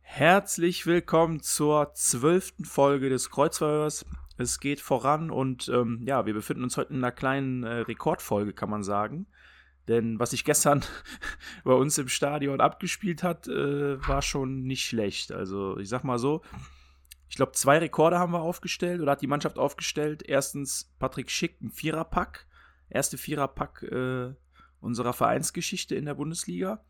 Herzlich willkommen zur zwölften Folge des Kreuzverhörs. Es geht voran und ähm, ja, wir befinden uns heute in einer kleinen äh, Rekordfolge, kann man sagen. Denn was sich gestern bei uns im Stadion abgespielt hat, äh, war schon nicht schlecht. Also ich sag mal so, ich glaube, zwei Rekorde haben wir aufgestellt oder hat die Mannschaft aufgestellt. Erstens Patrick Schick, ein Viererpack. Erste Viererpack äh, unserer Vereinsgeschichte in der Bundesliga.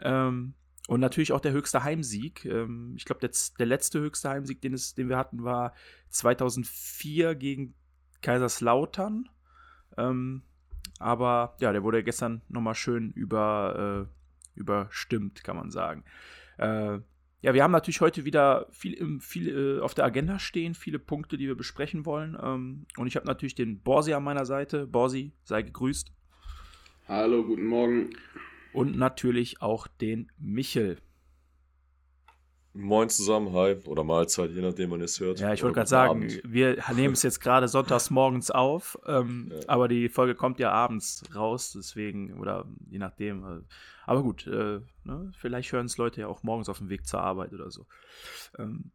Ähm, und natürlich auch der höchste Heimsieg. Ähm, ich glaube, der, der, letzte höchste Heimsieg, den, es, den wir hatten, war 2004 gegen Kaiserslautern. Ähm, aber ja, der wurde gestern nochmal schön über, äh, überstimmt, kann man sagen. Äh, ja, wir haben natürlich heute wieder viel, viel äh, auf der Agenda stehen, viele Punkte, die wir besprechen wollen. Ähm, und ich habe natürlich den Borsi an meiner Seite. Borsi, sei gegrüßt. Hallo, guten Morgen. Und natürlich auch den Michel. Moin zusammen, hi oder Mahlzeit, je nachdem man es hört. Ja, ich wollte gerade sagen, Abend. wir nehmen es jetzt gerade sonntags morgens auf, ähm, ja. aber die Folge kommt ja abends raus, deswegen, oder je nachdem. Äh, aber gut, äh, ne, vielleicht hören es Leute ja auch morgens auf dem Weg zur Arbeit oder so. Ähm,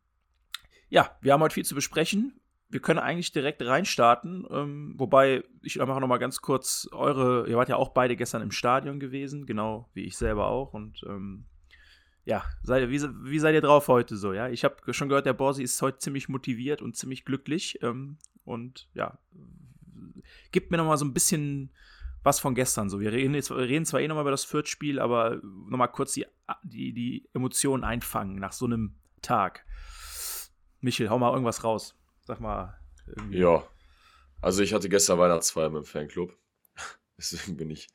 ja, wir haben heute viel zu besprechen. Wir können eigentlich direkt reinstarten, ähm, wobei ich mache noch mal ganz kurz eure, ihr wart ja auch beide gestern im Stadion gewesen, genau wie ich selber auch und ähm, ja, seid, wie, wie seid ihr drauf heute so? Ja, ich habe schon gehört, der Borsi ist heute ziemlich motiviert und ziemlich glücklich. Ähm, und ja, gibt mir noch mal so ein bisschen was von gestern. So, wir reden, jetzt, reden zwar eh noch mal über das Fürth-Spiel, aber noch mal kurz die, die, die Emotionen einfangen nach so einem Tag. Michel, hau mal irgendwas raus. Sag mal. Irgendwie. Ja, also ich hatte gestern Weihnachtsfeier mit dem Fanclub. Deswegen bin ich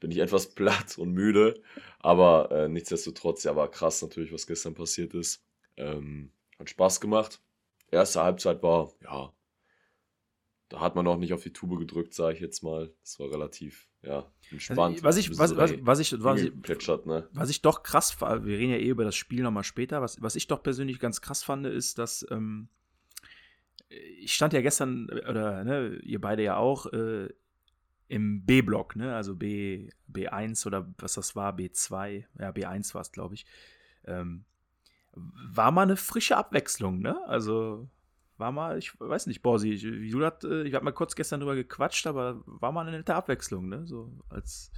bin ich etwas platt und müde. Aber äh, nichtsdestotrotz, ja, war krass natürlich, was gestern passiert ist. Ähm, hat Spaß gemacht. Erste Halbzeit war, ja, da hat man noch nicht auf die Tube gedrückt, sage ich jetzt mal. Das war relativ, ja, entspannt. Also, was, ich, was, was, was, ich, was, ich, plätschert, ne? was ich doch krass fand, wir reden ja eh über das Spiel nochmal später, was, was ich doch persönlich ganz krass fand, ist, dass ähm, ich stand ja gestern, oder ne, ihr beide ja auch, äh, im B-Block, ne? Also B, B1 oder was das war, B2, ja, B1 war es, glaube ich. Ähm, war mal eine frische Abwechslung, ne? Also war mal, ich weiß nicht, Borsi, wie du das, äh, ich habe mal kurz gestern drüber gequatscht, aber war mal eine nette Abwechslung, ne? So als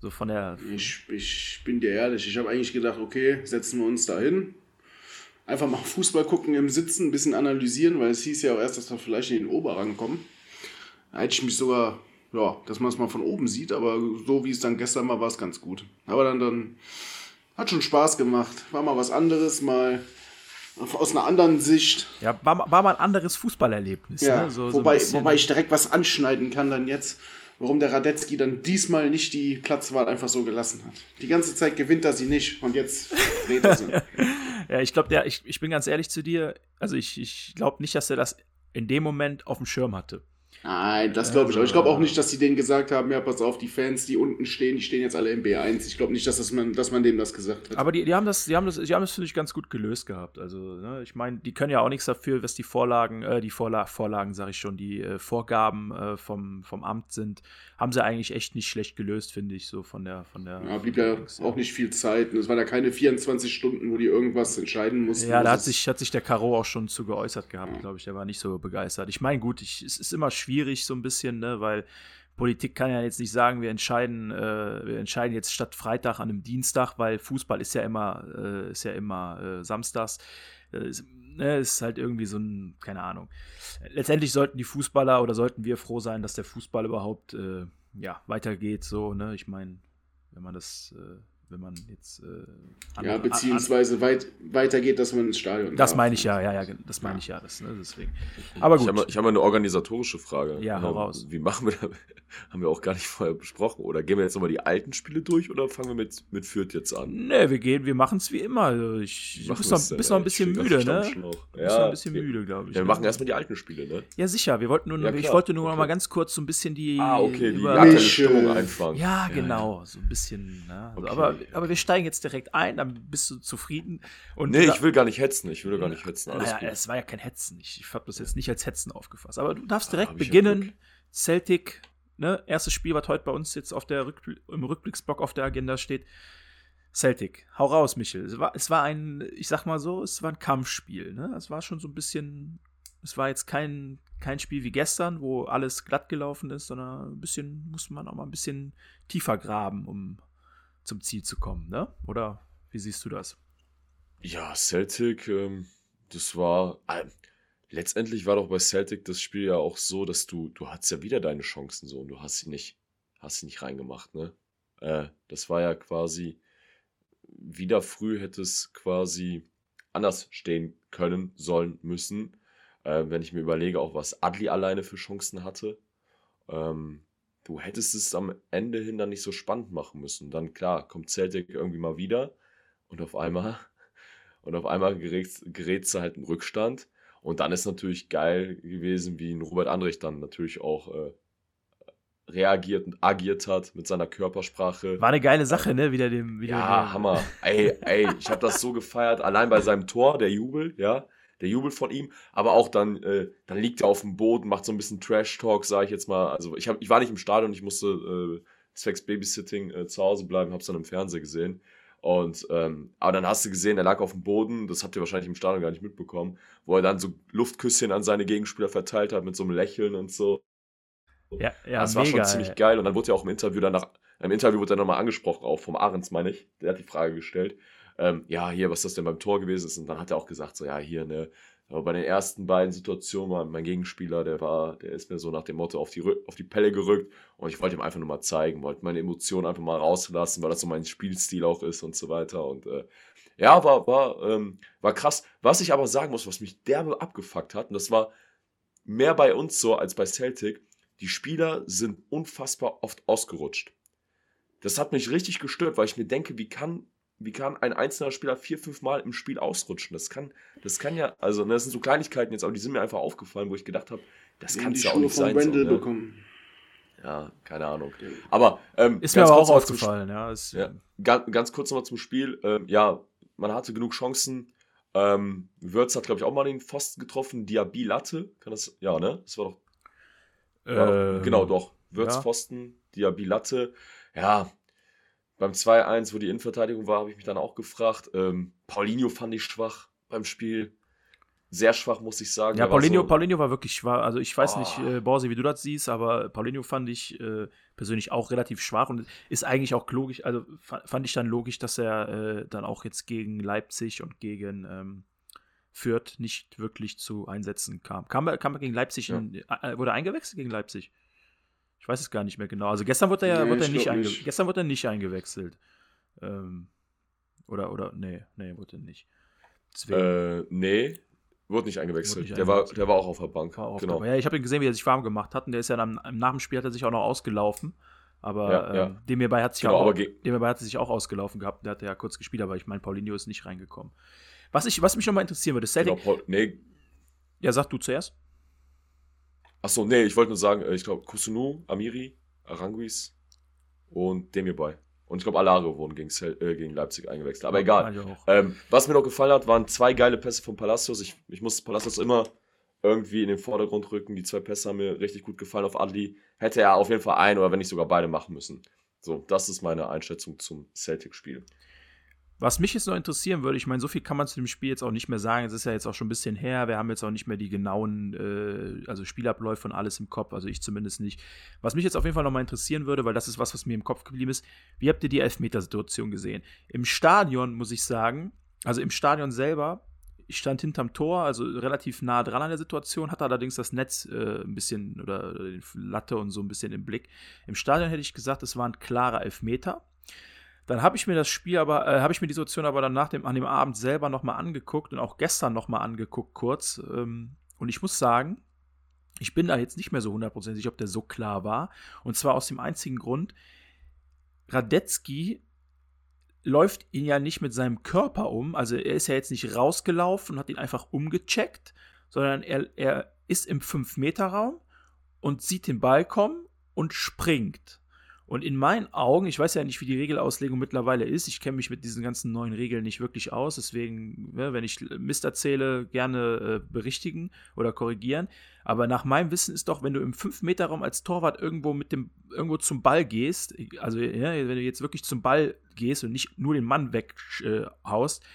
so von der. Ich, ich bin dir ehrlich, ich habe eigentlich gedacht, okay, setzen wir uns da hin. Einfach mal Fußball gucken im Sitzen, ein bisschen analysieren, weil es hieß ja auch erst, dass wir vielleicht in den Oberrang kommen. Da hätte ich mich sogar ja, dass man es mal von oben sieht, aber so wie es dann gestern war, war es ganz gut. Aber dann, dann hat schon Spaß gemacht. War mal was anderes, mal aus einer anderen Sicht. Ja, war, war mal ein anderes Fußballerlebnis. Ja, ne? so, wobei, so wobei ich direkt was anschneiden kann dann jetzt, warum der Radetzky dann diesmal nicht die Platzwahl einfach so gelassen hat. Die ganze Zeit gewinnt er sie nicht und jetzt dreht er sie. ja, ich glaube, ich, ich bin ganz ehrlich zu dir, also ich, ich glaube nicht, dass er das in dem Moment auf dem Schirm hatte. Nein, das glaube ich. Aber ich glaube auch nicht, dass sie denen gesagt haben, ja, pass auf, die Fans, die unten stehen, die stehen jetzt alle im B1. Ich glaube nicht, dass, das man, dass man dem das gesagt hat. Aber die, die haben das, die haben das, die haben das, finde ich, ganz gut gelöst gehabt. Also, ne, ich meine, die können ja auch nichts dafür, was die Vorlagen, äh, die Vorla Vorlagen, sage ich schon, die äh, Vorgaben äh, vom, vom Amt sind, haben sie eigentlich echt nicht schlecht gelöst, finde ich, so von der, von der. Ja, blieb ja auch nicht viel Zeit. Es waren ja keine 24 Stunden, wo die irgendwas entscheiden mussten. Ja, da hat sich, hat sich der Caro auch schon zu geäußert gehabt, ja. glaube ich. Der war nicht so begeistert. Ich meine, gut, ich, es ist immer schwierig, so ein bisschen, ne, weil Politik kann ja jetzt nicht sagen, wir entscheiden, äh, wir entscheiden jetzt statt Freitag an einem Dienstag, weil Fußball ist ja immer, äh, ist ja immer äh, samstags. Äh, ne, ist halt irgendwie so ein, keine Ahnung. Letztendlich sollten die Fußballer oder sollten wir froh sein, dass der Fußball überhaupt äh, ja, weitergeht. So, ne? Ich meine, wenn man das, äh, wenn man jetzt. Äh, an, ja, beziehungsweise an, weit, weiter geht, dass man ins Stadion Das darf. meine ich ja, ja, ja, das meine ja. ich ja. Das, ne, deswegen. Aber gut. Ich habe hab eine organisatorische Frage. Ja, hau raus. Wie machen wir das? Haben wir auch gar nicht vorher besprochen. Oder gehen wir jetzt nochmal die alten Spiele durch oder fangen wir mit, mit Fürth jetzt an? Nee, wir gehen, wir machen es wie immer. Also ich bin noch, bist noch ein bisschen müde, ne? Ja, bist noch ein bisschen müde, glaube ich. Ja, wir machen erstmal die alten Spiele, ne? Ja, sicher. Wir wollten nur, ja, ich wollte nur okay. noch mal ganz kurz so ein bisschen die. Ah, okay, die über, Stimmung einfangen. Ja, genau. So ein bisschen. Ne? Also, okay. aber, aber wir steigen jetzt direkt ein, dann bist du zufrieden. Und nee, ich will gar nicht hetzen. Ich will gar nicht hetzen. Alles naja, es war ja kein Hetzen. Ich, ich habe das jetzt nicht als Hetzen aufgefasst. Aber du darfst direkt ah, beginnen. Celtic, ne, erstes Spiel, was heute bei uns jetzt auf der Rück im Rückblicksblock auf der Agenda steht. Celtic, hau raus, Michel. Es war, es war ein, ich sag mal so, es war ein Kampfspiel. Ne? Es war schon so ein bisschen, es war jetzt kein, kein Spiel wie gestern, wo alles glatt gelaufen ist, sondern ein bisschen, muss man auch mal ein bisschen tiefer graben, um zum Ziel zu kommen, ne? Oder wie siehst du das? Ja, Celtic, ähm, das war. Äh, letztendlich war doch bei Celtic das Spiel ja auch so, dass du, du hattest ja wieder deine Chancen so und du hast sie nicht, hast sie nicht reingemacht, ne? Äh, das war ja quasi wieder früh hätte es quasi anders stehen können, sollen, müssen. Äh, wenn ich mir überlege, auch was Adli alleine für Chancen hatte. Ähm, du hättest es am Ende hin dann nicht so spannend machen müssen. Dann klar, kommt Celtic irgendwie mal wieder und auf einmal und auf einmal gerät, gerät halt in Rückstand. Und dann ist natürlich geil gewesen, wie ein Robert Andrich dann natürlich auch äh, reagiert und agiert hat mit seiner Körpersprache. War eine geile Sache, ne? Wieder dem. Wieder ja, dem. Hammer. ey, ey, ich habe das so gefeiert. Allein bei seinem Tor, der Jubel, ja der Jubel von ihm, aber auch dann, äh, dann liegt er auf dem Boden, macht so ein bisschen Trash-Talk, sage ich jetzt mal. Also ich, hab, ich war nicht im Stadion, ich musste äh, zwecks Babysitting äh, zu Hause bleiben, hab's dann im Fernsehen gesehen. Und ähm, aber dann hast du gesehen, er lag auf dem Boden, das habt ihr wahrscheinlich im Stadion gar nicht mitbekommen, wo er dann so Luftküsschen an seine Gegenspieler verteilt hat mit so einem Lächeln und so. Ja, ja, das war schon ziemlich geil. Und dann wurde ja auch im Interview danach, im Interview wurde er nochmal angesprochen, auch vom Ahrens, meine ich. Der hat die Frage gestellt. Ähm, ja, hier, was das denn beim Tor gewesen ist. Und dann hat er auch gesagt, so, ja, hier, ne, aber bei den ersten beiden Situationen war mein Gegenspieler, der war, der ist mir so nach dem Motto auf die, auf die Pelle gerückt und ich wollte ihm einfach nur mal zeigen, wollte meine Emotionen einfach mal rauslassen, weil das so mein Spielstil auch ist und so weiter. Und äh, ja, war, war, ähm, war krass. Was ich aber sagen muss, was mich derbe abgefuckt hat, und das war mehr bei uns so als bei Celtic, die Spieler sind unfassbar oft ausgerutscht. Das hat mich richtig gestört, weil ich mir denke, wie kann wie kann ein einzelner Spieler vier, fünf Mal im Spiel ausrutschen? Das kann, das kann ja, also ne, das sind so Kleinigkeiten jetzt, aber die sind mir einfach aufgefallen, wo ich gedacht habe, das kann ja auch nicht sein. So, ne? bekommen. Ja, keine Ahnung. Aber ähm, ist mir aber auch aufgefallen, ja, ist, ja. Ganz, ganz kurz nochmal zum Spiel. Ähm, ja, man hatte genug Chancen. Ähm, Würz hat, glaube ich, auch mal den Pfosten getroffen. Diaby Latte, kann das, ja, ne? Das war doch. Ähm, genau, doch. Würz ja. Pfosten, Diaby Latte. Ja, beim 2-1, wo die Innenverteidigung war, habe ich mich dann auch gefragt. Ähm, Paulinho fand ich schwach beim Spiel. Sehr schwach, muss ich sagen. Ja, Paulinho, war so, Paulinho war wirklich schwach. Also ich weiß oh. nicht, äh, Borsi, wie du das siehst, aber Paulinho fand ich äh, persönlich auch relativ schwach und ist eigentlich auch logisch, also fand ich dann logisch, dass er äh, dann auch jetzt gegen Leipzig und gegen ähm, Fürth nicht wirklich zu Einsätzen kam. Kam er, kam er gegen Leipzig, ja. in, äh, wurde er eingewechselt gegen Leipzig? Ich weiß es gar nicht mehr genau. Also gestern wurde er ja nee, wurde er nicht, nicht. gestern wurde er nicht eingewechselt. Ähm, oder, oder, nee, nee, wurde er nicht. Deswegen, äh, nee, wurde nicht eingewechselt. Wurde nicht der, War, der war auch auf der Bank. Auf genau. Der, ja, ich habe ihn gesehen, wie er sich warm gemacht hat. Und der ist ja dann nach dem Spiel hat er sich auch noch ausgelaufen. Aber ja, ja. Ähm, dem hierbei hat sich genau, auch, dem hierbei hat er sich auch ausgelaufen gehabt. Der hat ja kurz gespielt, aber ich meine, Paulinho ist nicht reingekommen. Was, ich, was mich nochmal interessieren würde, Celtic. Genau, Paul, nee. Ja, sag du zuerst. Achso, nee, ich wollte nur sagen, äh, ich glaube, Kusunu, Amiri, Aranguis und Demirbay. Und ich glaube, Alare wurden gegen, äh, gegen, Leipzig eingewechselt. Aber egal. Ähm, was mir noch gefallen hat, waren zwei geile Pässe von Palacios. Ich, ich muss Palacios immer irgendwie in den Vordergrund rücken. Die zwei Pässe haben mir richtig gut gefallen auf Adli. Hätte er auf jeden Fall ein oder wenn nicht sogar beide machen müssen. So, das ist meine Einschätzung zum Celtic-Spiel. Was mich jetzt noch interessieren würde, ich meine, so viel kann man zu dem Spiel jetzt auch nicht mehr sagen. Es ist ja jetzt auch schon ein bisschen her. Wir haben jetzt auch nicht mehr die genauen, äh, also Spielabläufe und alles im Kopf. Also ich zumindest nicht. Was mich jetzt auf jeden Fall nochmal interessieren würde, weil das ist was, was mir im Kopf geblieben ist. Wie habt ihr die Elfmetersituation gesehen? Im Stadion muss ich sagen, also im Stadion selber, ich stand hinterm Tor, also relativ nah dran an der Situation, hatte allerdings das Netz äh, ein bisschen oder die Latte und so ein bisschen im Blick. Im Stadion hätte ich gesagt, es war ein klarer Elfmeter. Dann habe ich mir das Spiel aber, äh, habe ich mir die Situation aber dann nach dem, an dem Abend selber nochmal angeguckt und auch gestern nochmal angeguckt, kurz. Ähm, und ich muss sagen, ich bin da jetzt nicht mehr so hundertprozentig, ob der so klar war. Und zwar aus dem einzigen Grund, Radetzky läuft ihn ja nicht mit seinem Körper um. Also er ist ja jetzt nicht rausgelaufen und hat ihn einfach umgecheckt, sondern er, er ist im 5-Meter-Raum und sieht den Ball kommen und springt. Und in meinen Augen, ich weiß ja nicht, wie die Regelauslegung mittlerweile ist, ich kenne mich mit diesen ganzen neuen Regeln nicht wirklich aus, deswegen, ne, wenn ich Mist erzähle, gerne äh, berichtigen oder korrigieren. Aber nach meinem Wissen ist doch, wenn du im 5-Meter-Raum als Torwart irgendwo mit dem, irgendwo zum Ball gehst, also ja, wenn du jetzt wirklich zum Ball gehst und nicht nur den Mann weghaust, äh,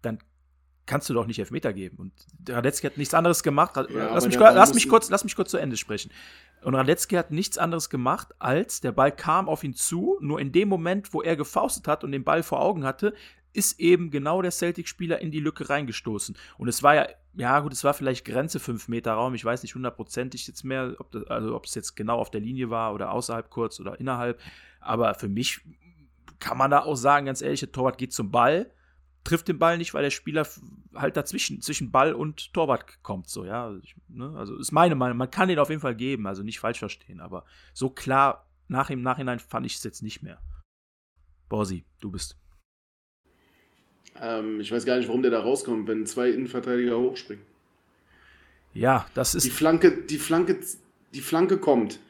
dann kannst du doch nicht Elfmeter geben. Und Radetzky hat nichts anderes gemacht. Ja, lass, mich, lass, mich kurz, lass mich kurz zu Ende sprechen. Und Radetzky hat nichts anderes gemacht, als der Ball kam auf ihn zu. Nur in dem Moment, wo er gefaustet hat und den Ball vor Augen hatte, ist eben genau der Celtic-Spieler in die Lücke reingestoßen. Und es war ja, ja gut, es war vielleicht Grenze 5 Meter Raum. Ich weiß nicht hundertprozentig jetzt mehr, ob das, also ob es jetzt genau auf der Linie war oder außerhalb kurz oder innerhalb. Aber für mich kann man da auch sagen, ganz ehrlich, der Torwart geht zum Ball trifft den Ball nicht, weil der Spieler halt dazwischen, zwischen Ball und Torwart kommt. So, ja. Ich, ne? Also ist meine Meinung. Man kann den auf jeden Fall geben, also nicht falsch verstehen, aber so klar nach im Nachhinein fand ich es jetzt nicht mehr. Borsi, du bist. Ähm, ich weiß gar nicht, warum der da rauskommt, wenn zwei Innenverteidiger hochspringen. Ja, das ist. Die Flanke, die Flanke, die Flanke kommt.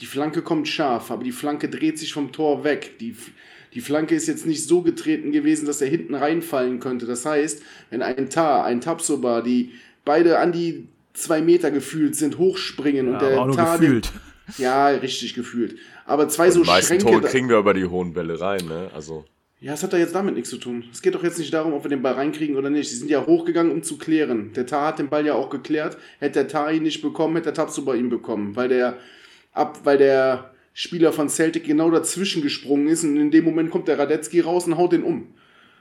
Die Flanke kommt scharf, aber die Flanke dreht sich vom Tor weg. Die, die Flanke ist jetzt nicht so getreten gewesen, dass er hinten reinfallen könnte. Das heißt, wenn ein Tar, ein Tapsoba, die beide an die zwei Meter gefühlt sind, hochspringen ja, und der Tar. Gefühlt. Den, ja, richtig gefühlt. Aber zwei und so Schränke. Tore kriegen wir über die hohen Bälle rein, ne? Also. Ja, es hat da jetzt damit nichts zu tun. Es geht doch jetzt nicht darum, ob wir den Ball reinkriegen oder nicht. Sie sind ja hochgegangen, um zu klären. Der Tar hat den Ball ja auch geklärt. Hätte der Tar ihn nicht bekommen, hätte der Tapsuba ihn bekommen. Weil der ab, weil der Spieler von Celtic genau dazwischen gesprungen ist und in dem Moment kommt der Radetzky raus und haut den um.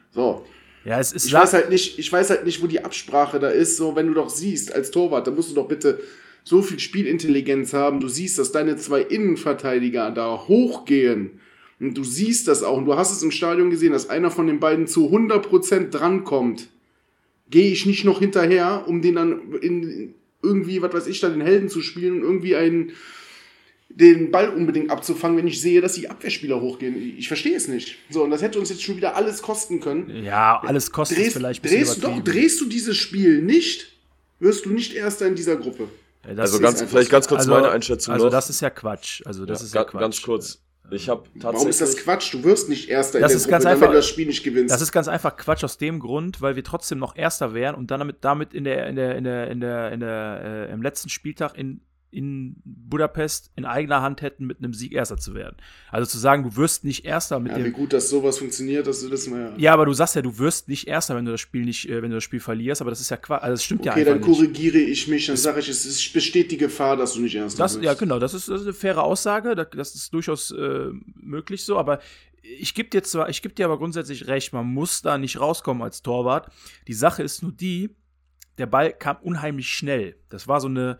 So. Ja, es ist ich weiß halt nicht, ich weiß halt nicht, wo die Absprache da ist. So, wenn du doch siehst als Torwart, dann musst du doch bitte so viel Spielintelligenz haben. Du siehst, dass deine zwei Innenverteidiger da hochgehen. Und du siehst das auch. Und du hast es im Stadion gesehen, dass einer von den beiden zu 100% drankommt. Gehe ich nicht noch hinterher, um den dann in irgendwie, was weiß ich, da den Helden zu spielen und irgendwie einen den Ball unbedingt abzufangen, wenn ich sehe, dass die Abwehrspieler hochgehen. Ich verstehe es nicht. So, und das hätte uns jetzt schon wieder alles kosten können. Ja, alles kostet drehst, vielleicht ein drehst, doch, drehst du dieses Spiel nicht, wirst du nicht Erster in dieser Gruppe. Ja, also ganz, vielleicht ganz kurz also, meine Einschätzung Also noch. das ist ja Quatsch. Also das ja, ist ja Quatsch. Ganz kurz. Ich habe tatsächlich. Warum ist das Quatsch? Du wirst nicht Erster das in der Gruppe, einfach, wenn du das Spiel nicht gewinnst. Das ist ganz einfach Quatsch aus dem Grund, weil wir trotzdem noch Erster wären und dann damit, damit in der, in der, in der, in der, in der, äh, im letzten Spieltag in in Budapest in eigener Hand hätten, mit einem Sieg Erster zu werden. Also zu sagen, du wirst nicht Erster mit ja, dem. Wie gut, dass sowas funktioniert, dass du das mal. Ja, aber du sagst ja, du wirst nicht Erster, wenn du das Spiel nicht, äh, wenn du das Spiel verlierst, aber das ist ja Quatsch. Also das stimmt okay, ja einfach nicht. Okay, dann korrigiere ich mich, dann sage ich, es ist, besteht die Gefahr, dass du nicht Erster das, wirst. Ja, genau, das ist, das ist eine faire Aussage, das ist durchaus äh, möglich so, aber ich gebe dir zwar, ich gebe dir aber grundsätzlich recht, man muss da nicht rauskommen als Torwart. Die Sache ist nur die, der Ball kam unheimlich schnell. Das war so eine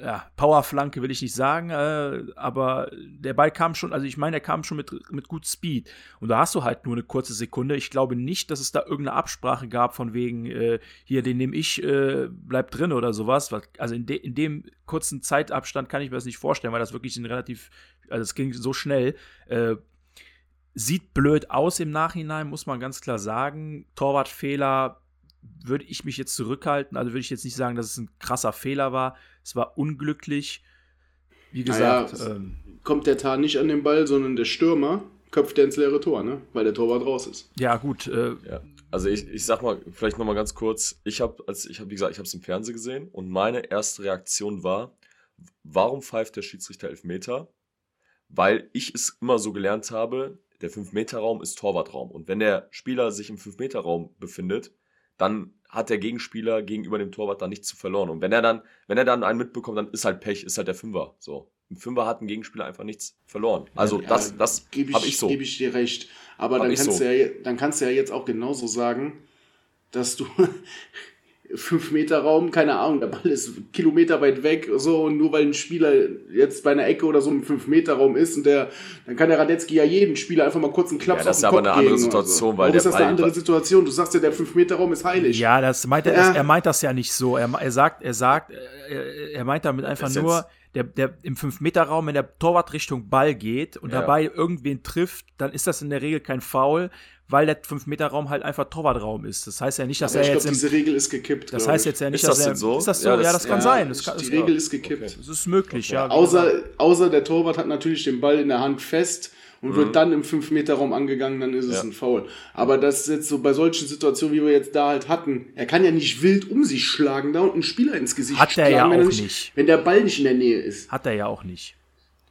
ja, Powerflanke will ich nicht sagen, äh, aber der Ball kam schon, also ich meine, er kam schon mit, mit gut Speed. Und da hast du halt nur eine kurze Sekunde. Ich glaube nicht, dass es da irgendeine Absprache gab von wegen, äh, hier, den nehme ich, äh, bleib drin oder sowas. Also in, de in dem kurzen Zeitabstand kann ich mir das nicht vorstellen, weil das wirklich ein relativ, also es ging so schnell. Äh, sieht blöd aus im Nachhinein, muss man ganz klar sagen. Torwartfehler würde ich mich jetzt zurückhalten. Also würde ich jetzt nicht sagen, dass es ein krasser Fehler war. Es war unglücklich. Wie gesagt. Naja, ähm, kommt der Tar nicht an den Ball, sondern der Stürmer köpft er ins leere Tor, ne? Weil der Torwart raus ist. Ja, gut. Äh, ja. Also ich, ich sag mal, vielleicht nochmal ganz kurz, ich habe, als ich habe, wie gesagt, ich habe es im Fernsehen gesehen und meine erste Reaktion war, warum pfeift der Schiedsrichter Elfmeter? Weil ich es immer so gelernt habe, der 5-Meter-Raum ist Torwartraum. Und wenn der Spieler sich im 5-Meter-Raum befindet, dann hat der Gegenspieler gegenüber dem Torwart dann nichts zu verloren. Und wenn er dann, wenn er dann einen mitbekommt, dann ist halt Pech, ist halt der Fünfer. So. Ein Fünfer hat ein Gegenspieler einfach nichts verloren. Also ja, das, das habe ich so. Gebe ich dir recht. Aber dann kannst, so. du ja, dann kannst du ja jetzt auch genauso sagen, dass du fünf Meter Raum, keine Ahnung, der Ball ist Kilometer weit weg, so, und nur weil ein Spieler jetzt bei einer Ecke oder so im fünf Meter Raum ist und der, dann kann der Radetzky ja jeden Spieler einfach mal kurz einen Klaps Ja, das auf den ist aber Kopf eine andere geben Situation, so. weil Warum der ist das Ball- eine andere Situation? Du sagst ja, der fünf Meter Raum ist heilig. Ja, das meint er, Ja. er meint das ja nicht so. Er, er sagt, er sagt, er, er meint damit einfach Das nur, jetzt- der, der im 5-Meter-Raum, wenn der Torwart Richtung Ball geht und Ja. dabei irgendwen trifft, dann ist das in der Regel kein Foul, weil der 5-Meter-Raum halt einfach Torwartraum ist. Das heißt ja nicht, dass Aber ich er glaube, jetzt im, diese Regel ist gekippt. Das glaub heißt ich. jetzt ja nicht, Ist das dass er. denn so? Ist das so? Ja, Ja, das- das, kann Ja, sein. Das, ich- kann, die das, Regel ist gekippt. das ist möglich, ja. Außer, außer der Torwart hat natürlich den Ball in der Hand fest und Mhm. wird dann im 5-Meter-Raum angegangen, dann ist es Ja. ein Foul. Aber das ist jetzt so bei solchen Situationen, wie wir jetzt da halt hatten, er kann ja nicht wild um sich schlagen da und einen Spieler ins Gesicht Hat er schlagen, ja wenn, er auch nicht, nicht. wenn der Ball nicht in der Nähe ist. Hat er ja auch nicht.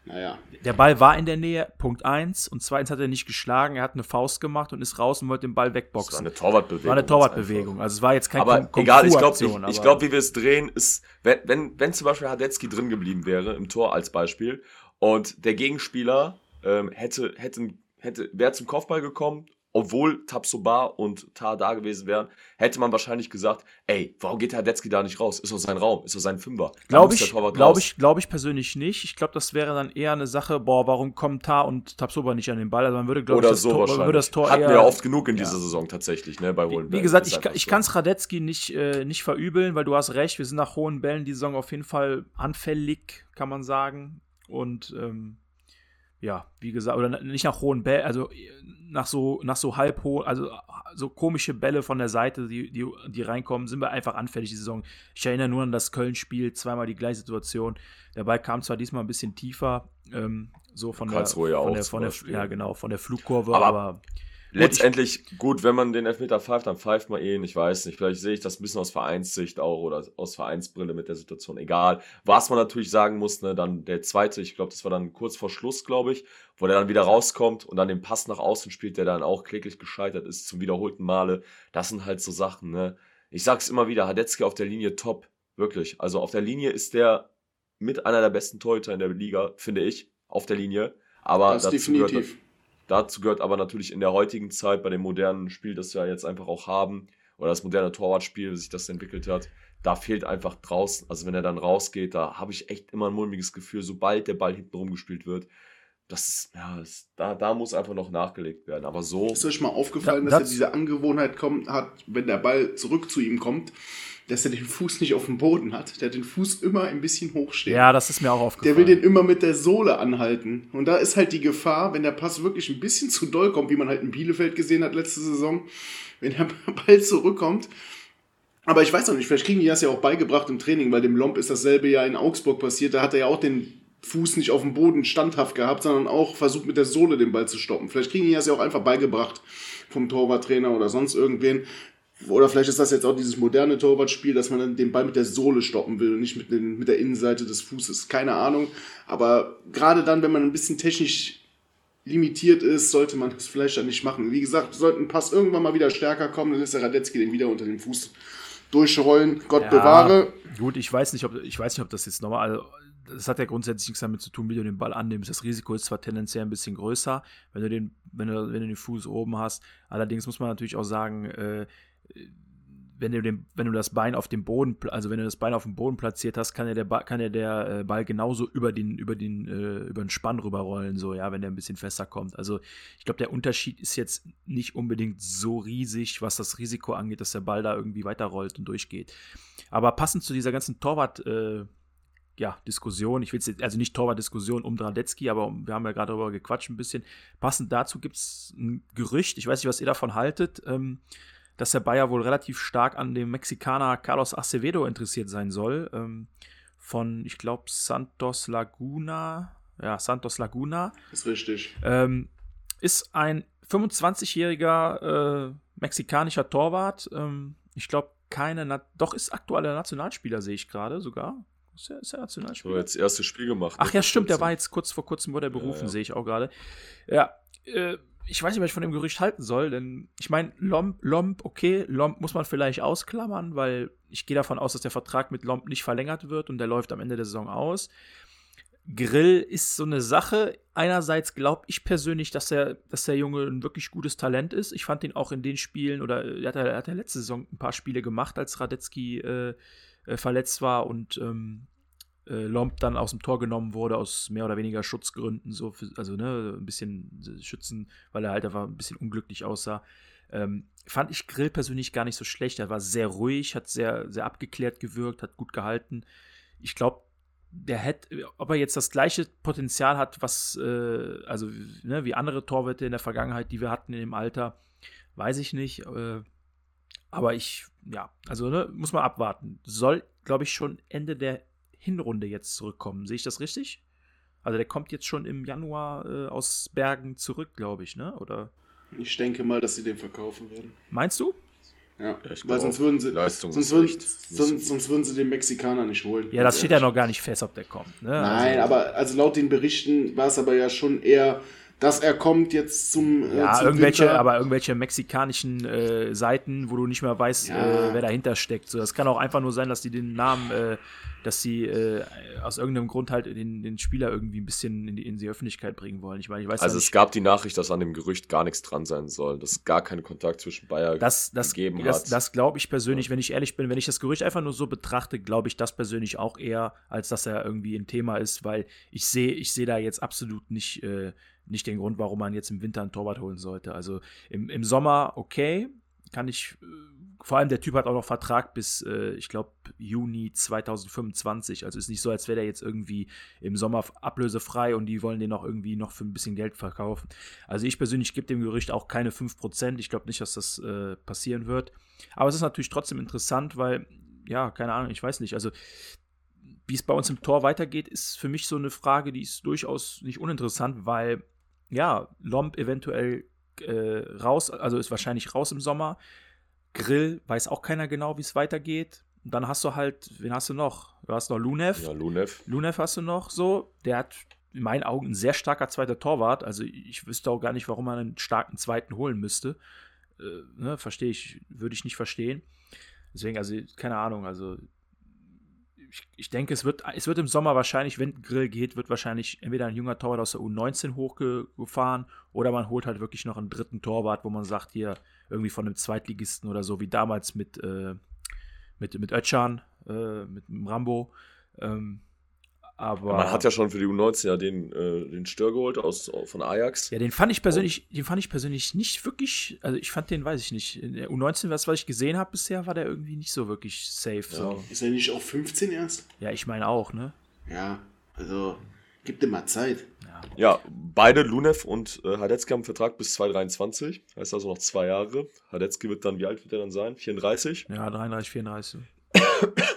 Naja. Der Ball war in der Nähe, Punkt eins. Und zweitens hat er nicht geschlagen. Er hat eine Faust gemacht und ist raus und wollte den Ball Das war wegboxen. eine Torwartbewegung. War eine Torwartbewegung. Also es war jetzt kein Aber Kung- egal, ich glaube, ich, ich glaub, wie wir es drehen, ist, wenn, wenn, wenn zum Beispiel Hadetzky drin geblieben wäre, im Tor als Beispiel, und der Gegenspieler ähm, hätte, hätte, hätte, wäre zum Kopfball gekommen, obwohl Tabsoba und Tar da gewesen wären, hätte man wahrscheinlich gesagt, ey, warum geht Hadetzky da nicht raus? Ist doch sein Raum, ist doch sein Fünfer. Glaube ich, glaube ich, glaube ich persönlich nicht. Ich glaube, das wäre dann eher eine Sache, boah, warum kommen Tar und Tabsoba nicht an den Ball? Also man würde, glaube ich, das so Tor, würde das Tor Hatten eher, wir ja oft genug in Ja. dieser Saison tatsächlich, ne, bei hohen Wie Bällen. gesagt, ich, ich so. kann es Radetzky nicht, äh, nicht verübeln, weil du hast recht, wir sind nach hohen Bällen die Saison auf jeden Fall anfällig, kann man sagen. Und ähm, ja, wie gesagt, oder nicht nach hohen Bällen, also äh, nach so, nach so halb hohen, also äh, so komische Bälle von der Seite, die, die, die reinkommen, sind wir einfach anfällig die Saison. Ich erinnere nur an das Köln-Spiel, zweimal die gleiche Situation. Der Ball kam zwar diesmal ein bisschen tiefer, ähm, so von der, Karlsruhe von auch der, von der, ja genau, von der Flugkurve, Aber- aber Letztendlich, gut, wenn man den Elfmeter pfeift, dann pfeift man ihn. Ich weiß nicht, vielleicht sehe ich das ein bisschen aus Vereinssicht auch oder aus Vereinsbrille mit der Situation. Egal. Was man natürlich sagen muss, ne, dann der zweite, ich glaube, das war dann kurz vor Schluss, glaube ich, wo der dann wieder rauskommt und dann den Pass nach außen spielt, der dann auch kläglich gescheitert ist zum wiederholten Male. Das sind halt so Sachen, ne. Ich sag's immer wieder, Hadetzky auf der Linie top. Wirklich. Also auf der Linie ist der mit einer der besten Torhüter in der Liga, finde ich, auf der Linie. Aber Das dazu gehört, definitiv. Dazu gehört aber natürlich in der heutigen Zeit, bei dem modernen Spiel, das wir jetzt einfach auch haben, oder das moderne Torwartspiel, wie sich das entwickelt hat, da fehlt einfach draußen, also wenn er dann rausgeht, da habe ich echt immer ein mulmiges Gefühl, sobald der Ball hinten rumgespielt wird. Das ist, ja, das, da, da muss einfach noch nachgelegt werden. Aber so, Ist euch mal aufgefallen, Da- dass er diese Angewohnheit kommt, hat, wenn der Ball zurück zu ihm kommt, dass er den Fuß nicht auf dem Boden hat. Der hat den Fuß immer ein bisschen hochstehen. ja, das ist mir auch Der aufgefallen. will den immer mit der Sohle anhalten. Und da ist halt die Gefahr, wenn der Pass wirklich ein bisschen zu doll kommt, wie man halt in Bielefeld gesehen hat letzte Saison, wenn der Ball zurückkommt. Aber ich weiß noch nicht, vielleicht kriegen die das ja auch beigebracht im Training, weil dem Lomp ist dasselbe ja in Augsburg passiert. Da hat er ja auch den Fuß nicht auf dem Boden standhaft gehabt, sondern auch versucht mit der Sohle den Ball zu stoppen. Vielleicht kriegen die das ja auch einfach beigebracht vom Torwarttrainer oder sonst irgendwen. Oder vielleicht ist das jetzt auch dieses moderne Torwartspiel, dass man dann den Ball mit der Sohle stoppen will und nicht mit, den, mit der Innenseite des Fußes. Keine Ahnung. Aber gerade dann, wenn man ein bisschen technisch limitiert ist, sollte man das vielleicht dann nicht machen. Wie gesagt, sollte ein Pass irgendwann mal wieder stärker kommen, dann ist der Radetzky den wieder unter den Fuß durchrollen. Gott Ja, bewahre. Gut, ich weiß nicht, ob ich weiß nicht, ob das jetzt nochmal. Das hat ja grundsätzlich nichts damit zu tun, wie du den Ball annimmst. Das Risiko ist zwar tendenziell ein bisschen größer, wenn du den, wenn du, wenn du den Fuß oben hast. Allerdings muss man natürlich auch sagen, äh, wenn du, den, wenn du das Bein auf dem Boden, also wenn du das Bein auf dem Boden platziert hast, kann ja der, ba kann ja der äh, Ball genauso über den, über den, äh, über den Spann rüberrollen, so, ja, wenn der ein bisschen fester kommt. Also ich glaube, der Unterschied ist jetzt nicht unbedingt so riesig, was das Risiko angeht, dass der Ball da irgendwie weiterrollt und durchgeht. Aber passend zu dieser ganzen Torwart, äh, ja, Diskussion, ich will jetzt, also nicht Torwart-Diskussion um Dradetzky, aber wir haben ja gerade darüber gequatscht ein bisschen. Passend dazu gibt es ein Gerücht, ich weiß nicht, was ihr davon haltet, ähm, dass der Bayer wohl relativ stark an dem Mexikaner Carlos Acevedo interessiert sein soll. Ähm, von, ich glaube, Santos Laguna. Ja, Santos Laguna. Ist richtig. Ähm, ist ein 25-jähriger äh, mexikanischer Torwart. Ähm, ich glaube, keine, Na doch ist aktueller Nationalspieler, sehe ich gerade sogar. Er, er so Nationalspieler? jetzt erstes Spiel gemacht. Ach ne, ja, stimmt, der war jetzt kurz vor kurzem wurde er berufen, ja. sehe ich auch gerade. Ja, äh, ich weiß nicht, was ich von dem Gerücht halten soll, denn ich meine, Lomp, Lomp, okay, Lomp muss man vielleicht ausklammern, weil ich gehe davon aus, dass der Vertrag mit Lomp nicht verlängert wird und der läuft am Ende der Saison aus. Grill ist so eine Sache. Einerseits glaube ich persönlich, dass er, dass der Junge ein wirklich gutes Talent ist. Ich fand ihn auch in den Spielen, oder er hat, er hat ja letzte Saison ein paar Spiele gemacht, als Radetzky äh, äh, verletzt war und ähm, äh, Lomb dann aus dem Tor genommen wurde, aus mehr oder weniger Schutzgründen, so für, also ne, ein bisschen schützen, weil er halt einfach ein bisschen unglücklich aussah. Ähm, fand ich Grill persönlich gar nicht so schlecht. Er war sehr ruhig, hat sehr, sehr abgeklärt gewirkt, hat gut gehalten. Ich glaube, der hätte, ob er jetzt das gleiche Potenzial hat, was, äh, also ne, wie andere Torwette in der Vergangenheit, die wir hatten in dem Alter, weiß ich nicht. Äh, aber ich, ja, also ne, muss man abwarten. Soll, glaube ich, schon Ende der Hinrunde jetzt zurückkommen. Sehe ich das richtig? Also der kommt jetzt schon im Januar äh, aus Bergen zurück, glaube ich, ne? Oder? Ich denke mal, dass sie den verkaufen werden. Meinst du? Ja, weil sonst würden sie, sonst würden, sonst, sonst, würden sie den Mexikaner nicht holen. Ja, das steht ja noch gar nicht fest, ob der kommt. Ne? Nein, also, aber also laut den Berichten war es aber ja schon eher dass er kommt jetzt zum. Äh, ja, zum irgendwelche, Winter. aber irgendwelche mexikanischen äh, Seiten, wo du nicht mehr weißt, ja. äh, wer dahinter steckt. So, das kann auch einfach nur sein, dass die den Namen, äh, dass sie äh, aus irgendeinem Grund halt den, den Spieler irgendwie ein bisschen in die, in die Öffentlichkeit bringen wollen. Ich meine, ich weiß Also es gab die Nachricht, dass an dem Gerücht gar nichts dran sein soll, dass es gar keinen Kontakt zwischen Bayer das, das, gegeben das, hat. Das glaube ich persönlich, ja. wenn ich ehrlich bin, wenn ich das Gerücht einfach nur so betrachte, glaube ich das persönlich auch eher, als dass er irgendwie ein Thema ist, weil ich sehe, ich sehe da jetzt absolut nicht äh, nicht den Grund, warum man jetzt im Winter einen Torwart holen sollte. Also im, im Sommer okay, kann ich, äh, vor allem der Typ hat auch noch Vertrag bis, äh, ich glaube, Juni 2025. Also ist nicht so, als wäre der jetzt irgendwie im Sommer ablösefrei und die wollen den auch irgendwie noch für ein bisschen Geld verkaufen. Also ich persönlich gebe dem Gerücht auch keine 5%. Ich glaube nicht, dass das äh, passieren wird. Aber es ist natürlich trotzdem interessant, weil, ja, keine Ahnung, ich weiß nicht. Also wie es bei uns im Tor weitergeht, ist für mich so eine Frage, die ist durchaus nicht uninteressant, weil ja, Lomb eventuell äh, raus, also ist wahrscheinlich raus im Sommer. Grill weiß auch keiner genau, wie es weitergeht. Und dann hast du halt, wen hast du noch? Du hast noch Lunev. Ja, Lunev. Lunev hast du noch so. Der hat in meinen Augen ein sehr starker zweiter Torwart. Also ich wüsste auch gar nicht, warum man einen starken zweiten holen müsste. Äh, ne, verstehe ich, würde ich nicht verstehen. Deswegen, also, keine Ahnung, also ich, ich, denke, es wird, es wird im Sommer wahrscheinlich, wenn Grill geht, wird wahrscheinlich entweder ein junger Torwart aus der U19 hochgefahren oder man holt halt wirklich noch einen dritten Torwart, wo man sagt, hier irgendwie von einem Zweitligisten oder so, wie damals mit, äh, mit, mit Ötchan, äh, mit Rambo. Ähm, aber man hat ja schon für die U19 ja den, äh, den Stör geholt aus, von Ajax. Ja, den fand ich persönlich, den fand ich persönlich nicht wirklich, also ich fand den, weiß ich nicht. In der U19, was, was ich gesehen habe bisher, war der irgendwie nicht so wirklich safe. Ja. So. Ist er nicht auch 15 erst? Ja, ich meine auch, ne? Ja, also gib dir mal Zeit. Ja, ja beide, Lunev und äh, Hadetzky haben einen Vertrag bis 2023. Heißt also noch zwei Jahre. Hadetzky wird dann, wie alt wird er dann sein? 34? Ja, 33, 34.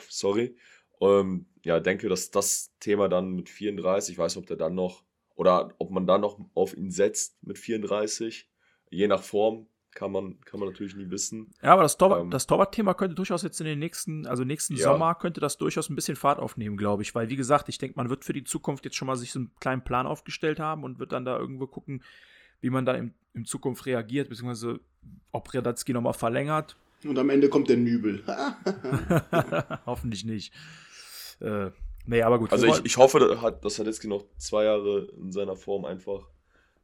Sorry. Ähm, ja, denke, dass das Thema dann mit 34, ich weiß nicht, ob der dann noch, oder ob man dann noch auf ihn setzt mit 34, je nach Form, kann man, kann man natürlich nie wissen. Ja, aber das, Torwart, ähm, das Torwart-Thema könnte durchaus jetzt in den nächsten, also nächsten ja. Sommer könnte das durchaus ein bisschen Fahrt aufnehmen, glaube ich. Weil, wie gesagt, ich denke, man wird für die Zukunft jetzt schon mal sich so einen kleinen Plan aufgestellt haben und wird dann da irgendwo gucken, wie man dann in, in Zukunft reagiert, beziehungsweise ob Radatski nochmal verlängert. Und am Ende kommt der Nübel. Hoffentlich nicht. Äh, nee, aber gut. Also ich, ich hoffe, dass Hadetzky noch zwei Jahre in seiner Form einfach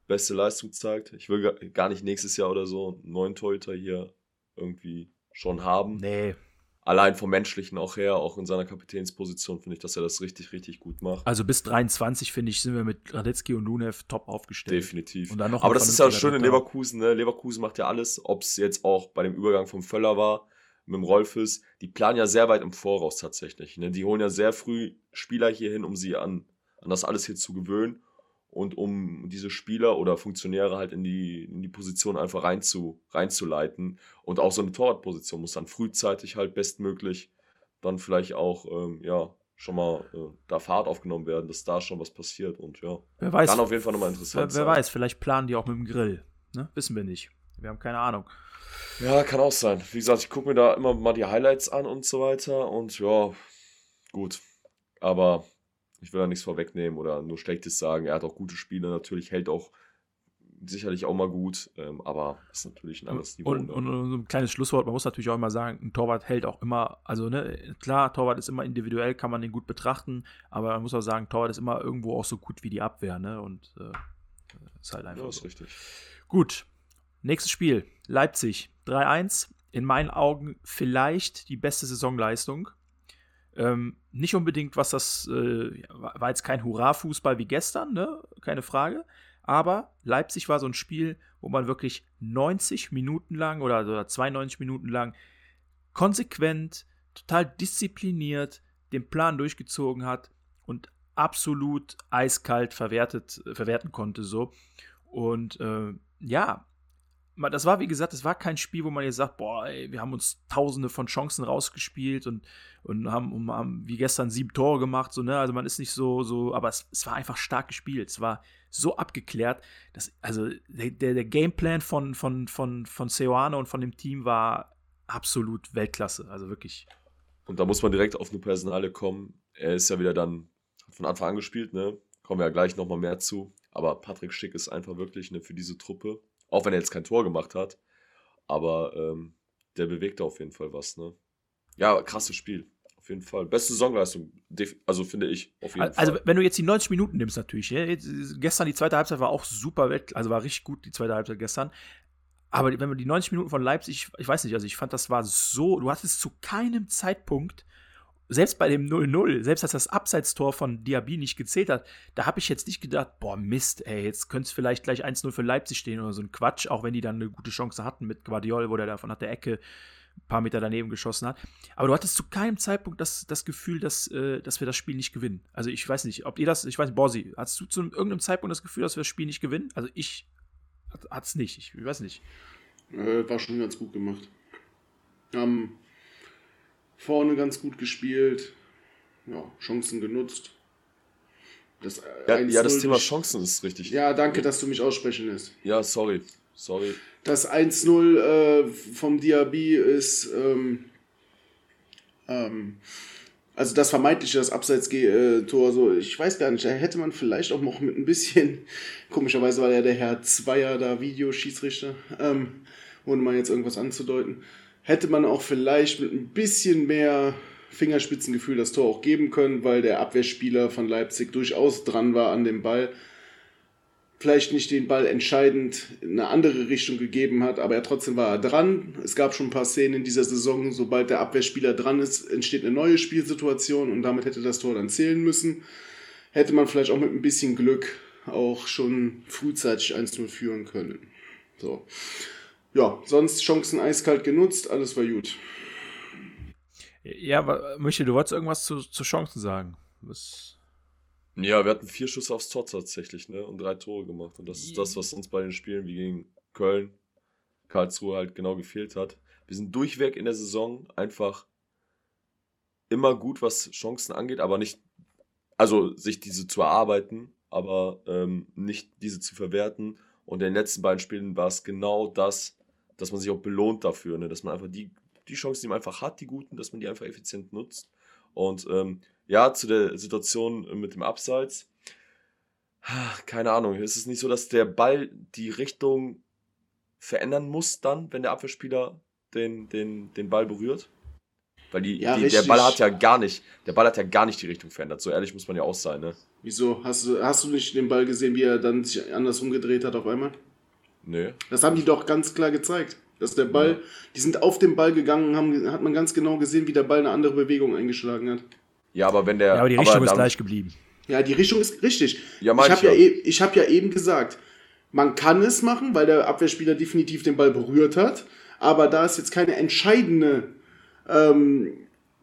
beste Leistung zeigt. Ich will gar nicht nächstes Jahr oder so einen neuen Torhüter hier irgendwie schon haben. Nee. Allein vom Menschlichen auch her, auch in seiner Kapitänsposition, finde ich, dass er das richtig, richtig gut macht. Also bis 23, finde ich, sind wir mit Radetzky und Lunev top aufgestellt. Definitiv. Aber das ist ja schön in Leverkusen. Ne? Leverkusen macht ja alles, ob es jetzt auch bei dem Übergang vom Völler war, mit dem Rolfes, die planen ja sehr weit im Voraus tatsächlich. Ne? Die holen ja sehr früh Spieler hier hin, um sie an, an das alles hier zu gewöhnen und um diese Spieler oder Funktionäre halt in die, in die Position einfach rein zu, reinzuleiten. Und auch so eine Torwartposition muss dann frühzeitig halt bestmöglich dann vielleicht auch, ähm, ja, schon mal äh, da Fahrt aufgenommen werden, dass da schon was passiert und ja. Wer weiß, kann auf jeden Fall nochmal interessant wer, wer sein. weiß, vielleicht planen die auch mit dem Grill. Ne? Wissen wir nicht. Wir haben keine Ahnung. Ja, kann auch sein. Wie gesagt, ich gucke mir da immer mal die Highlights an und so weiter und ja, gut. Aber ich will da nichts vorwegnehmen oder nur Schlechtes sagen. Er hat auch gute Spiele, natürlich hält auch sicherlich auch mal gut, ähm, aber ist natürlich ein anderes Niveau. Und, und, und, so ein kleines Schlusswort, man muss natürlich auch immer sagen, ein Torwart hält auch immer, also ne, klar, Torwart ist immer individuell, kann man den gut betrachten, aber man muss auch sagen, Torwart ist immer irgendwo auch so gut wie die Abwehr, ne? Und äh, ist halt einfach. Ja, ist so. richtig. Gut. Nächstes Spiel. Leipzig. 3-1. In meinen Augen vielleicht die beste Saisonleistung. Ähm, nicht unbedingt, was das, äh, war jetzt kein Hurra-Fußball wie gestern, ne? Keine Frage. Aber Leipzig war so ein Spiel, wo man wirklich 90 Minuten lang oder, oder 92 Minuten lang konsequent, total diszipliniert den Plan durchgezogen hat und absolut eiskalt verwertet, verwerten konnte. So. Und äh, ja, das war, wie gesagt, das war kein Spiel, wo man jetzt sagt, boah, ey, wir haben uns tausende von Chancen rausgespielt und, und haben, haben, wie gestern sieben Tore gemacht, so, ne? Also man ist nicht so, so, aber es, es war einfach stark gespielt. Es war so abgeklärt, dass, also der, der Gameplan von, von, von, von Seoane und von dem Team war absolut Weltklasse. Also wirklich. Und da muss man direkt auf eine Personale kommen. Er ist ja wieder dann von Anfang an gespielt, ne? Kommen wir ja gleich nochmal mehr zu. Aber Patrick Schick ist einfach wirklich ne, für diese Truppe auch wenn er jetzt kein Tor gemacht hat. Aber ähm, der bewegt auf jeden Fall was, ne? Ja, krasses Spiel. Auf jeden Fall. Beste Saisonleistung, also finde ich, auf jeden also, Fall. Also, wenn du jetzt die 90 Minuten nimmst, natürlich. Ja, jetzt, gestern die zweite Halbzeit war auch super, also war richtig gut, die zweite Halbzeit gestern. Aber wenn man die 90 Minuten von Leipzig, ich weiß nicht, also ich fand, das war so, du hattest zu keinem Zeitpunkt selbst bei dem 0-0, selbst als das Abseitstor von Diaby nicht gezählt hat, da habe ich jetzt nicht gedacht, boah, Mist, ey, jetzt könnte es vielleicht gleich 1-0 für Leipzig stehen oder so ein Quatsch, auch wenn die dann eine gute Chance hatten mit Guardiol, wo der davon hat der Ecke ein paar Meter daneben geschossen hat. Aber du hattest zu keinem Zeitpunkt das, das Gefühl, dass, äh, dass wir das Spiel nicht gewinnen. Also ich weiß nicht, ob ihr das, ich weiß nicht, Borsi, hast du zu irgendeinem Zeitpunkt das Gefühl, dass wir das Spiel nicht gewinnen? Also ich hatte es nicht, ich, ich weiß nicht. Äh, war schon ganz gut gemacht. Ähm, vorne ganz gut gespielt, ja, Chancen genutzt. Das, ja, ja, das Thema Chancen ist richtig. Ja, danke, dass du mich aussprechen lässt. Ja, sorry. Sorry. Das 1-0 äh, vom Diaby ist, ähm, ähm, also das vermeintliche, das Abseits-Tor, so, ich weiß gar nicht, da hätte man vielleicht auch noch mit ein bisschen, komischerweise war ja der Herr Zweier da Videoschießrichter, ähm, ohne mal jetzt irgendwas anzudeuten hätte man auch vielleicht mit ein bisschen mehr Fingerspitzengefühl das Tor auch geben können, weil der Abwehrspieler von Leipzig durchaus dran war an dem Ball. Vielleicht nicht den Ball entscheidend in eine andere Richtung gegeben hat, aber er trotzdem war er dran. Es gab schon ein paar Szenen in dieser Saison, sobald der Abwehrspieler dran ist, entsteht eine neue Spielsituation und damit hätte das Tor dann zählen müssen. Hätte man vielleicht auch mit ein bisschen Glück auch schon frühzeitig 1-0 führen können. So ja, sonst Chancen eiskalt genutzt, alles war gut. Ja, aber Michael, du wolltest irgendwas zu, zu Chancen sagen. Was? Ja, wir hatten vier Schüsse aufs Tor tatsächlich, ne? Und drei Tore gemacht. Und das ist das, was uns bei den Spielen wie gegen Köln, Karlsruhe halt genau gefehlt hat. Wir sind durchweg in der Saison einfach immer gut, was Chancen angeht, aber nicht, also sich diese zu erarbeiten, aber ähm, nicht diese zu verwerten. Und in den letzten beiden Spielen war es genau das, dass man sich auch belohnt dafür, ne? dass man einfach die, die Chancen, die man einfach hat, die guten, dass man die einfach effizient nutzt. Und ähm, ja, zu der Situation mit dem Abseits. Keine Ahnung, ist es nicht so, dass der Ball die Richtung verändern muss dann, wenn der Abwehrspieler den, den, den Ball berührt? Weil die, ja, die, der Ball hat ja gar nicht, der Ball hat ja gar nicht die Richtung verändert. So ehrlich muss man ja auch sein, ne? Wieso? Hast du, hast du nicht den Ball gesehen, wie er dann sich anders umgedreht hat auf einmal? Nö. Das haben die doch ganz klar gezeigt. Dass der Ball, ja. die sind auf den Ball gegangen, haben, hat man ganz genau gesehen, wie der Ball eine andere Bewegung eingeschlagen hat. Ja, aber wenn der. Ja, aber die Richtung aber ist gleich geblieben. Ja, die Richtung ist richtig. Ja, ich habe ja, e ich hab ja eben gesagt, man kann es machen, weil der Abwehrspieler definitiv den Ball berührt hat. Aber da ist jetzt keine entscheidende ähm,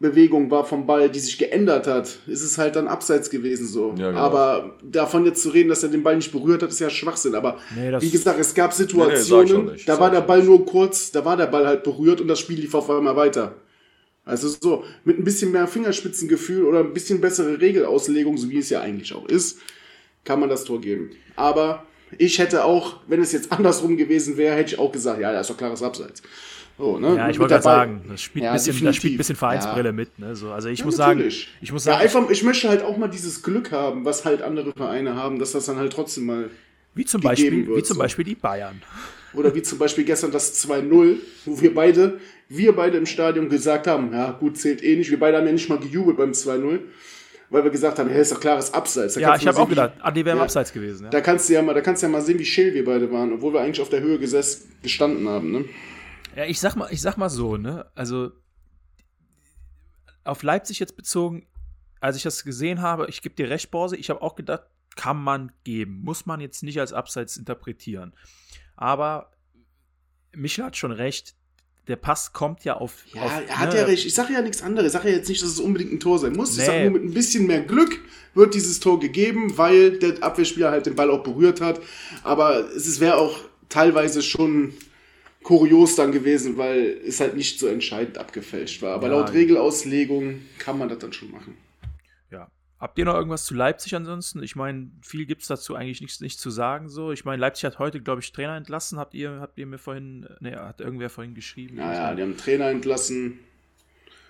Bewegung war vom Ball, die sich geändert hat, ist es halt dann abseits gewesen so. Ja, genau. Aber davon jetzt zu reden, dass er den Ball nicht berührt hat, ist ja Schwachsinn. Aber nee, wie gesagt, es gab Situationen, nee, nee, da war der Ball nur kurz, da war der Ball halt berührt und das Spiel lief auf einmal weiter. Also so, mit ein bisschen mehr Fingerspitzengefühl oder ein bisschen bessere Regelauslegung, so wie es ja eigentlich auch ist, kann man das Tor geben. Aber ich hätte auch, wenn es jetzt andersrum gewesen wäre, hätte ich auch gesagt, ja, da ist doch klares Abseits. So, ne? Ja, ich wollte gerade sagen, das spielt, ja, bisschen, das spielt ein bisschen Vereinsbrille ja. mit. Ne? So, also ich ja, muss natürlich. sagen, ich muss sagen. Einfach, ich möchte halt auch mal dieses Glück haben, was halt andere Vereine haben, dass das dann halt trotzdem mal Wie zum, Beispiel, wird, wie zum so. Beispiel die Bayern. Oder wie zum Beispiel gestern das 2-0, wo wir beide, wir beide im Stadion gesagt haben, ja gut, zählt eh nicht. Wir beide haben ja nicht mal gejubelt beim 2-0, weil wir gesagt haben, ja, ist doch klares Abseits. Da Ja, ich habe auch gedacht, ah, die wären Ja. abseits gewesen. Ja. da kannst du ja mal, da kannst du ja mal sehen, wie scheel wir beide waren, obwohl wir eigentlich auf der Höhe gesessen, gestanden haben, ne? Ja, ich sag mal, ich sag mal so, ne? Also auf Leipzig jetzt bezogen, als ich das gesehen habe, ich gebe dir recht, Borse, ich habe auch gedacht, kann man geben. Muss man jetzt nicht als Abseits interpretieren. Aber Michel hat schon recht, der Pass kommt ja auf. Ja, auf, er hat ne, ja recht. Ich sage ja nichts anderes. Ich sage ja jetzt nicht, dass es unbedingt ein Tor sein muss. Ich Nee. sage nur, mit ein bisschen mehr Glück wird dieses Tor gegeben, weil der Abwehrspieler halt den Ball auch berührt hat. Aber es wäre auch teilweise schon kurios dann gewesen, weil es halt nicht so entscheidend abgefälscht war. Aber Ja. laut Regelauslegung kann man das dann schon machen. Ja. Habt ihr noch irgendwas zu Leipzig ansonsten? Ich meine, viel gibt es dazu eigentlich nichts nicht zu sagen. So. Ich meine, Leipzig hat heute, glaube ich, Trainer entlassen. Habt ihr, habt ihr mir vorhin, ne, hat irgendwer vorhin geschrieben? Naja, die haben Trainer entlassen.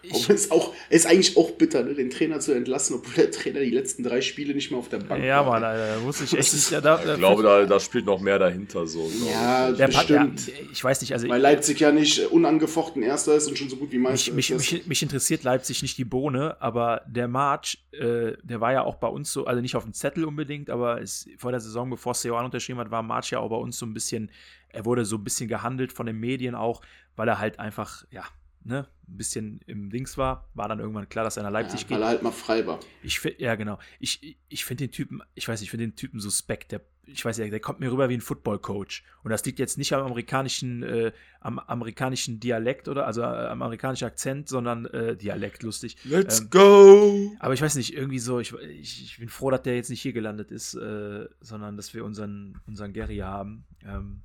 Ich- es auch, ist eigentlich auch bitter, ne, den Trainer zu entlassen, obwohl der Trainer die letzten drei Spiele nicht mehr auf der Bank ja, war. Mann, Alter, da muss ich echt nicht. Ja, da, da, Ich glaube, da, da spielt noch mehr dahinter. So, Ja, ich. der Pa- ja, bestimmt. ich weiß nicht, also Weil Leipzig ja nicht unangefochten Erster ist und schon so gut wie Meister mich, mich, ist. mich, mich interessiert Leipzig nicht die Bohne, aber der March, äh, der war ja auch bei uns so, also nicht auf dem Zettel unbedingt, aber es, vor der Saison, bevor Seoane unterschrieben hat, war March ja auch bei uns so ein bisschen, er wurde so ein bisschen gehandelt von den Medien auch, weil er halt einfach, ja, ne, ein bisschen im Dings war, war dann irgendwann klar, dass er nach Leipzig ja, geht. weil er halt mal frei war. Ich ja, genau. Ich, ich finde den Typen, ich weiß nicht, ich finde den Typen suspekt. Der, ich weiß nicht, der kommt mir rüber wie ein Football-Coach. Und das liegt jetzt nicht am amerikanischen, äh, am amerikanischen Dialekt oder, also äh, am amerikanischen Akzent, sondern äh, Dialekt, lustig. Let's Ähm, go! Aber ich weiß nicht, irgendwie so, ich, ich, ich bin froh, dass der jetzt nicht hier gelandet ist, äh, sondern dass wir unseren, unseren Gary haben. Ähm,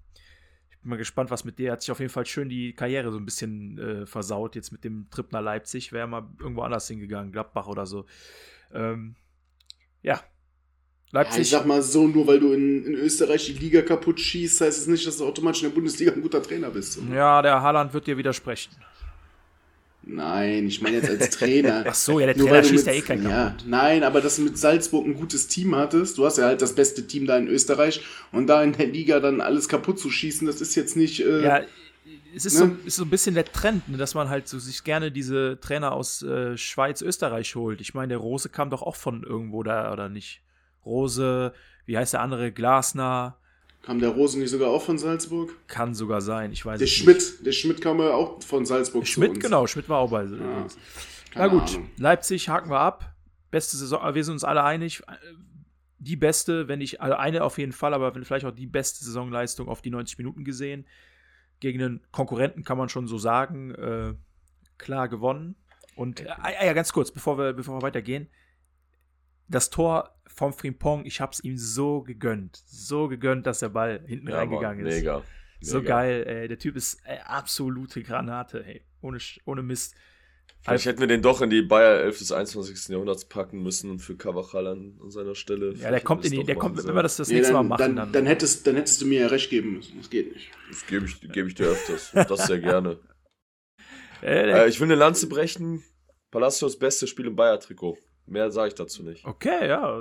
bin mal gespannt, was mit der. Hat sich auf jeden Fall schön die Karriere so ein bisschen äh, versaut, jetzt mit dem Trip nach Leipzig. Wäre mal irgendwo anders hingegangen, Gladbach oder so. Ähm, ja. Ja, Leipzig. ich sag mal so, nur weil du in, in Österreich die Liga kaputt schießt, heißt es nicht, dass du automatisch in der Bundesliga ein guter Trainer bist. So. ja, der Haaland wird dir widersprechen. Nein, ich meine jetzt als Trainer. Ach so, ja, der Nur Trainer schießt mit- ja eh keinen ja, kaputt. Nein, aber dass du mit Salzburg ein gutes Team hattest, du hast ja halt das beste Team da in Österreich und da in der Liga dann alles kaputt zu schießen, das ist jetzt nicht. Äh, Ja, es ist, Ne? so, ist so ein bisschen der Trend, ne, dass man halt so sich gerne diese Trainer aus äh, Schweiz, Österreich holt. Ich meine, der Rose kam doch auch von irgendwo da, oder nicht? Rose, wie heißt der andere? Glasner, Kam der Rosen nicht sogar auch von Salzburg? kann sogar sein. Ich weiß Der Schmidt, der Schmidt kam ja auch von Salzburg nicht. Schmidt, genau, Schmidt war auch bei. Ja, Na gut, Ahnung. Leipzig haken wir ab. Beste Saison, wir sind uns alle einig. Die beste, wenn nicht, also eine auf jeden Fall, aber vielleicht auch die beste Saisonleistung auf die 90 Minuten gesehen. Gegen einen Konkurrenten kann man schon so sagen, äh, klar gewonnen. Und äh, ah, ja, ganz kurz, bevor wir, bevor wir weitergehen. Das Tor vom Frimpong, ich hab's ihm so gegönnt. So gegönnt, dass der Ball hinten Ja, reingegangen Mann, ist. mega. So mega. geil, ey. Der Typ ist ey, absolute Granate, ey. Ohne, ohne Mist. Vielleicht hätten wir den doch in die Bayer 11 des 21. Jahrhunderts packen müssen für Cavachal an, an seiner Stelle. Ja, der kommt in die, der kommt, wenn wir das das Nee, nächste Mal dann, machen, dann, dann. dann, hättest, dann hättest du mir ja recht geben müssen. Das geht nicht. Das gebe ich, gebe ich dir öfters. Und das sehr gerne. Äh, Äh, ich will eine Lanze brechen. Palacios beste Spiel im Bayer-Trikot. Mehr sage ich dazu nicht. okay, ja.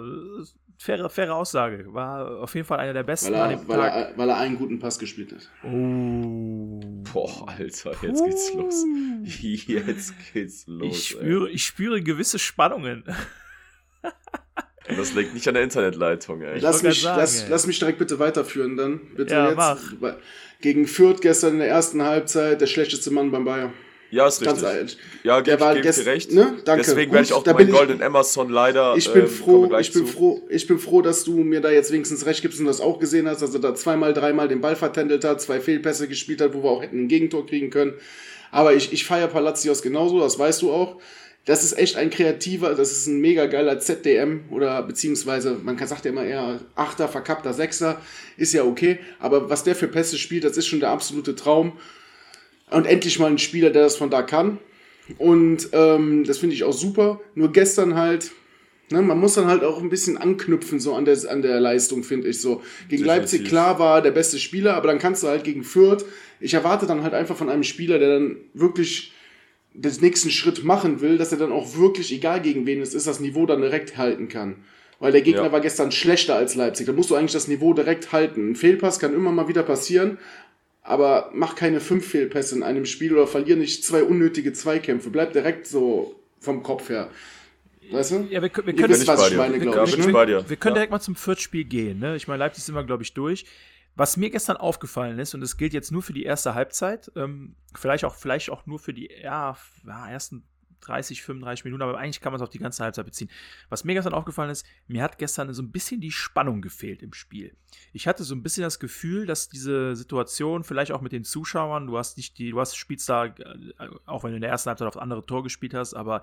Faire, faire Aussage. War auf jeden Fall einer der besten Weil an er, dem weil, Tag. er, weil er einen guten Pass gespielt hat. oh. Boah, Alter, jetzt geht's los. Jetzt geht's los. Ich spüre, ich spüre gewisse Spannungen. Das liegt nicht an der Internetleitung, ey. Lass mich, sagen, lass, ey. lass mich direkt bitte weiterführen dann. Bitte Ja, jetzt. mach. Gegen Fürth gestern in der ersten Halbzeit der schlechteste Mann beim Bayern. Ja, ist Ganz richtig. ehrlich. Ja, gebe geb ich dir recht. ne? Danke. Deswegen werde ich auch meinen goldenen Emerson leider. Ich bin ähm, froh, ich bin zu. froh, ich bin froh, dass du mir da jetzt wenigstens recht gibst und das auch gesehen hast, dass er da zweimal, dreimal den Ball vertändelt hat, zwei Fehlpässe gespielt hat, wo wir auch hätten ein Gegentor kriegen können. Aber ich, ich feiere Palacios genauso, das weißt du auch. Das ist echt ein kreativer, das ist ein mega geiler ZDM oder beziehungsweise, man kann sagt ja immer eher Achter, verkappter Sechser, ist ja okay. Aber was der für Pässe spielt, das ist schon der absolute Traum. Und endlich mal ein Spieler, der das von da kann. Und ähm, das finde ich auch super. Nur gestern halt, ne, man muss dann halt auch ein bisschen anknüpfen so an der, an der Leistung, finde ich so. Gegen Definitiv. Leipzig, klar, war er der beste Spieler, aber dann kannst du halt gegen Fürth. Ich erwarte dann halt einfach von einem Spieler, der dann wirklich den nächsten Schritt machen will, dass er dann auch wirklich, egal gegen wen es ist, das Niveau dann direkt halten kann. Weil der Gegner Ja. war gestern schlechter als Leipzig. Da musst du eigentlich das Niveau direkt halten. Ein Fehlpass kann immer mal wieder passieren, aber mach keine fünf Fehlpässe in einem Spiel oder verlier nicht zwei unnötige Zweikämpfe. Bleib direkt so vom Kopf her. Weißt du? Ja, wir, können- wir können, wisst, ich was bei ich dir. meine, glaube ich. Wir können direkt mal zum Viertspiel gehen. Ne? Ich meine, Leipzig sind wir, glaube ich, durch. Was mir gestern aufgefallen ist, und das gilt jetzt nur für die erste Halbzeit, ähm, vielleicht, auch, vielleicht auch nur für die ja, ersten 30, 35 Minuten, aber eigentlich kann man es auf die ganze Halbzeit beziehen. Was mir gestern aufgefallen ist, mir hat gestern so ein bisschen die Spannung gefehlt im Spiel. Ich hatte so ein bisschen das Gefühl, dass diese Situation, vielleicht auch mit den Zuschauern, du hast nicht die, du hast spielst da, äh, auch wenn du in der ersten Halbzeit auf andere Tor gespielt hast, aber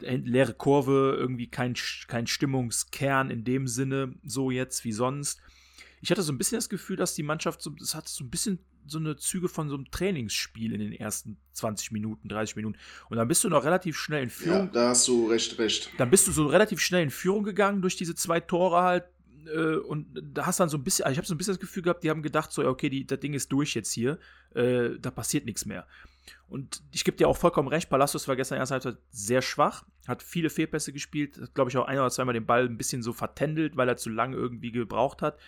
leere Kurve, irgendwie kein, kein Stimmungskern in dem Sinne, so jetzt wie sonst. Ich hatte so ein bisschen das Gefühl, dass die Mannschaft, so, das hat so ein bisschen so eine Züge von so einem Trainingsspiel in den ersten 20 Minuten, 30 Minuten. Und dann bist du noch relativ schnell in Ja, Führung. da hast du recht, recht. Dann bist du so relativ schnell in Führung gegangen durch diese zwei Tore halt. äh, Und da hast dann so ein bisschen, also ich habe so ein bisschen das Gefühl gehabt, die haben gedacht, so, ja, okay, die, das Ding ist durch jetzt hier, äh, da passiert nichts mehr. Und ich gebe dir auch vollkommen recht, Palacios war gestern ersten Halbzeit sehr schwach, hat viele Fehlpässe gespielt, hat, glaube ich, auch ein oder zweimal den Ball ein bisschen so vertändelt, weil er zu lange irgendwie gebraucht hat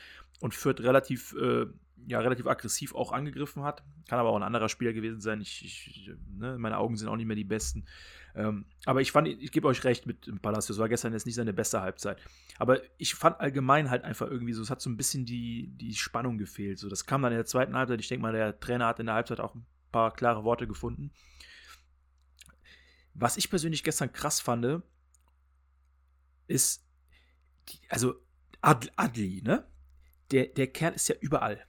und Fürth relativ, äh, ja, relativ aggressiv auch angegriffen hat. Kann aber auch ein anderer Spieler gewesen sein. Ich, ich, ne, meine Augen sind auch nicht mehr die besten. Ähm, aber ich fand, ich gebe euch recht mit dem Palacios, war gestern jetzt nicht seine beste Halbzeit. Aber ich fand allgemein halt einfach irgendwie so, es hat so ein bisschen die, die Spannung gefehlt. So, das kam dann in der zweiten Halbzeit. Ich denke mal, der Trainer hat in der Halbzeit auch ein paar klare Worte gefunden. Was ich persönlich gestern krass fand, ist, die, also Ad, Adli, ne? Der, der Kerl ist ja überall.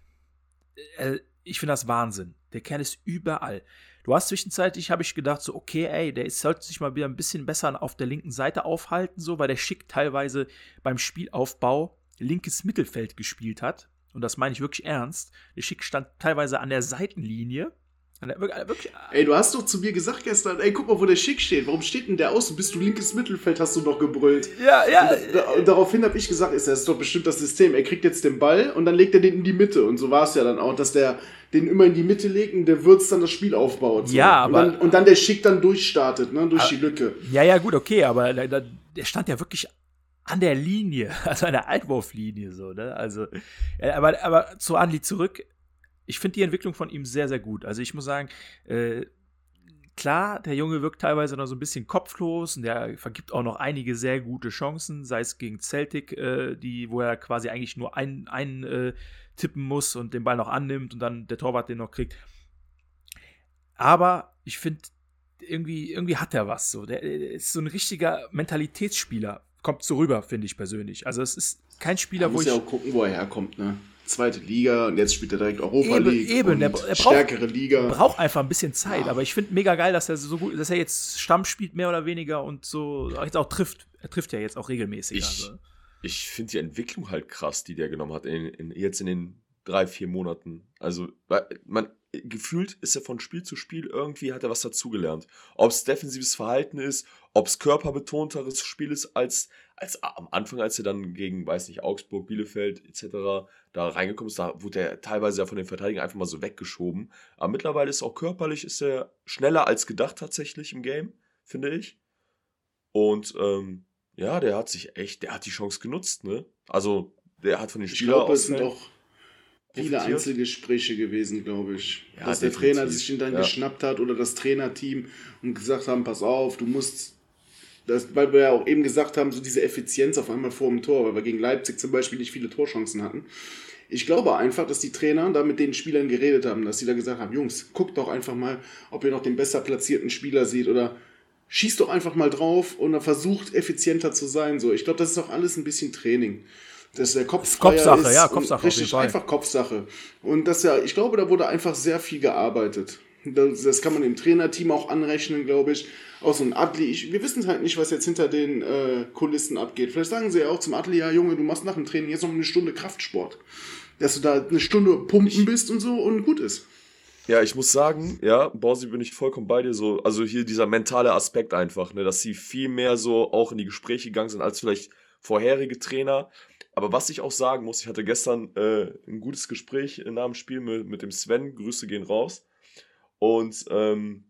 Äh, ich finde das Wahnsinn. Der Kerl ist überall. Du hast zwischenzeitlich, habe ich gedacht, so, okay, ey, der ist, sollte sich mal wieder ein bisschen besser auf der linken Seite aufhalten, so, weil der schick teilweise beim Spielaufbau linkes Mittelfeld gespielt hat. Und das meine ich wirklich ernst. Der Schick stand teilweise an der Seitenlinie. Wirklich, wirklich, Ey, du hast doch zu mir gesagt gestern, ey, guck mal, wo der Schick steht. Warum steht denn der außen? Bist du linkes Mittelfeld, hast du noch gebrüllt. ja, ja. Und, da, und daraufhin habe ich gesagt, ist das ist doch bestimmt das System. Er kriegt jetzt den Ball und dann legt er den in die Mitte. Und so war es ja dann auch, dass der den immer in die Mitte legt und der Würz dann das Spiel aufbaut. So. Ja, und aber- dann, und dann der Schick dann durchstartet, ne, durch Ah, die Lücke. Ja, ja, gut, okay, aber der stand ja wirklich an der Linie, also an der Einwurflinie, so, ne? Also, ja, aber, aber zu Anli zurück. Ich finde die Entwicklung von ihm sehr, sehr gut. Also, ich muss sagen, äh, klar, der Junge wirkt teilweise noch so ein bisschen kopflos und der vergibt auch noch einige sehr gute Chancen, sei es gegen Celtic, äh, die, wo er quasi eigentlich nur einen, einen äh, tippen muss und den Ball noch annimmt und dann der Torwart den noch kriegt. Aber ich finde, irgendwie, irgendwie hat er was. So. Der, der ist so ein richtiger Mentalitätsspieler. Kommt so rüber, finde ich persönlich. Also es ist kein Spieler, wo muss ich. ja auch gucken, wo er herkommt, ne? Zweite Liga und jetzt spielt er direkt Europa Eben, League. eben, und der- braucht- stärkere Liga. braucht einfach ein bisschen Zeit, aber ich finde mega geil, dass er so gut, dass er jetzt Stamm spielt, mehr oder weniger und so jetzt auch trifft. Er trifft ja jetzt auch regelmäßig. Ich, also. ich finde die Entwicklung halt krass, die der genommen hat, in, in, jetzt in den drei, vier Monaten. Also, man gefühlt ist er von Spiel zu Spiel irgendwie hat er was dazugelernt. Ob es defensives Verhalten ist, ob es körperbetonteres Spiel ist als, als am Anfang, als er dann gegen, weiß nicht, Augsburg, Bielefeld etc. da reingekommen ist, da wurde er teilweise ja von den Verteidigern einfach mal so weggeschoben. Aber mittlerweile ist auch körperlich ist er schneller als gedacht tatsächlich im Game, finde ich. Und ähm, ja, der hat sich echt, der hat die Chance genutzt, ne? Also, der hat von den Ich Spielern glaube, es sind auswählen- auch viele. Einzelgespräche gewesen, glaube ich. Ja, dass der definitiv. Trainer sich ihn dann Ja. geschnappt hat oder das Trainerteam und gesagt haben, pass auf, du musst, das, weil wir ja auch eben gesagt haben, so diese Effizienz auf einmal vor dem Tor, weil wir gegen Leipzig zum Beispiel nicht viele Torchancen hatten. Ich glaube einfach, dass die Trainer da mit den Spielern geredet haben, dass sie da gesagt haben, Jungs, guckt doch einfach mal, ob ihr noch den besser platzierten Spieler seht oder schießt doch einfach mal drauf und dann versucht effizienter zu sein. So, ich glaube, das ist auch alles ein bisschen Training. Der Kopf Kopfsache, ist ja, Kopfsache Richtig, einfach Kopfsache. Und das ja, ich glaube, da wurde einfach sehr viel gearbeitet. Das, das kann man dem Trainerteam auch anrechnen, glaube ich. Auch so ein Adli, ich, wir wissen halt nicht, was jetzt hinter den äh, Kulissen abgeht. Vielleicht sagen sie ja auch zum Adli, ja Junge, du machst nach dem Training jetzt noch eine Stunde Kraftsport. Dass du da eine Stunde pumpen bist und so und gut ist. Ja, ich muss sagen, ja, Borsi bin ich vollkommen bei dir so. Also hier dieser mentale Aspekt einfach, ne, dass sie viel mehr so auch in die Gespräche gegangen sind als vielleicht vorherige Trainer. Aber was ich auch sagen muss, ich hatte gestern äh, ein gutes Gespräch nach dem Spiel mit, mit dem Sven. Grüße gehen raus. Und ähm,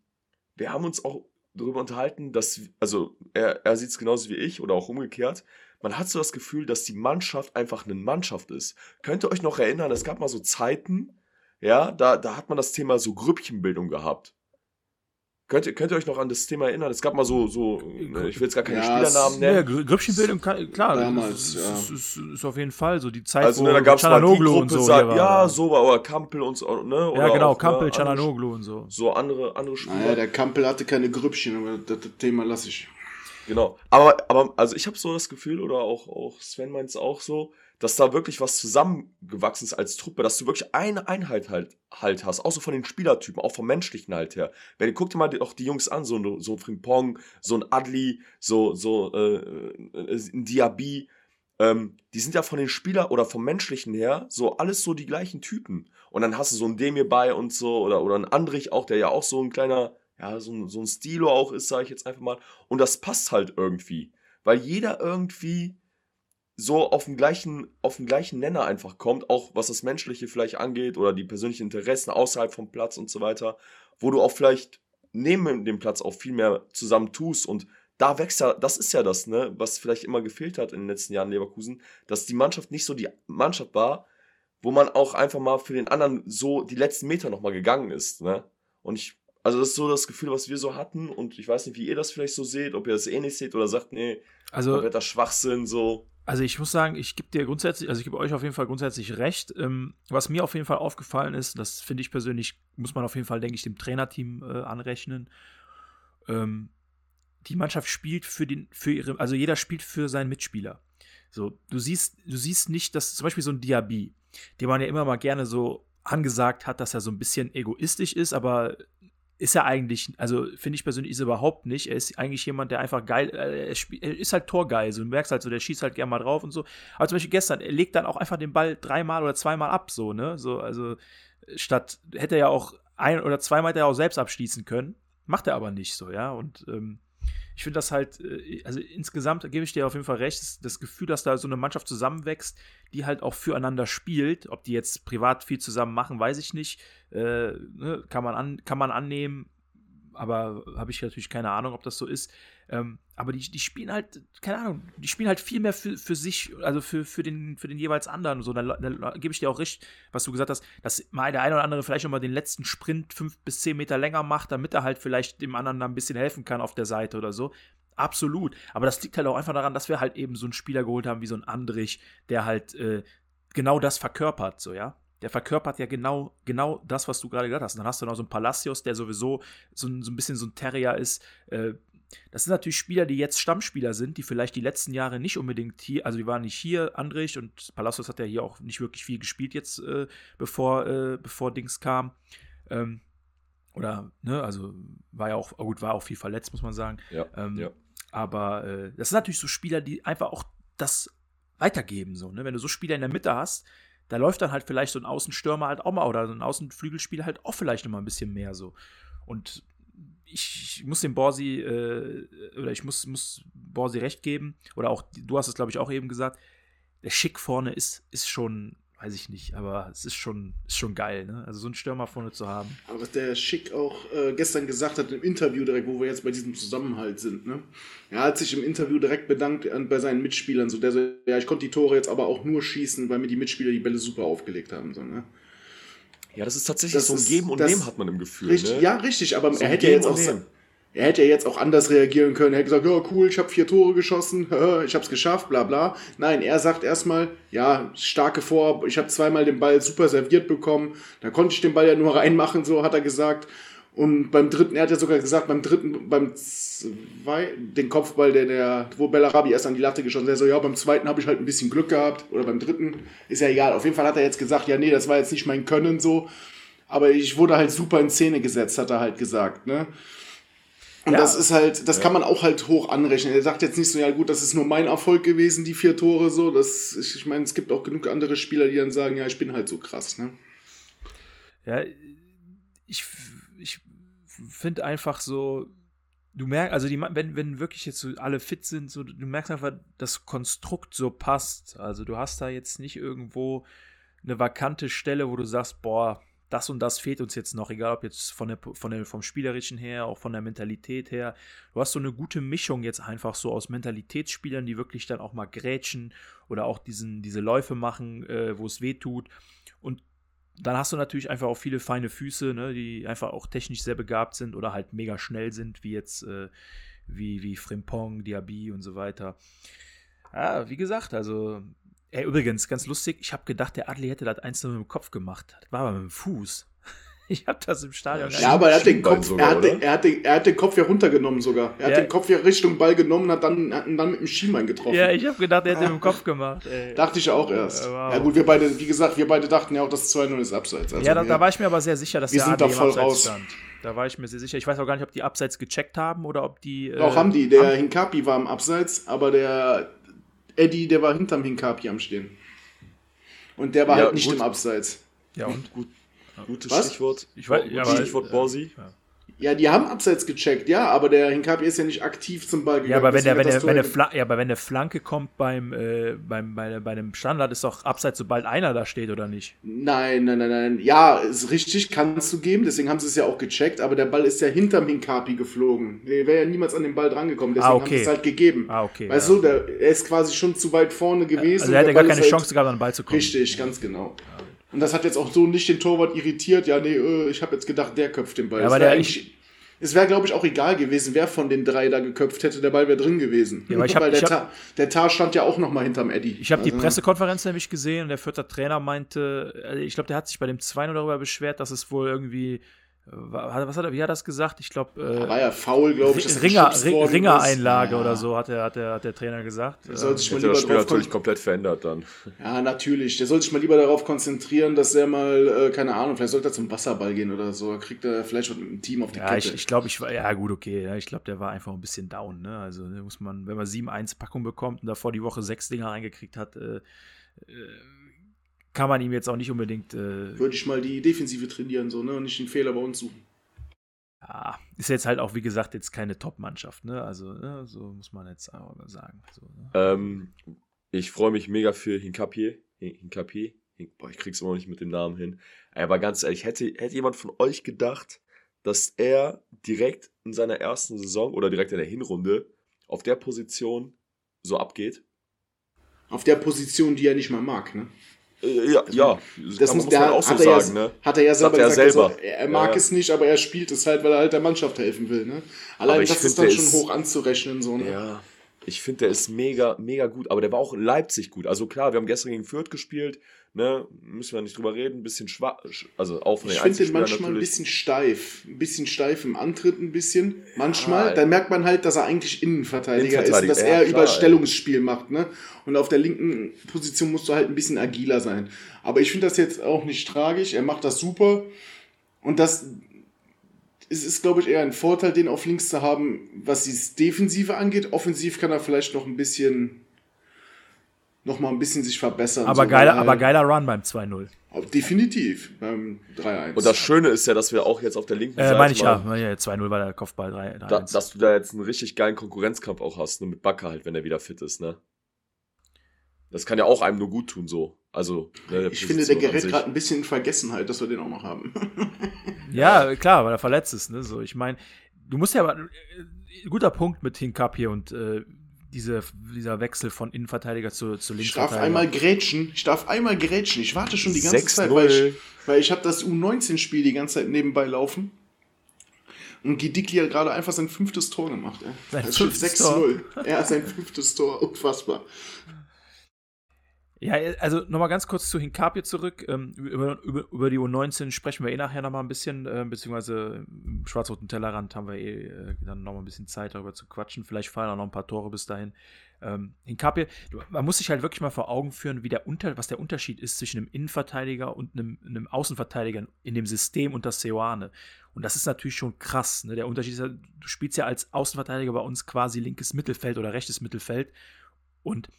wir haben uns auch darüber unterhalten, dass, also er, er sieht es genauso wie ich oder auch umgekehrt, man hat so das Gefühl, dass die Mannschaft einfach eine Mannschaft ist. Könnt ihr euch noch erinnern, es gab mal so Zeiten, ja, da, da hat man das Thema so Grüppchenbildung gehabt. Könnt ihr, könnt ihr euch noch an das Thema erinnern? Es gab mal so, so ne, ich will jetzt gar keine Ja, Spielernamen Ja, nennen. Grü- Grüppchenbildung, klar, Damals, ist, ja. ist, ist, ist auf jeden Fall so die Zeit, Also, wo ne, da gab es mal die Gruppe, und so sagt, ja, so war, oder Kampel und so, ne? ja, Oder genau, auch, Kampel, ne, Çalhanoğlu und so. so andere, andere Spieler. Naja, der Kampel hatte keine Grüppchen, aber das, das Thema lasse ich. Genau. Aber, aber also ich habe so das Gefühl, oder auch, auch Sven meint es auch so, dass da wirklich was zusammengewachsen ist als Truppe, dass du wirklich eine Einheit halt, halt hast, auch so von den Spielertypen, auch vom menschlichen halt her. Wenn, guck dir mal auch die Jungs an, so, ein- so ein Frimpong, so ein Adli, so, so äh, äh, ein Diaby, ähm, die sind ja von den Spieler oder vom menschlichen her so alles so die gleichen Typen. Und dann hast du so einen Demir bei und so, oder, oder einen Andrich auch, der ja auch so ein kleiner, ja, so ein, so ein Stilo auch ist, sage ich jetzt einfach mal. Und das passt halt irgendwie. Weil jeder irgendwie so auf den gleichen, auf den gleichen Nenner einfach kommt, auch was das Menschliche vielleicht angeht oder die persönlichen Interessen außerhalb vom Platz und so weiter, wo du auch vielleicht neben dem Platz auch viel mehr zusammen tust und da wächst ja, das ist ja das, ne, was vielleicht immer gefehlt hat in den letzten Jahren in Leverkusen, dass die Mannschaft nicht so die Mannschaft war, wo man auch einfach mal für den anderen so die letzten Meter nochmal gegangen ist, ne? Und ich, also das ist so das Gefühl, was wir so hatten und ich weiß nicht, wie ihr das vielleicht so seht, ob ihr das ähnlich seht oder sagt, nee, Also, kompletter Schwachsinn, so. Also ich muss sagen, ich gebe dir grundsätzlich, also ich gebe euch auf jeden Fall grundsätzlich recht. Ähm, was mir auf jeden Fall aufgefallen ist, das finde ich persönlich, muss man auf jeden Fall, denke ich, dem Trainerteam äh, anrechnen. Ähm, die Mannschaft spielt für den, für ihre, also jeder spielt für seinen Mitspieler. So, du siehst, du siehst nicht, dass zum Beispiel so ein Diaby, den man ja immer mal gerne so angesagt hat, dass er so ein bisschen egoistisch ist, aber ist er eigentlich, also finde ich persönlich, ist er überhaupt nicht. Er ist eigentlich jemand, der einfach geil, äh, er, er ist halt torgeil. So, du merkst halt so, der schießt halt gerne mal drauf und so. Aber zum Beispiel gestern, er legt dann auch einfach den Ball dreimal oder zweimal ab, so, ne? So, also statt, hätte er ja auch ein oder zweimal hätte er auch selbst abschließen können. Macht er aber nicht so, ja. Und ähm, ich finde das halt, äh, also insgesamt gebe ich dir auf jeden Fall recht, das, Gefühl, dass da so eine Mannschaft zusammenwächst, die halt auch füreinander spielt. Ob die jetzt privat viel zusammen machen, weiß ich nicht. Äh, ne, kann, man an, kann man annehmen, aber habe ich natürlich keine Ahnung, ob das so ist. Ähm, aber die, die spielen halt, keine Ahnung, die spielen halt viel mehr für, für sich, also für, für, den, für den jeweils anderen. So, dann, dann gebe ich dir auch recht, was du gesagt hast, dass mal der eine oder andere vielleicht nochmal den letzten Sprint fünf bis zehn Meter länger macht, damit er halt vielleicht dem anderen da ein bisschen helfen kann auf der Seite oder so. Absolut. Aber das liegt halt auch einfach daran, dass wir halt eben so einen Spieler geholt haben wie so ein Andrich, der halt äh, genau das verkörpert, so, ja. Der verkörpert ja genau, genau das, was du gerade gesagt hast. Und dann hast du noch so einen Palacios, der sowieso so ein, so ein bisschen so ein Terrier ist. Äh, das sind natürlich Spieler, die jetzt Stammspieler sind, die vielleicht die letzten Jahre nicht unbedingt hier, also die waren nicht hier, Andrich und Palacios hat ja hier auch nicht wirklich viel gespielt jetzt, äh, bevor, äh, bevor Dings kam. Ähm, oder, ne, also war ja auch, oh gut, war auch viel verletzt, muss man sagen. Ja, Ähm, ja. Aber äh, das sind natürlich so Spieler, die einfach auch das weitergeben, so, ne? Wenn du so Spieler in der Mitte hast, da läuft dann halt vielleicht so ein Außenstürmer halt auch mal oder so ein Außenflügelspieler halt auch vielleicht noch mal ein bisschen mehr so. Und ich muss dem Borsi, äh, oder ich muss, muss Borsi recht geben, oder auch, du hast es, glaube ich, auch eben gesagt, der Schick vorne ist, ist schon, weiß ich nicht, aber es ist schon, ist schon geil, ne? Also so einen Stürmer vorne zu haben. Aber was der Schick auch äh, gestern gesagt hat im Interview direkt, wo wir jetzt bei diesem Zusammenhalt sind, ne? Er hat sich im Interview direkt bedankt an, bei seinen Mitspielern, so der so, ja, ich konnte die Tore jetzt aber auch nur schießen, weil mir die Mitspieler die Bälle super aufgelegt haben, so, ne? Ja, das ist tatsächlich Das so ein ist- Geben und Nehmen, hat man im Gefühl. Richtig, ne? ja, richtig, aber So er hätte ja jetzt auch er hätte ja jetzt auch anders reagieren können. Er hätte gesagt, ja, cool, ich habe vier Tore geschossen, ich habe es geschafft, bla bla. Nein, er sagt erstmal, ja, starke Vor, ich habe zweimal den Ball super serviert bekommen, da konnte ich den Ball ja nur reinmachen, so hat er gesagt. Und beim dritten, er hat ja sogar gesagt, beim dritten, beim zwei, den Kopfball, der, der, wo Bellarabi erst an die Latte geschossen hat, so, ja, beim zweiten habe ich halt ein bisschen Glück gehabt. Oder beim dritten, ist ja egal. Auf jeden Fall hat er jetzt gesagt, ja, nee, das war jetzt nicht mein Können so. Aber ich wurde halt super in Szene gesetzt, hat er halt gesagt, ne? Und Ja. das ist halt, das kann man auch halt hoch anrechnen. Er sagt jetzt nicht so, ja gut, das ist nur mein Erfolg gewesen, die vier Tore so. Das, ich, ich meine, es gibt auch genug andere Spieler, die dann sagen, ja, ich bin halt so krass, ne? Ja, ich, ich finde einfach so, du merkst, also die, wenn, wenn wirklich jetzt so alle fit sind, so, du merkst einfach, das Konstrukt so passt. Also du hast da jetzt nicht irgendwo eine vakante Stelle, wo du sagst, boah, das und das fehlt uns jetzt noch, egal ob jetzt von der, von der, vom Spielerischen her, auch von der Mentalität her. Du hast so eine gute Mischung jetzt einfach so aus Mentalitätsspielern, die wirklich dann auch mal grätschen oder auch diesen, diese Läufe machen, äh, wo es weh tut. Dann hast du natürlich einfach auch viele feine Füße, ne, die einfach auch technisch sehr begabt sind oder halt mega schnell sind, wie jetzt äh, wie, wie Frimpong, Diaby und so weiter. Ja, wie gesagt, also Ey, übrigens, ganz lustig, ich habe gedacht, der Adli hätte das nur mit dem Kopf gemacht. Das war aber mit dem Fuß. Ich habe das im Stadion Ja, aber er hat, den Kopf, sogar, er, hat den, er, hat den, er hat den Kopf ja runtergenommen sogar. Er ja. hat den Kopf ja Richtung Ball genommen hat dann, hat dann mit dem Schienbein getroffen. Ja, ich habe gedacht, er hätte mit dem Kopf gemacht. Ey. Dachte ich auch erst. Wow. Ja gut, wir beide, wie gesagt, wir beide dachten ja auch, dass 2-0 ist Abseits. Also ja, da, da, war ich mir aber sehr sicher, dass wir der sind Adli da voll raus. stand. Da war ich mir sehr sicher. Ich weiß auch gar nicht, ob die Abseits gecheckt haben oder ob die. Äh, auch haben die. Der Hinkapi war im Abseits, aber der Eddie, der war hinterm Hinkapi am Stehen. Und der war ja, halt nicht gut. im Abseits. Ja, und gut. Gutes Was? Stichwort. Ich weiß, ja, Stichwort Borsi. Ja. Ja, die haben abseits gecheckt, ja, aber der Hinkapi ist ja nicht aktiv zum Ball gegangen. Ja, aber wenn, der, wenn, der, wenn, der Fla ja, aber wenn der Flanke kommt beim, äh, beim, bei, bei einem Standard, ist doch abseits, sobald einer da steht, oder nicht? Nein, nein, nein, nein. Ja, ist richtig, kannst du geben, deswegen haben sie es ja auch gecheckt, aber der Ball ist ja hinterm Hinkapi geflogen. Der wäre ja niemals an den Ball drangekommen, deswegen ah, okay. haben sie es halt gegeben. Ah, okay. Weißt ja. du, der, er ist quasi schon zu weit vorne gewesen. Also er hätte gar keine halt Chance gehabt, an den Ball zu kommen. Richtig, ganz genau. Und das hat jetzt auch so nicht den Torwart irritiert. Ja, nee, äh, ich habe jetzt gedacht, der köpft den Ball. Ja, aber der, ich, es wäre, glaube ich, auch egal gewesen, wer von den drei da geköpft hätte. Der Ball wäre drin gewesen. Ja, ich hab, Weil der, hab, Tar, der Tar stand ja auch noch mal hinterm Eddie. Ich habe also, die Pressekonferenz nämlich gesehen und der vierte Trainer meinte, äh, ich glaube, der hat sich bei dem 2 darüber beschwert, dass es wohl irgendwie was hat er, wie hat er das gesagt? Ich glaube. Äh, war ja faul, glaube ich. Ringer, Ringer-Einlage ja. oder so, hat der, hat, der, hat der Trainer gesagt. Der soll sich mal lieber das Spiel natürlich komplett verändert dann. Ja, natürlich. Der soll sich mal lieber darauf konzentrieren, dass er mal, äh, keine Ahnung, vielleicht sollte er zum Wasserball gehen oder so. Kriegt er vielleicht mit dem Team auf die ja, Kette. Ich, ich glaube, ich war, ja gut, okay. Ja, ich glaube, der war einfach ein bisschen down. Ne? Also muss man, wenn man 7-1 Packung bekommt und davor die Woche sechs Dinger reingekriegt hat, äh, äh kann man ihm jetzt auch nicht unbedingt. Äh, Würde ich mal die Defensive trainieren, so, ne? Und nicht den Fehler bei uns suchen ja, ist jetzt halt auch, wie gesagt, jetzt keine Top-Mannschaft, ne? Also, ne? so muss man jetzt auch mal sagen. So, ne? ähm, ich freue mich mega für Hinkapie. Hinkapie. Hink, boah, ich krieg's immer noch nicht mit dem Namen hin. Aber ganz ehrlich, hätte, hätte jemand von euch gedacht, dass er direkt in seiner ersten Saison oder direkt in der Hinrunde auf der Position so abgeht? Auf der Position, die er nicht mal mag, ne? Äh, ja, ja, das muss, der, auch so sagen, ja, ne? Hat er ja selber er gesagt, selber. Also, er mag ja. es nicht, aber er spielt es halt, weil er halt der Mannschaft helfen will, ne? Allein das ist dann schon hoch anzurechnen, so, ne? Ja. Ich finde, der ist mega, mega gut, aber der war auch in Leipzig gut. Also klar, wir haben gestern gegen Fürth gespielt, ne, müssen wir nicht drüber reden, ein bisschen schwach, also auch von Ich finde den manchmal natürlich. ein bisschen steif, ein bisschen steif im Antritt, ein bisschen. Manchmal, ja, dann merkt man halt, dass er eigentlich Innenverteidiger, ist, dass ja, er klar, Überstellungsspiel macht, ne? Und auf der linken Position musst du halt ein bisschen agiler sein. Aber ich finde das jetzt auch nicht tragisch, er macht das super. Und das, es ist, glaube ich, eher ein Vorteil, den auf links zu haben, was die Defensive angeht. Offensiv kann er vielleicht noch ein bisschen noch mal ein bisschen sich verbessern. Aber, so, geiler, aber geiler Run beim 2-0. Definitiv beim 3-1. Und das Schöne ist ja, dass wir auch jetzt auf der linken äh, Seite. Meine ich ja, ja 2-0 war der Kopfball 3 da, Dass du da jetzt einen richtig geilen Konkurrenzkampf auch hast, nur mit Bakker halt, wenn er wieder fit ist, ne? Das kann ja auch einem nur gut tun, so. Also, ne, ich finde, der gerät gerade ein bisschen in Vergessenheit, dass wir den auch noch haben. ja, klar, weil er verletzt ist, ne? So, ich meine, du musst ja aber. Äh, guter Punkt mit Hinkap hier und äh, diese, dieser Wechsel von Innenverteidiger zu, zu Linksverteidiger. Ich darf einmal grätschen. Ich darf einmal grätschen. Ich warte schon die ganze Zeit, weil ich, weil ich habe das U19-Spiel die ganze Zeit nebenbei laufen. Und Gidikli hat gerade einfach sein fünftes Tor gemacht. Ey. Sein 6-0. Er hat sein fünftes Tor. Unfassbar. Ja, also nochmal ganz kurz zu Hinkapie zurück. Ähm, über, über, über, die U19 sprechen wir eh nachher nochmal ein bisschen, äh, beziehungsweise im schwarz-roten Tellerrand haben wir eh äh, dann nochmal ein bisschen Zeit darüber zu quatschen. Vielleicht fallen auch noch ein paar Tore bis dahin. Ähm, man muss sich halt wirklich mal vor Augen führen, wie der Unter, was der Unterschied ist zwischen einem Innenverteidiger und einem, einem Außenverteidiger in dem System unter Seoane. Und das ist natürlich schon krass. Ne? Der Unterschied ist ja, du spielst ja als Außenverteidiger bei uns quasi linkes Mittelfeld oder rechtes Mittelfeld. Und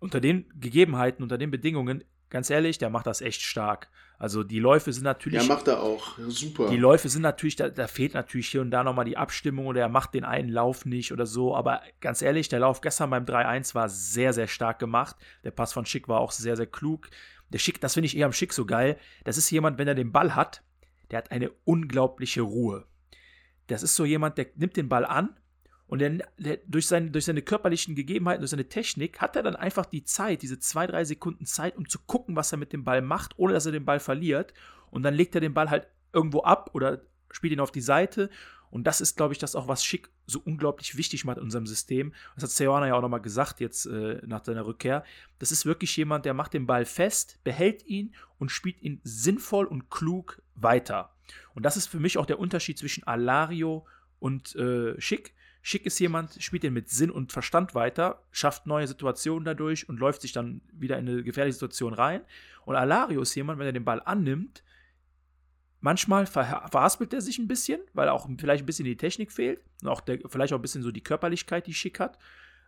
unter den Gegebenheiten, unter den Bedingungen, ganz ehrlich, der macht das echt stark. Also die Läufe sind natürlich. Ja, macht er auch. Super. Die Läufe sind natürlich, da, da fehlt natürlich hier und da nochmal die Abstimmung oder er macht den einen Lauf nicht oder so. Aber ganz ehrlich, der Lauf gestern beim 3-1 war sehr, sehr stark gemacht. Der Pass von Schick war auch sehr, sehr klug. Der Schick, das finde ich eher am Schick so geil. Das ist jemand, wenn er den Ball hat, der hat eine unglaubliche Ruhe. Das ist so jemand, der nimmt den Ball an und der, der, durch, seine, durch seine körperlichen Gegebenheiten, durch seine Technik, hat er dann einfach die Zeit, diese zwei, drei Sekunden Zeit, um zu gucken, was er mit dem Ball macht, ohne dass er den Ball verliert. Und dann legt er den Ball halt irgendwo ab oder spielt ihn auf die Seite. Und das ist, glaube ich, das auch, was Schick so unglaublich wichtig macht in unserem System. Das hat Seoana ja auch nochmal gesagt, jetzt äh, nach seiner Rückkehr. Das ist wirklich jemand, der macht den Ball fest, behält ihn und spielt ihn sinnvoll und klug weiter. Und das ist für mich auch der Unterschied zwischen Alario und äh, Schick. Schick ist jemand, spielt den mit Sinn und Verstand weiter, schafft neue Situationen dadurch und läuft sich dann wieder in eine gefährliche Situation rein. Und Alario ist jemand, wenn er den Ball annimmt, manchmal ver verhaspelt er sich ein bisschen, weil auch vielleicht ein bisschen die Technik fehlt und auch der, vielleicht auch ein bisschen so die Körperlichkeit, die Schick hat.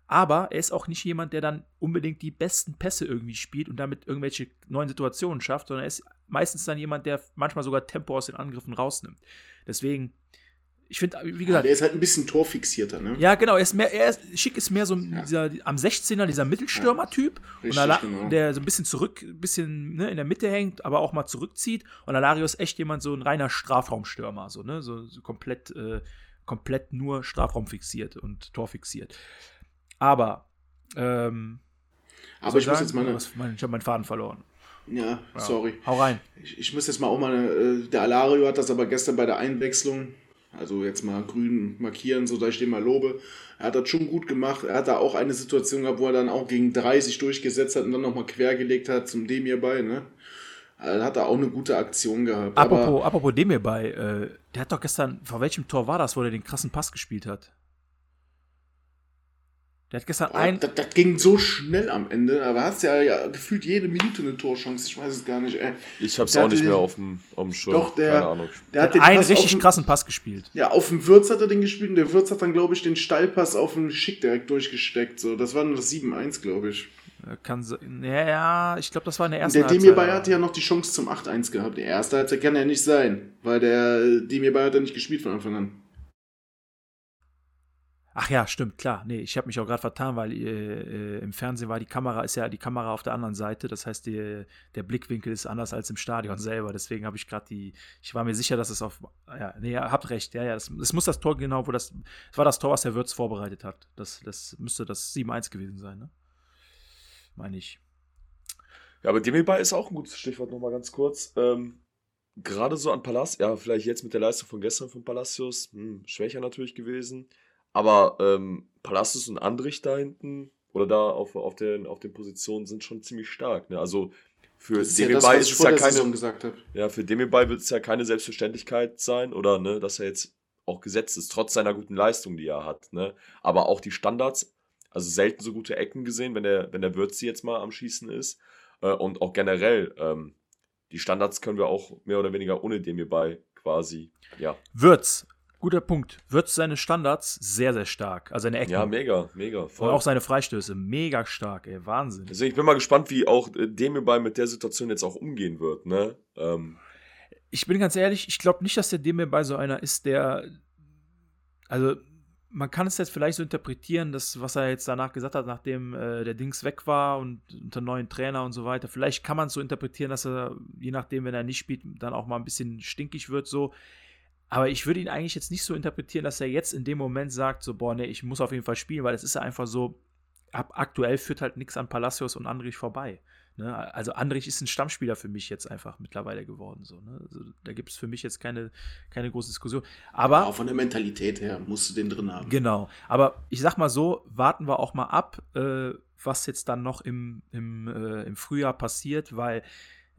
Aber er ist auch nicht jemand, der dann unbedingt die besten Pässe irgendwie spielt und damit irgendwelche neuen Situationen schafft, sondern er ist meistens dann jemand, der manchmal sogar Tempo aus den Angriffen rausnimmt. Deswegen ich finde, wie gesagt. Ja, der ist halt ein bisschen torfixierter, ne? Ja, genau. Er ist mehr, er ist, Schick ist mehr so ja. dieser, am 16er, dieser Mittelstürmer-Typ. Ja, und genau. der so ein bisschen zurück, ein bisschen ne, in der Mitte hängt, aber auch mal zurückzieht. Und Alario ist echt jemand, so ein reiner Strafraumstürmer, so, ne? So, so komplett, äh, komplett nur Strafraum fixiert und Tor fixiert. Aber, ähm, aber ich sagen, muss jetzt mal. ich habe meinen Faden verloren. Ja, sorry. Hau rein. Ich, ich, muss jetzt mal auch mal. Äh, der Alario hat das aber gestern bei der Einwechslung also jetzt mal grün markieren, so dass ich den mal lobe. Er hat das schon gut gemacht. Er hat da auch eine Situation gehabt, wo er dann auch gegen 30 durchgesetzt hat und dann nochmal quergelegt hat zum Demir bei, ne? Also hat er auch eine gute Aktion gehabt. Apropos, apropos Demir bei, äh, der hat doch gestern, vor welchem Tor war das, wo er den krassen Pass gespielt hat? Der hat gestern ein. Das, das, ging so schnell am Ende, aber hast ja, ja gefühlt jede Minute eine Torchance. Ich weiß es gar nicht. Ey. Ich hab's der auch nicht mehr auf dem, auf dem Schirm. Doch, der, Keine Ahnung. der hat, hat einen richtig den, krassen Pass gespielt. Ja, auf dem Würz hat er den gespielt und der Würz hat dann, glaube ich, den Steilpass auf den Schick direkt durchgesteckt. So, das war nur das 7-1, glaube ich. Kann so, ja, ich glaube, das war in der ersten Der Demir Bayer hatte ja noch die Chance zum 8-1 gehabt. Der erste Halbzeit kann ja nicht sein, weil der Demir Bayer hat ja nicht gespielt von Anfang an. Ach ja, stimmt, klar. Nee, ich habe mich auch gerade vertan, weil äh, äh, im Fernsehen war die Kamera, ist ja die Kamera auf der anderen Seite. Das heißt, die, der Blickwinkel ist anders als im Stadion selber. Deswegen habe ich gerade die, ich war mir sicher, dass es auf, ja, nee, ihr habt recht. Ja, ja, das, das muss das Tor genau, wo das, das war das Tor, was der Würz vorbereitet hat. Das, das müsste das 7-1 gewesen sein, ne? Meine ich. Ja, aber Demirbay ist auch ein gutes Stichwort nochmal ganz kurz. Ähm, Gerade so an Palacios, ja, vielleicht jetzt mit der Leistung von gestern von Palacios, hm, schwächer natürlich gewesen. Aber ähm, Palacios und Andrich da hinten oder da auf, auf, den, auf den Positionen sind schon ziemlich stark. Ne? Also für Demirbay ja ist es ja keine. Ja, für Demirbay wird es ja keine Selbstverständlichkeit sein, oder ne, dass er jetzt auch gesetzt ist, trotz seiner guten Leistung, die er hat. Ne? Aber auch die Standards, also selten so gute Ecken gesehen, wenn der, wenn der Würzi jetzt mal am Schießen ist. Äh, und auch generell, ähm, die Standards können wir auch mehr oder weniger ohne Demirbay quasi, ja. Würz, Guter Punkt. Wird seine Standards sehr, sehr stark. Also seine Ecken. Ja, mega, mega. Voll. Und auch seine Freistöße. Mega stark, ey. Wahnsinn. Deswegen, ich bin mal gespannt, wie auch äh, Demirbay mit der Situation jetzt auch umgehen wird, ne? Ähm. Ich bin ganz ehrlich, ich glaube nicht, dass der Demirbay so einer ist, der. Also, man kann es jetzt vielleicht so interpretieren, dass, was er jetzt danach gesagt hat, nachdem äh, der Dings weg war und unter neuen Trainer und so weiter. Vielleicht kann man es so interpretieren, dass er, je nachdem, wenn er nicht spielt, dann auch mal ein bisschen stinkig wird, so. Aber ich würde ihn eigentlich jetzt nicht so interpretieren, dass er jetzt in dem Moment sagt, so, boah, nee, ich muss auf jeden Fall spielen, weil es ist ja einfach so, ab, aktuell führt halt nichts an Palacios und Andrich vorbei. Ne? Also Andrich ist ein Stammspieler für mich jetzt einfach mittlerweile geworden. So, ne? also, da gibt es für mich jetzt keine, keine große Diskussion. Aber auch von der Mentalität her musst du den drin haben. Genau. Aber ich sag mal so, warten wir auch mal ab, äh, was jetzt dann noch im, im, äh, im Frühjahr passiert, weil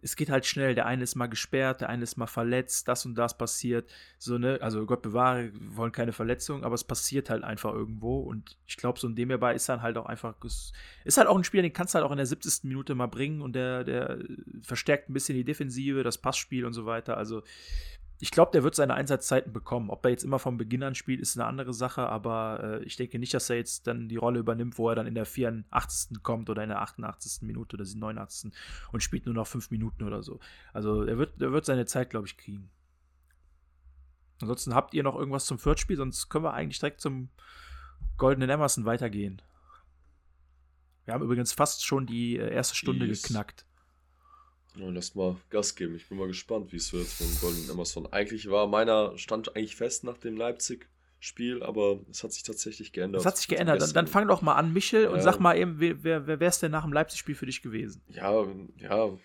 es geht halt schnell. Der eine ist mal gesperrt, der eine ist mal verletzt, das und das passiert. So, ne, also Gott bewahre, wir wollen keine Verletzung, aber es passiert halt einfach irgendwo. Und ich glaube, so ein dem hierbei ist dann halt auch einfach, ist halt auch ein Spieler, den kannst du halt auch in der 70. Minute mal bringen und der, der verstärkt ein bisschen die Defensive, das Passspiel und so weiter. Also ich glaube, der wird seine Einsatzzeiten bekommen. Ob er jetzt immer vom Beginn an spielt, ist eine andere Sache, aber äh, ich denke nicht, dass er jetzt dann die Rolle übernimmt, wo er dann in der 84. kommt oder in der 88. Minute oder 89. und spielt nur noch fünf Minuten oder so. Also er wird, er wird seine Zeit, glaube ich, kriegen. Ansonsten habt ihr noch irgendwas zum Viertspiel, sonst können wir eigentlich direkt zum Goldenen Emerson weitergehen. Wir haben übrigens fast schon die äh, erste Stunde yes. geknackt. Ja, lass mal Gas geben. Ich bin mal gespannt, wie es wird von Golden Amazon. Eigentlich war meiner Stand eigentlich fest nach dem Leipzig-Spiel, aber es hat sich tatsächlich geändert. Es hat sich geändert. Dann, dann fang doch mal an, Michel, und Ja. sag mal eben, wer, wer, wer wär's denn nach dem Leipzig-Spiel für dich gewesen? Ja, ja,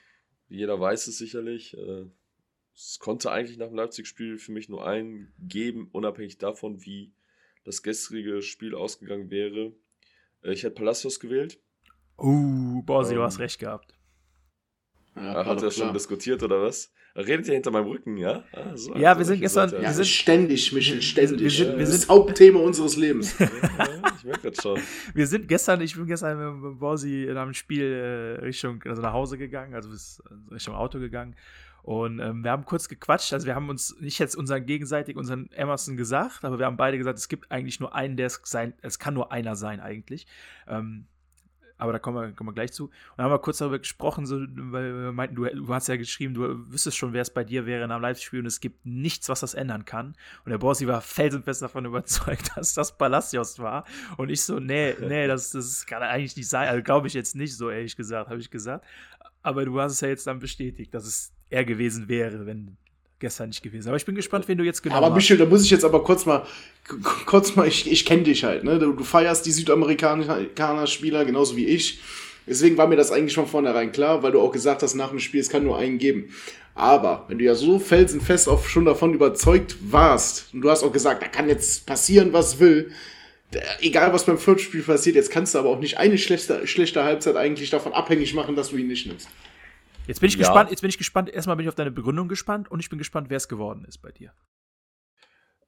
jeder weiß es sicherlich. äh, Es konnte eigentlich nach dem Leipzig-Spiel für mich nur einen geben, unabhängig davon, wie das gestrige Spiel ausgegangen wäre. Äh, Ich hätte Palacios gewählt. Uh, Borsi, du Ähm, hast recht gehabt. Ja, Er hat er schon diskutiert oder was? Er redet ja hinter meinem Rücken, ja? Ah, so, Ja, so wir sind gestern-. Ja, Wir sind- ständig, Michel, ständig. wir sind- wir das sind- Hauptthema unseres Lebens. Ja, ich merke das schon. Wir sind gestern, ich bin gestern mit Borsi nach dem Spiel äh, Richtung, also nach Hause gegangen, also also Richtung Auto gegangen. Und ähm, wir haben kurz gequatscht. Also wir haben uns nicht jetzt unseren gegenseitig unseren Emerson gesagt, aber wir haben beide gesagt, es gibt eigentlich nur einen, der es sein, es kann nur einer sein eigentlich. Ähm, aber da kommen wir, kommen wir gleich zu. Und dann haben wir kurz darüber gesprochen, so, weil wir meinten, du, du hast ja geschrieben, du wüsstest schon, wer es bei dir wäre nach dem Live-Spiel und es gibt nichts, was das ändern kann. Und der Borsi war felsenfest davon überzeugt, dass das Palacios war. Und ich so, nee, nee, das, das kann eigentlich nicht sein. Also glaube ich jetzt nicht, so ehrlich gesagt, habe ich gesagt. Aber du hast es ja jetzt dann bestätigt, dass es er gewesen wäre, wenn gestern nicht gewesen. Aber ich bin gespannt, wen du jetzt genau Aber hast. Michel, da muss ich jetzt aber kurz mal, kurz mal, ich, ich kenne dich halt, ne? Du, du feierst die Südamerikaner-Spieler genauso wie ich. Deswegen war mir das eigentlich von vornherein klar, weil du auch gesagt hast, nach dem Spiel, es kann nur einen geben. Aber wenn du ja so felsenfest auch schon davon überzeugt warst, und du hast auch gesagt, da kann jetzt passieren, was will, egal was beim Viertspiel passiert, jetzt kannst du aber auch nicht eine schlechte, schlechte Halbzeit eigentlich davon abhängig machen, dass du ihn nicht nimmst. Jetzt bin ich Ja. gespannt, jetzt bin ich gespannt, erstmal bin ich auf deine Begründung gespannt und ich bin gespannt, wer es geworden ist bei dir.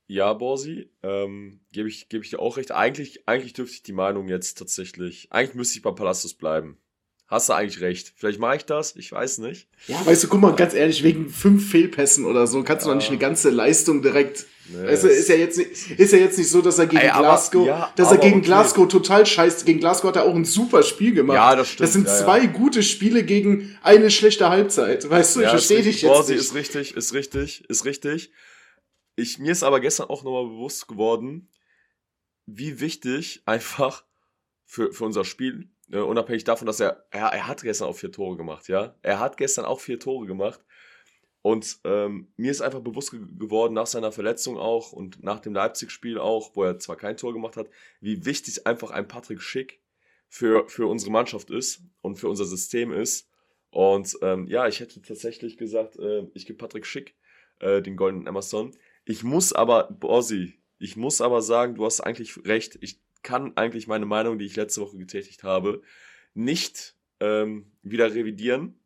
Ja, Borsi, ähm, gebe ich, geb ich dir auch recht. Eigentlich, eigentlich dürfte ich die Meinung jetzt tatsächlich, eigentlich müsste ich beim Palacios bleiben. Hast du eigentlich recht. Vielleicht mache ich das, ich weiß nicht. Ja, weißt du, guck mal, ganz ehrlich, wegen fünf Fehlpässen oder so kannst du Ja. doch nicht eine ganze Leistung direkt. Nee, Also ist ja jetzt nicht, ist ja jetzt nicht so, dass er gegen Ey, aber- Glasgow, ja, dass er gegen okay. Glasgow total scheißt. Gegen Glasgow hat er auch ein super Spiel gemacht. Ja, das stimmt, Das sind ja, zwei gute Spiele gegen eine schlechte Halbzeit. Weißt du, ich verstehe dich jetzt nicht. ist richtig, ist richtig, ist richtig. Ich, mir ist aber gestern auch nochmal bewusst geworden, wie wichtig einfach für, für unser Spiel, äh, unabhängig davon, dass er, er, er hat gestern auch vier Tore gemacht, ja. Er hat gestern auch vier Tore gemacht. Und ähm, mir ist einfach bewusst ge geworden, nach seiner Verletzung auch und nach dem Leipzig-Spiel auch, wo er zwar kein Tor gemacht hat, wie wichtig einfach ein Patrick Schick für, für unsere Mannschaft ist und für unser System ist. Und ähm, ja, ich hätte tatsächlich gesagt, äh, ich gebe Patrick Schick äh, den goldenen Amazon. Ich muss aber, Borsi, ich muss aber sagen, du hast eigentlich recht. Ich kann eigentlich meine Meinung, die ich letzte Woche getätigt habe, nicht ähm, wieder revidieren.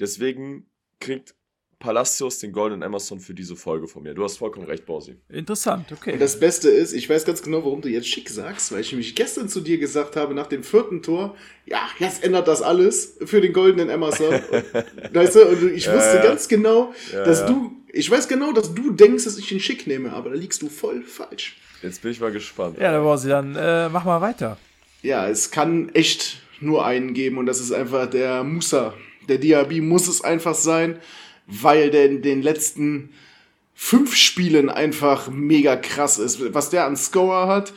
Deswegen kriegt Palacios den goldenen Amazon für diese Folge von mir. Du hast vollkommen recht, Borsi. Interessant, okay. Und das Beste ist, ich weiß ganz genau, warum du jetzt schick sagst, weil ich nämlich gestern zu dir gesagt habe, nach dem vierten Tor, ja, jetzt ändert das alles für den goldenen Amazon. Und, weißt du, und ich Ja, wusste ja. ganz genau, Ja, dass ja. du, ich weiß genau, dass du denkst, dass ich den schick nehme, aber da liegst du voll falsch. Jetzt bin ich mal gespannt. ja, da war sie dann. Äh, mach mal weiter. Ja, es kann echt nur einen geben und das ist einfach der Musa. Der Diaby muss es einfach sein, weil der in den letzten fünf Spielen einfach mega krass ist. Was der an Scorer hat,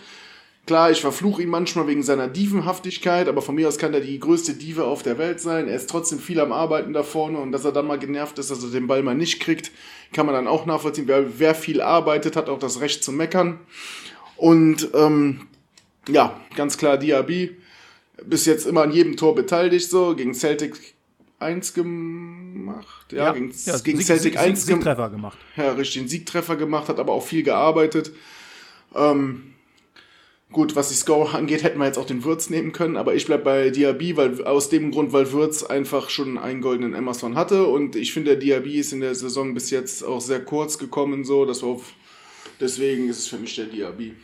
klar, ich verfluche ihn manchmal wegen seiner Dievenhaftigkeit, aber von mir aus kann er die größte Dieve auf der Welt sein. Er ist trotzdem viel am Arbeiten da vorne und dass er dann mal genervt ist, dass er den Ball mal nicht kriegt, kann man dann auch nachvollziehen. Wer, wer viel arbeitet, hat auch das Recht zu meckern. Und ähm, ja, ganz klar Diaby. Bis jetzt immer an jedem Tor beteiligt, so. Gegen Celtic 1 gemacht. Ja, gegen, ja, gegen Sieg- Celtic Sieg- 1 gemacht. Siegtreffer gemacht. Ja, richtig, den Siegtreffer gemacht, hat aber auch viel gearbeitet. Ähm, gut, was die Score angeht, hätten wir jetzt auch den Würz nehmen können, aber ich bleib bei Diaby, weil aus dem Grund, weil Würz einfach schon einen goldenen Amazon hatte und ich finde, der Diaby ist in der Saison bis jetzt auch sehr kurz gekommen, so, dass wir auf, deswegen ist es für mich der Diaby.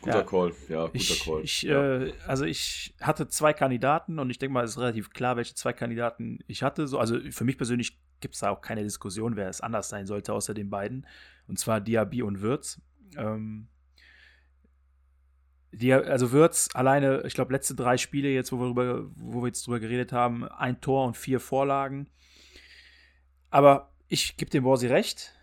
Guter Ja. Call, ja, guter Ich, Call. ich, ja. äh, also ich hatte zwei Kandidaten und ich denke mal, es ist relativ klar, welche zwei Kandidaten ich hatte. So, also für mich persönlich gibt es da auch keine Diskussion, wer es anders sein sollte außer den beiden. Und zwar Diaby und Würz. Ähm, die, also Würz alleine, ich glaube, letzte drei Spiele jetzt, wo wir, drüber, wo wir jetzt drüber geredet haben, ein Tor und vier Vorlagen. Aber ich gebe dem Borsi recht.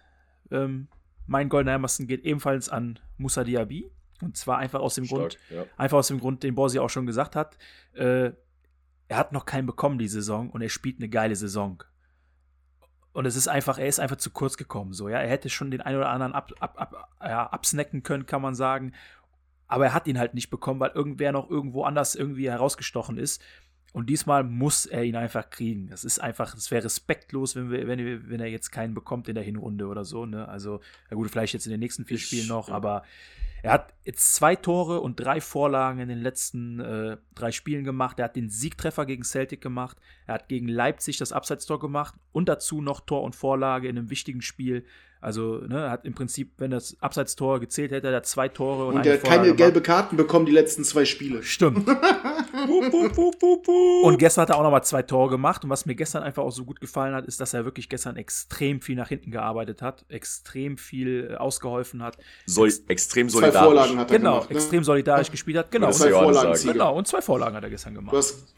Ähm, mein Emerson geht ebenfalls an Musa Diaby. Und zwar einfach aus dem Grund, Stark, ja. Einfach aus dem Grund, den Borsi auch schon gesagt hat. Äh, er hat noch keinen bekommen die Saison und er spielt eine geile Saison. Und es ist einfach, er ist einfach zu kurz gekommen. So, ja, er hätte schon den einen oder anderen ab, ab, ab, ja, absnacken können, kann man sagen. Aber er hat ihn halt nicht bekommen, weil irgendwer noch irgendwo anders irgendwie herausgestochen ist. Und diesmal muss er ihn einfach kriegen. Das ist einfach, es wäre respektlos, wenn, wir, wenn, wenn er jetzt keinen bekommt in der Hinrunde oder so. Ne? Also, ja gut, vielleicht jetzt in den nächsten vier Spielen noch, aber er hat jetzt zwei Tore und drei Vorlagen in den letzten äh, drei Spielen gemacht. Er hat den Siegtreffer gegen Celtic gemacht. Er hat gegen Leipzig das Abseitstor gemacht und dazu noch Tor und Vorlage in einem wichtigen Spiel also, ne, hat im Prinzip, wenn das Abseitstor gezählt hätte, er hat zwei Tore und, und er hat keine gemacht. gelbe Karten bekommen die letzten zwei Spiele. Stimmt. und gestern hat er auch nochmal zwei Tore gemacht. Und was mir gestern einfach auch so gut gefallen hat, ist, dass er wirklich gestern extrem viel nach hinten gearbeitet hat, extrem viel äh, ausgeholfen hat. Sol Ex extrem solidarisch. Zwei Vorlagen hat er genau, gemacht. Genau, extrem solidarisch ja. gespielt hat. Genau. Zwei Vorlagen. Genau, und zwei Vorlagen hat er gestern gemacht. Hast,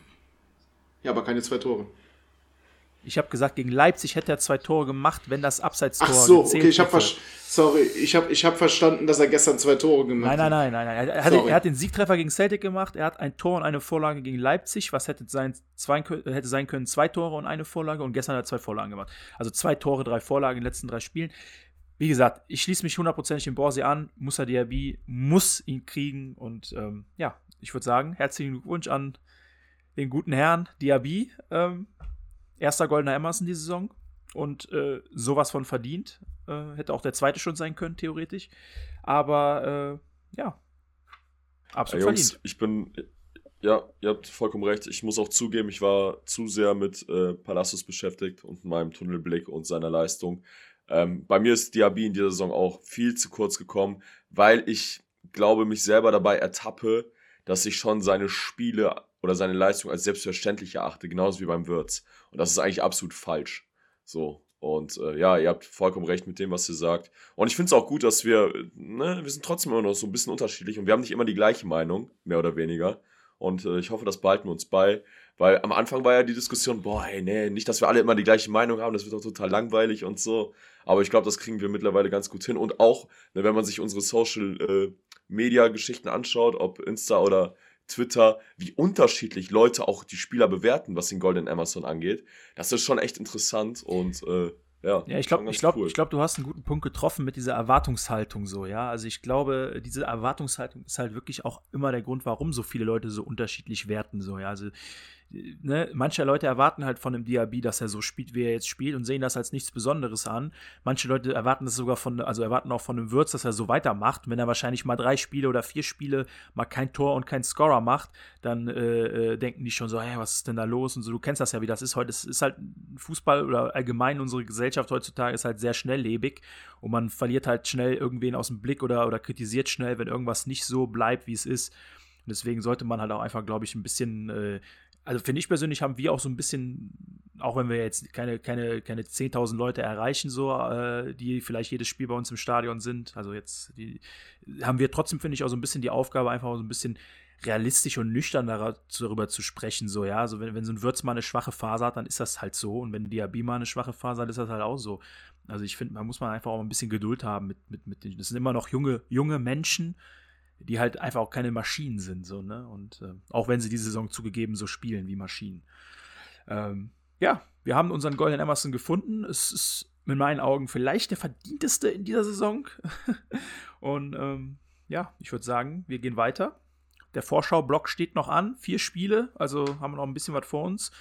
ja, aber keine zwei Tore. Ich habe gesagt, gegen Leipzig hätte er zwei Tore gemacht, wenn das Abseitstor Ach so, okay, ich habe sorry, ich habe ich hab verstanden, dass er gestern zwei Tore gemacht hat. Nein, nein, nein, nein, Er, hat, er hat den Siegtreffer gegen Celtic gemacht, er hat ein Tor und eine Vorlage gegen Leipzig, was hätte sein, zwei, hätte sein können, zwei Tore und eine Vorlage und gestern hat er zwei Vorlagen gemacht. Also zwei Tore, drei Vorlagen in den letzten drei Spielen. Wie gesagt, ich schließe mich hundertprozentig dem Borsi an. Musa Diaby muss ihn kriegen und ähm, ja, ich würde sagen, herzlichen Glückwunsch an den guten Herrn Diaby. Ähm, erster goldener Emerson die Saison und äh, sowas von verdient. Äh, hätte auch der zweite schon sein können, theoretisch. Aber äh, ja, absolut ja, Jungs, verdient. Ich bin, ja, ihr habt vollkommen recht. Ich muss auch zugeben, ich war zu sehr mit äh, Palacios beschäftigt und meinem Tunnelblick und seiner Leistung. Ähm, bei mir ist Diaby in dieser Saison auch viel zu kurz gekommen, weil ich glaube, mich selber dabei ertappe, dass ich schon seine Spiele oder seine Leistung als selbstverständlich erachte, genauso wie beim Wirtz. Und das ist eigentlich absolut falsch. So. Und äh, ja, ihr habt vollkommen recht mit dem, was ihr sagt. Und ich finde es auch gut, dass wir, ne, wir sind trotzdem immer noch so ein bisschen unterschiedlich und wir haben nicht immer die gleiche Meinung, mehr oder weniger. Und äh, ich hoffe, das behalten wir uns bei. Weil am Anfang war ja die Diskussion, boah, ey, nee, nicht, dass wir alle immer die gleiche Meinung haben, das wird doch total langweilig und so. Aber ich glaube, das kriegen wir mittlerweile ganz gut hin. Und auch, ne, wenn man sich unsere Social äh, Media Geschichten anschaut, ob Insta oder Twitter, wie unterschiedlich Leute auch die Spieler bewerten, was den Golden Amazon angeht. Das ist schon echt interessant und äh, ja, ja, ich glaube, ich glaube, cool. ich glaube, du hast einen guten Punkt getroffen mit dieser Erwartungshaltung so, ja. Also ich glaube, diese Erwartungshaltung ist halt wirklich auch immer der Grund, warum so viele Leute so unterschiedlich werten, so, ja. Also ne, manche Leute erwarten halt von einem Diaby, dass er so spielt, wie er jetzt spielt und sehen das als nichts Besonderes an. Manche Leute erwarten das sogar von, also erwarten auch von einem Würz, dass er so weitermacht. Wenn er wahrscheinlich mal drei Spiele oder vier Spiele mal kein Tor und kein Scorer macht, dann äh, äh, denken die schon so, hey, was ist denn da los? Und so, du kennst das ja, wie das ist heute. Es ist halt Fußball oder allgemein unsere Gesellschaft heutzutage ist halt sehr schnelllebig und man verliert halt schnell irgendwen aus dem Blick oder, oder kritisiert schnell, wenn irgendwas nicht so bleibt, wie es ist. Und deswegen sollte man halt auch einfach, glaube ich, ein bisschen äh, also finde ich persönlich, haben wir auch so ein bisschen, auch wenn wir jetzt keine, keine, keine 10.000 Leute erreichen, so, äh, die vielleicht jedes Spiel bei uns im Stadion sind, also jetzt, die, haben wir trotzdem, finde ich, auch so ein bisschen die Aufgabe, einfach so ein bisschen realistisch und nüchtern darüber zu sprechen, so, ja, also wenn, wenn so ein Würz mal eine schwache Phase hat, dann ist das halt so und wenn Diaby mal eine schwache Phase hat, ist das halt auch so. Also ich finde, man muss man einfach auch ein bisschen Geduld haben mit, mit, mit den, das sind immer noch junge, junge Menschen, die halt einfach auch keine Maschinen sind, so, ne? Und äh, auch wenn sie diese Saison zugegeben so spielen wie Maschinen. Ähm, ja, wir haben unseren Golden Emerson gefunden. Es ist in meinen Augen vielleicht der verdienteste in dieser Saison. Und ähm, ja, ich würde sagen, wir gehen weiter. Der Vorschau-Block steht noch an. Vier Spiele, also haben wir noch ein bisschen was vor uns.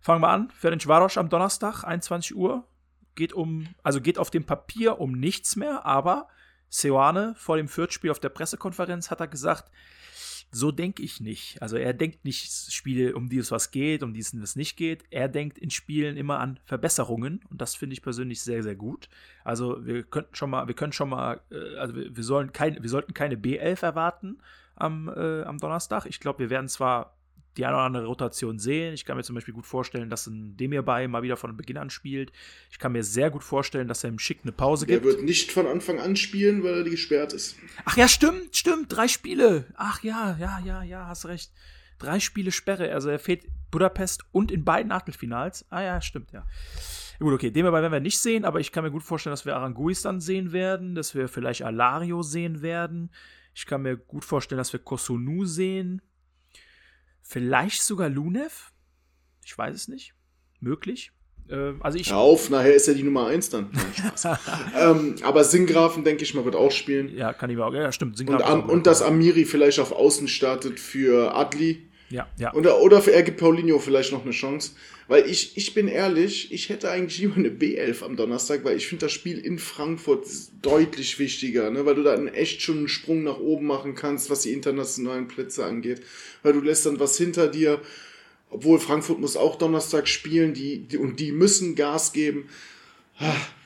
Fangen wir an. Ferencvaros am Donnerstag, 21 Uhr. Geht um, also geht auf dem Papier um nichts mehr, aber Seoane vor dem Fürth-Spiel auf der Pressekonferenz hat er gesagt, so denke ich nicht. Also er denkt nicht Spiele, um die es was geht, um die es nicht geht. Er denkt in Spielen immer an Verbesserungen und das finde ich persönlich sehr, sehr gut. Also wir könnten schon mal, wir können schon mal, äh, also wir, sollen kein, wir sollten keine B11 erwarten am, äh, am Donnerstag. Ich glaube, wir werden zwar die eine oder andere Rotation sehen. Ich kann mir zum Beispiel gut vorstellen, dass ein Demir bei mal wieder von Beginn an spielt. Ich kann mir sehr gut vorstellen, dass er im Schick eine Pause gibt. Er wird nicht von Anfang an spielen, weil er gesperrt ist. Ach ja, stimmt, stimmt. Drei Spiele. Ach ja, ja, ja, ja, hast recht. Drei Spiele Sperre. Also er fehlt Budapest und in beiden Achtelfinals. Ah ja, stimmt, ja. Gut, okay, Demir bei werden wir nicht sehen, aber ich kann mir gut vorstellen, dass wir Aranguis dann sehen werden, dass wir vielleicht Alario sehen werden. Ich kann mir gut vorstellen, dass wir Kosunu sehen. Vielleicht sogar Lunev. Ich weiß es nicht. Möglich. Äh, also ich. Hör auf, nachher ist er die Nummer 1 dann. Ähm, aber Singrafen, denke ich mal, wird auch spielen. Ja, kann ich mir auch. Ja, stimmt. Und, Singrafen gut. und dass Amiri vielleicht auf Außen startet für Adli. Ja, ja. Oder, oder er gibt Paulinho vielleicht noch eine Chance. Weil ich, ich bin ehrlich, ich hätte eigentlich lieber eine B11 am Donnerstag, weil ich finde das Spiel in Frankfurt deutlich wichtiger, ne? weil du da einen echt schon einen Sprung nach oben machen kannst, was die internationalen Plätze angeht. Weil du lässt dann was hinter dir, obwohl Frankfurt muss auch Donnerstag spielen, die, die und die müssen Gas geben.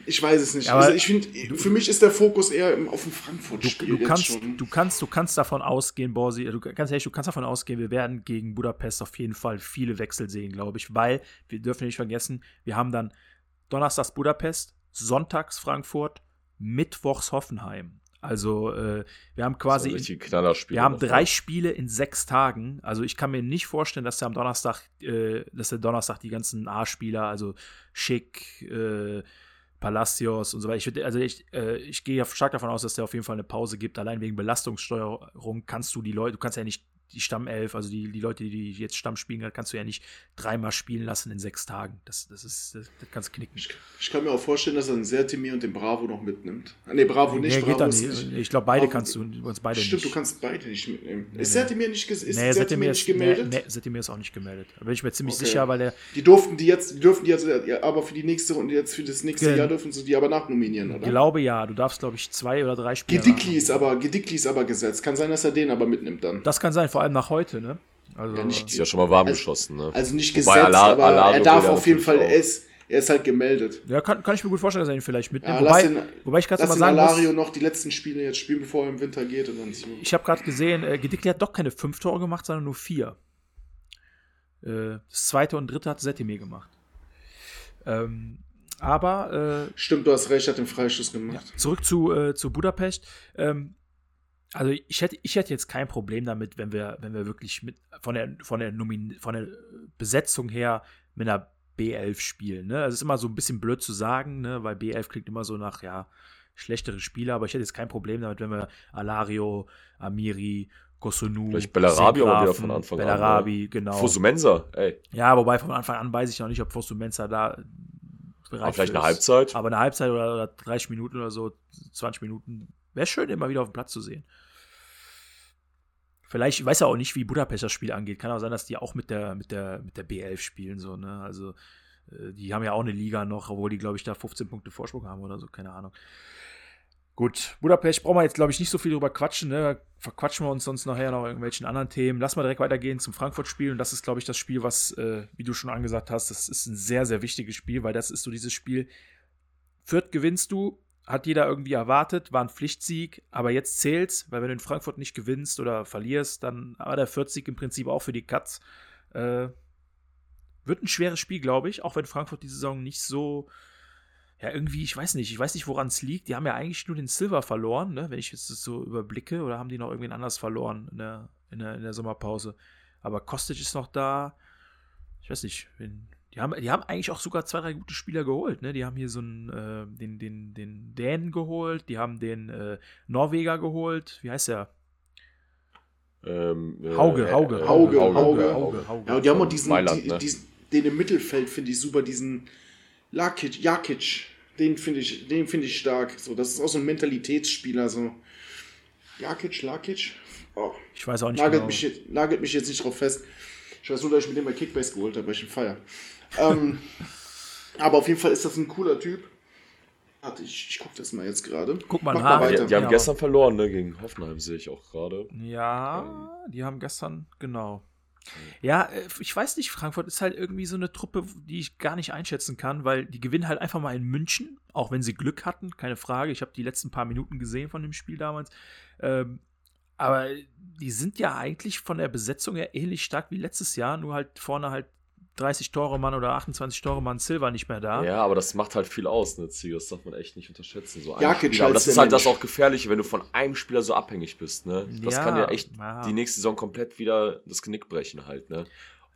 Ich weiß es nicht. Ja, aber also ich finde, für mich ist der Fokus eher auf dem Du, Frankfurt-Spiel du, jetzt kannst, schon. du, kannst, du kannst davon ausgehen, Borsi, du, ganz ehrlich, du kannst davon ausgehen, wir werden gegen Budapest auf jeden Fall viele Wechsel sehen, glaube ich, weil wir dürfen nicht vergessen, wir haben dann Donnerstags Budapest, Sonntags Frankfurt, Mittwochs Hoffenheim. Also äh, wir haben quasi, wir haben drei Spiele in sechs Tagen. Also ich kann mir nicht vorstellen, dass der am Donnerstag, äh, dass der Donnerstag die ganzen A-Spieler, also Schick, äh, Palacios und so weiter. Ich, würd- also ich, äh, ich gehe stark davon aus, dass der auf jeden Fall eine Pause gibt. Allein wegen Belastungssteuerung kannst du die Leute, du kannst ja nicht die Stammelf, also die, die Leute, die jetzt Stamm spielen, kannst du ja nicht dreimal spielen lassen in sechs Tagen. Das, das ist, das, das kannst knicken. Ich, ich kann mir auch vorstellen, dass er den Sertimir und den Bravo noch mitnimmt. Nee, Bravo nicht. Nee, Bravo dann ist nicht. Ich glaube, beide Bravo- kannst du, uns beide Stimmt, nicht. du kannst beide nicht mitnehmen. Nee, ist. Sertimir nicht, ist nee, Sertimir Setemir nicht ist, gemeldet? Nee, Setemir ist auch nicht gemeldet. Da bin ich mir ziemlich Okay. sicher, weil der, Die durften die jetzt, die dürfen die jetzt, aber für die nächste Runde, jetzt für das nächste Jahr dürfen sie die aber nachnominieren, ich oder? glaube ja, du darfst, glaube ich, zwei oder drei Spiele. Gedickley ist aber, ist aber gesetzt. Kann sein, dass er den aber mitnimmt dann. Das kann sein, vor allem nach heute, ne? Also, Ja, nicht- Ist ja schon mal warm Also- geschossen, ne? Also nicht Wobei gesetzt, Ala- aber Alario er darf ja auf jeden Fall, natürlich er ist, halt gemeldet. ja, kann, kann ich mir gut vorstellen, dass er ihn vielleicht mitnimmt. Ja, wobei, den, wobei ich gerade mal sagen Alario muss, noch die letzten Spiele jetzt spielen, bevor er im Winter geht. Und dann ich habe gerade gesehen, äh, Gedickli hat doch keine fünf Tore gemacht, sondern nur vier. Äh, das zweite und dritte hat Setemir gemacht. Ähm, aber äh, Stimmt, du hast recht, hat den Freischuss gemacht. Zurück zu, äh, zu Budapest. Ähm, also ich hätte, ich hätte jetzt kein Problem damit, wenn wir, wenn wir wirklich mit von der, von der, Nomin von der Besetzung her mit einer B11 spielen. Ne? Das ist immer so ein bisschen blöd zu sagen, ne? weil B11 klingt immer so nach, ja, schlechtere Spieler, aber ich hätte jetzt kein Problem damit, wenn wir Alario, Amiri, Kosunu, Vielleicht Bellarabi aber wieder von Anfang an, Bellarabi, genau. Fosumensa, ey. Ja, wobei von Anfang an weiß ich noch nicht, ob Fosumensa da bereit Aber vielleicht für eine ist. Halbzeit. Aber eine Halbzeit oder, oder 30 Minuten oder so, 20 Minuten, wäre schön, immer wieder auf dem Platz zu sehen. Vielleicht, ich weiß ja auch nicht, wie Budapest das Spiel angeht. Kann auch sein, dass die auch mit der, mit der, mit der B11 spielen, so, ne? Also, äh, die haben ja auch eine Liga noch, obwohl die, glaube ich, da 15 Punkte Vorsprung haben oder so, keine Ahnung. Gut, Budapest brauchen wir jetzt, glaube ich, nicht so viel drüber quatschen, ne? Verquatschen wir uns sonst nachher noch irgendwelchen anderen Themen. Lass mal direkt weitergehen zum Frankfurt-Spiel. Und das ist, glaube ich, das Spiel, was, äh, wie du schon angesagt hast, das ist ein sehr, sehr wichtiges Spiel, weil das ist so dieses Spiel. Fürth gewinnst du, hat jeder irgendwie erwartet, war ein Pflichtsieg, aber jetzt zählt's, weil wenn du in Frankfurt nicht gewinnst oder verlierst, dann war der Fürth-Sieg im Prinzip auch für die Katz. Äh, wird ein schweres Spiel, glaube ich, auch wenn Frankfurt die Saison nicht so, ja, irgendwie, ich weiß nicht, ich weiß nicht, woran es liegt. Die haben ja eigentlich nur den Silver verloren, ne, wenn ich jetzt das so überblicke, oder haben die noch irgendwen anders verloren in der, in der, in der Sommerpause. Aber Kostic ist noch da. Ich weiß nicht, wen, die haben, die haben eigentlich auch sogar zwei, drei gute Spieler geholt. Ne? Die haben hier so einen, äh, den, den, den Dänen geholt, die haben den äh, Norweger geholt. Wie heißt der? Ähm, äh, Hauge, Hauge, äh, Hauge, Hauge, Hauge. Hauge. Hauge. Ja, und die haben auch diesen, Mailand, die, ne? diesen den im Mittelfeld finde ich super, diesen Lakic, Jakic, den finde ich, den finde ich stark. So, das ist auch so ein Mentalitätsspieler, so. Jakic, Lakic. Oh, Ich weiß auch nicht nagelt, genau. mich, jetzt- nagelt mich jetzt nicht drauf fest. Ich weiß nur, dass ich mit dem bei Kickbase geholt habe, weil ich ihn feier. Ähm, aber auf jeden Fall ist das ein cooler Typ. Warte, ich, ich gucke das mal jetzt gerade. Guck mal Mach nach. weiter. Die, die haben Ja. gestern verloren, ne? Gegen Hoffenheim sehe ich auch gerade. Ja, die haben gestern, genau. Ja, äh, ich weiß nicht, Frankfurt ist halt irgendwie so eine Truppe, die ich gar nicht einschätzen kann, weil die gewinnen halt einfach mal in München, auch wenn sie Glück hatten, keine Frage. Ich habe die letzten paar Minuten gesehen von dem Spiel damals. Ähm, aber die sind ja eigentlich von der Besetzung her ähnlich stark wie letztes Jahr, nur halt vorne halt 30 Tore Mann oder 28 Tore Mann Silva nicht mehr da. Ja, aber das macht halt viel aus, ne, Ziege? Das darf man echt nicht unterschätzen. So ein Jakic Spieler. Aber das ist halt das auch Gefährliche, wenn du von einem Spieler so abhängig bist, ne? Das Ja, kann dir echt ja. die nächste Saison komplett wieder das Genick brechen halt, ne?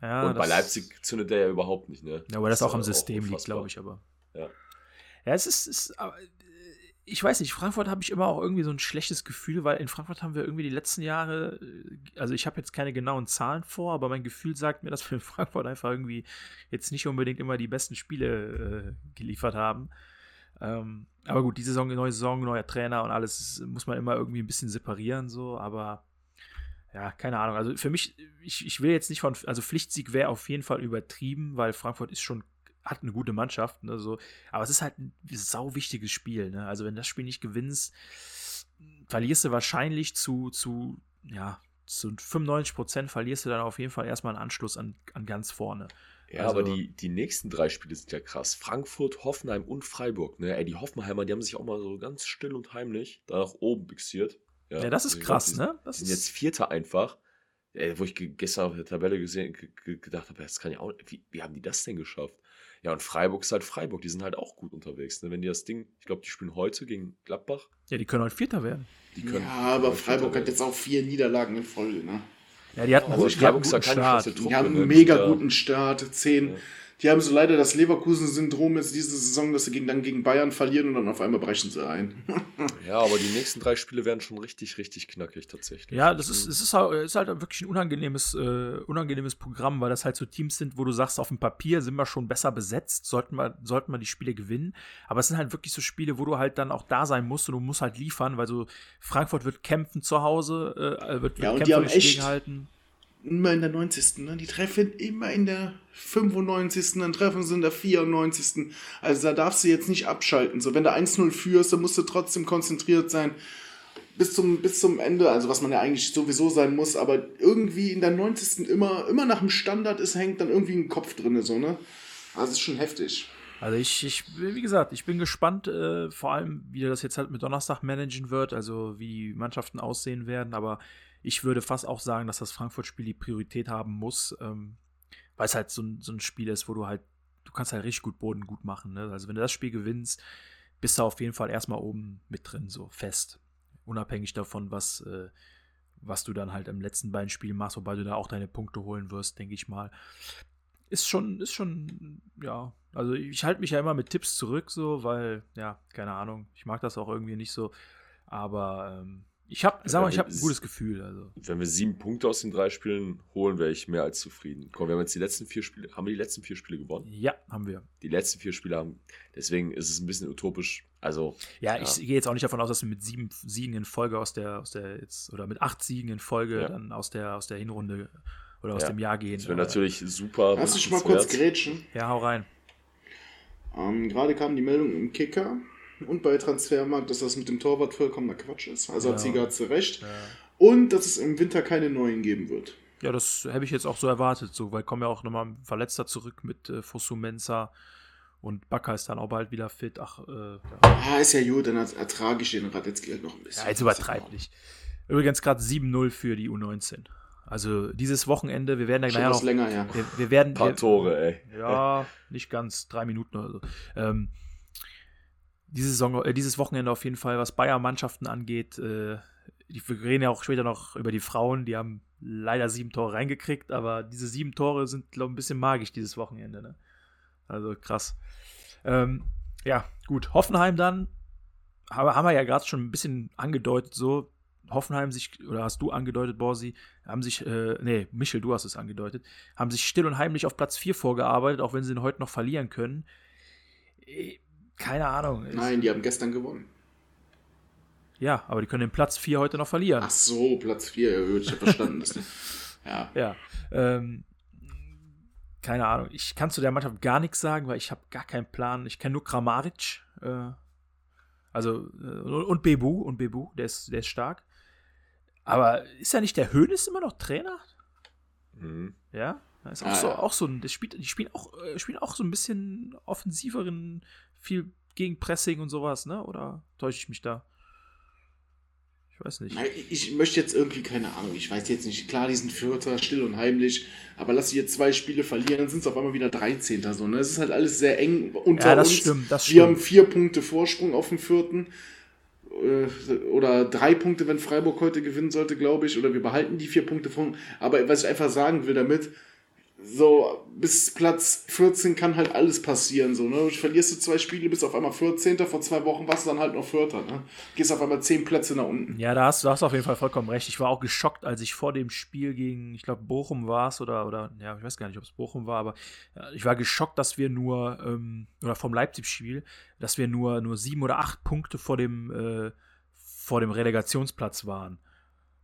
Ja, Und bei das- Leipzig zündet der ja überhaupt nicht, ne? Ja, aber das auch am System liegt, unfassbar. glaube ich, aber. Ja. Ja, es ist, ist ich weiß nicht, Frankfurt habe ich immer auch irgendwie so ein schlechtes Gefühl, weil in Frankfurt haben wir irgendwie die letzten Jahre, äh, also ich habe jetzt keine genauen Zahlen vor, aber mein Gefühl sagt mir, dass wir in Frankfurt einfach irgendwie jetzt nicht unbedingt immer die besten Spiele äh, geliefert haben. Ähm, aber gut, die Saison, neue Saison, neuer Trainer und alles muss man immer irgendwie ein bisschen separieren, so, aber ja, keine Ahnung. Also für mich, ich, ich will jetzt nicht von, also Pflichtsieg wäre auf jeden Fall übertrieben, weil Frankfurt ist schon hat eine gute Mannschaft, ne, so. aber es ist halt ein sau wichtiges Spiel. Ne? Also wenn das Spiel nicht gewinnst, verlierst du wahrscheinlich zu, zu, ja, zu 95 Prozent verlierst du dann auf jeden Fall erstmal einen Anschluss an, an ganz vorne. Ja, also, aber die, die nächsten drei Spiele sind ja krass. Frankfurt, Hoffenheim und Freiburg. Ne? Ey, die Hoffenheimer, die haben sich auch mal so ganz still und heimlich da nach oben bixiert. Ja, ja das ist also krass, glaub, ne? Das sind jetzt Vierter einfach. Ey, wo ich gestern auf der Tabelle gesehen, gedacht habe, das kann ja auch. Wie, wie haben die das denn geschafft? Ja, und Freiburg ist halt Freiburg, die sind halt auch gut unterwegs. Ne? Wenn die das Ding, ich glaube, die spielen heute gegen Gladbach. Ja, die können halt Vierter werden. ja, aber Freiburg hat jetzt auch vier Niederlagen in Folge, ne? Ja, die hatten, also, die hatten einen guten Start. Truppe, die haben einen ne? mega guten Start. Zehn, ja. Die haben so leider das Leverkusen-Syndrom jetzt diese Saison, dass sie gegen, dann gegen Bayern verlieren und dann auf einmal brechen sie ein. ja, aber die nächsten drei Spiele werden schon richtig, richtig knackig tatsächlich. Ja, das ist, es ist, halt, ist halt wirklich ein unangenehmes, äh, unangenehmes Programm, weil das halt so Teams sind, wo du sagst, auf dem Papier sind wir schon besser besetzt, sollten wir, sollten wir die Spiele gewinnen. Aber es sind halt wirklich so Spiele, wo du halt dann auch da sein musst und du musst halt liefern, weil so Frankfurt wird kämpfen zu Hause, äh, wird, wird ja, und die haben echt, gegenhalten immer in der 90. Ne? Die treffen immer in der 95. Dann treffen sie in der 94. Also da darfst du jetzt nicht abschalten. So, wenn du 1-0 führst, dann musst du trotzdem konzentriert sein. Bis zum, bis zum Ende, also was man ja eigentlich sowieso sein muss, aber irgendwie in der 90. immer, immer nach dem Standard ist, hängt dann irgendwie ein Kopf drin, so, ne? Also ist schon heftig. Also ich, ich, wie gesagt, ich bin gespannt, äh, vor allem, wie das jetzt halt mit Donnerstag managen wird, also wie die Mannschaften aussehen werden, aber ich würde fast auch sagen, dass das Frankfurt-Spiel die Priorität haben muss, ähm, weil es halt so ein, so ein Spiel ist, wo du halt, du kannst halt richtig gut Boden gut machen. Ne? Also wenn du das Spiel gewinnst, bist du auf jeden Fall erstmal oben mit drin, so fest. Unabhängig davon, was, äh, was du dann halt im letzten beiden Spielen machst, wobei du da auch deine Punkte holen wirst, denke ich mal. Ist schon, ist schon, ja, also ich halte mich ja immer mit Tipps zurück, so, weil, ja, keine Ahnung, ich mag das auch irgendwie nicht so. Aber ähm, ich habe, sag mal, ich habe ein gutes Gefühl. Also. Wenn wir sieben Punkte aus den drei Spielen holen, wäre ich mehr als zufrieden. Komm, wir haben jetzt die letzten vier Spiele, haben wir die letzten vier Spiele gewonnen? Ja, haben wir. Die letzten vier Spiele haben, deswegen ist es ein bisschen utopisch. Also. Ja, ja. ich gehe jetzt auch nicht davon aus, dass wir mit sieben Siegen in Folge aus der, aus der jetzt, oder mit acht Siegen in Folge ja. dann aus der, aus der Hinrunde oder aus ja. dem Jahr gehen. Das wäre natürlich super. Lass dich mal kurz grätschen. Ja, hau rein. Ähm, Gerade kam die Meldung im Kicker, und bei Transfermarkt, dass das mit dem Torwart vollkommener Quatsch ist. Also ja. hat Sieger hat recht. Ja. Und dass es im Winter keine neuen geben wird. Ja, das habe ich jetzt auch so erwartet, so, weil kommen ja auch nochmal ein Verletzter zurück mit äh, Fosu Mensa und Bakker ist dann auch bald wieder fit. Ach, äh, ja. Ah, ist ja gut, dann ertrage ich den Radetzky halt noch ein bisschen. Ja, jetzt übertreib nicht. Übrigens gerade 7-0 für die U19. Also dieses Wochenende, wir werden da gleich noch. länger, ja. Wir, wir werden. Ein paar wir, Tore, ey. Ja, nicht ganz, drei Minuten oder so. Ähm, diese Saison, äh, dieses Wochenende auf jeden Fall, was Bayern-Mannschaften angeht. Äh, wir reden ja auch später noch über die Frauen, die haben leider sieben Tore reingekriegt, aber diese sieben Tore sind, glaube ich, ein bisschen magisch dieses Wochenende. Ne? Also krass. Ähm, ja, gut. Hoffenheim dann, haben, wir ja gerade schon ein bisschen angedeutet, so. Hoffenheim sich, oder hast du angedeutet, Borsi, haben sich, äh, nee, Michel, du hast es angedeutet, haben sich still und heimlich auf Platz 4 vorgearbeitet, auch wenn sie ihn heute noch verlieren können. Keine Ahnung. Nein, die haben gestern gewonnen. Ja, aber die können den Platz 4 heute noch verlieren. Ach so, Platz 4, ich habe verstanden. Ja. Ja. Ähm, keine Ahnung. Ich kann zu der Mannschaft gar nichts sagen, weil ich habe gar keinen Plan. Ich kenne nur Kramaric. Äh, also, äh, und Bebu. Und Bebu, der ist, der ist stark. Aber ist ja nicht der Höhnes immer noch Trainer? Mhm. Ja? Das ist auch, ah, so, ja. auch so ein, das spielt, die spielen auch, äh, spielen auch so ein bisschen offensiveren viel gegen Pressing und sowas, ne? Oder täusche ich mich da? Ich weiß nicht. Ich möchte jetzt irgendwie, keine Ahnung, ich weiß jetzt nicht. Klar, die sind Vierter, still und heimlich, aber lass sie jetzt zwei Spiele verlieren, dann sind es auf einmal wieder 13. So, ne? Es ist halt alles sehr eng unter ja, das uns. Stimmt, das Wir haben vier Punkte Vorsprung auf dem vierten. Äh, oder drei Punkte, wenn Freiburg heute gewinnen sollte, glaube ich. Oder wir behalten die vier Punkte vor. Aber was ich einfach sagen will damit, so bis Platz 14 kann halt alles passieren. So, ne? Verlierst du zwei Spiele, bist auf einmal 14. Vor zwei Wochen warst du dann halt noch Vierter. Ne? Gehst auf einmal zehn Plätze nach unten. Ja, da hast du hast auf jeden Fall vollkommen recht. Ich war auch geschockt, als ich vor dem Spiel gegen, ich glaube, Bochum war es oder, oder, ja, ich weiß gar nicht, ob es Bochum war, aber ja, ich war geschockt, dass wir nur, ähm, oder vom Leipzig-Spiel, dass wir nur, nur sieben oder acht Punkte vor dem, äh, vor dem Relegationsplatz waren.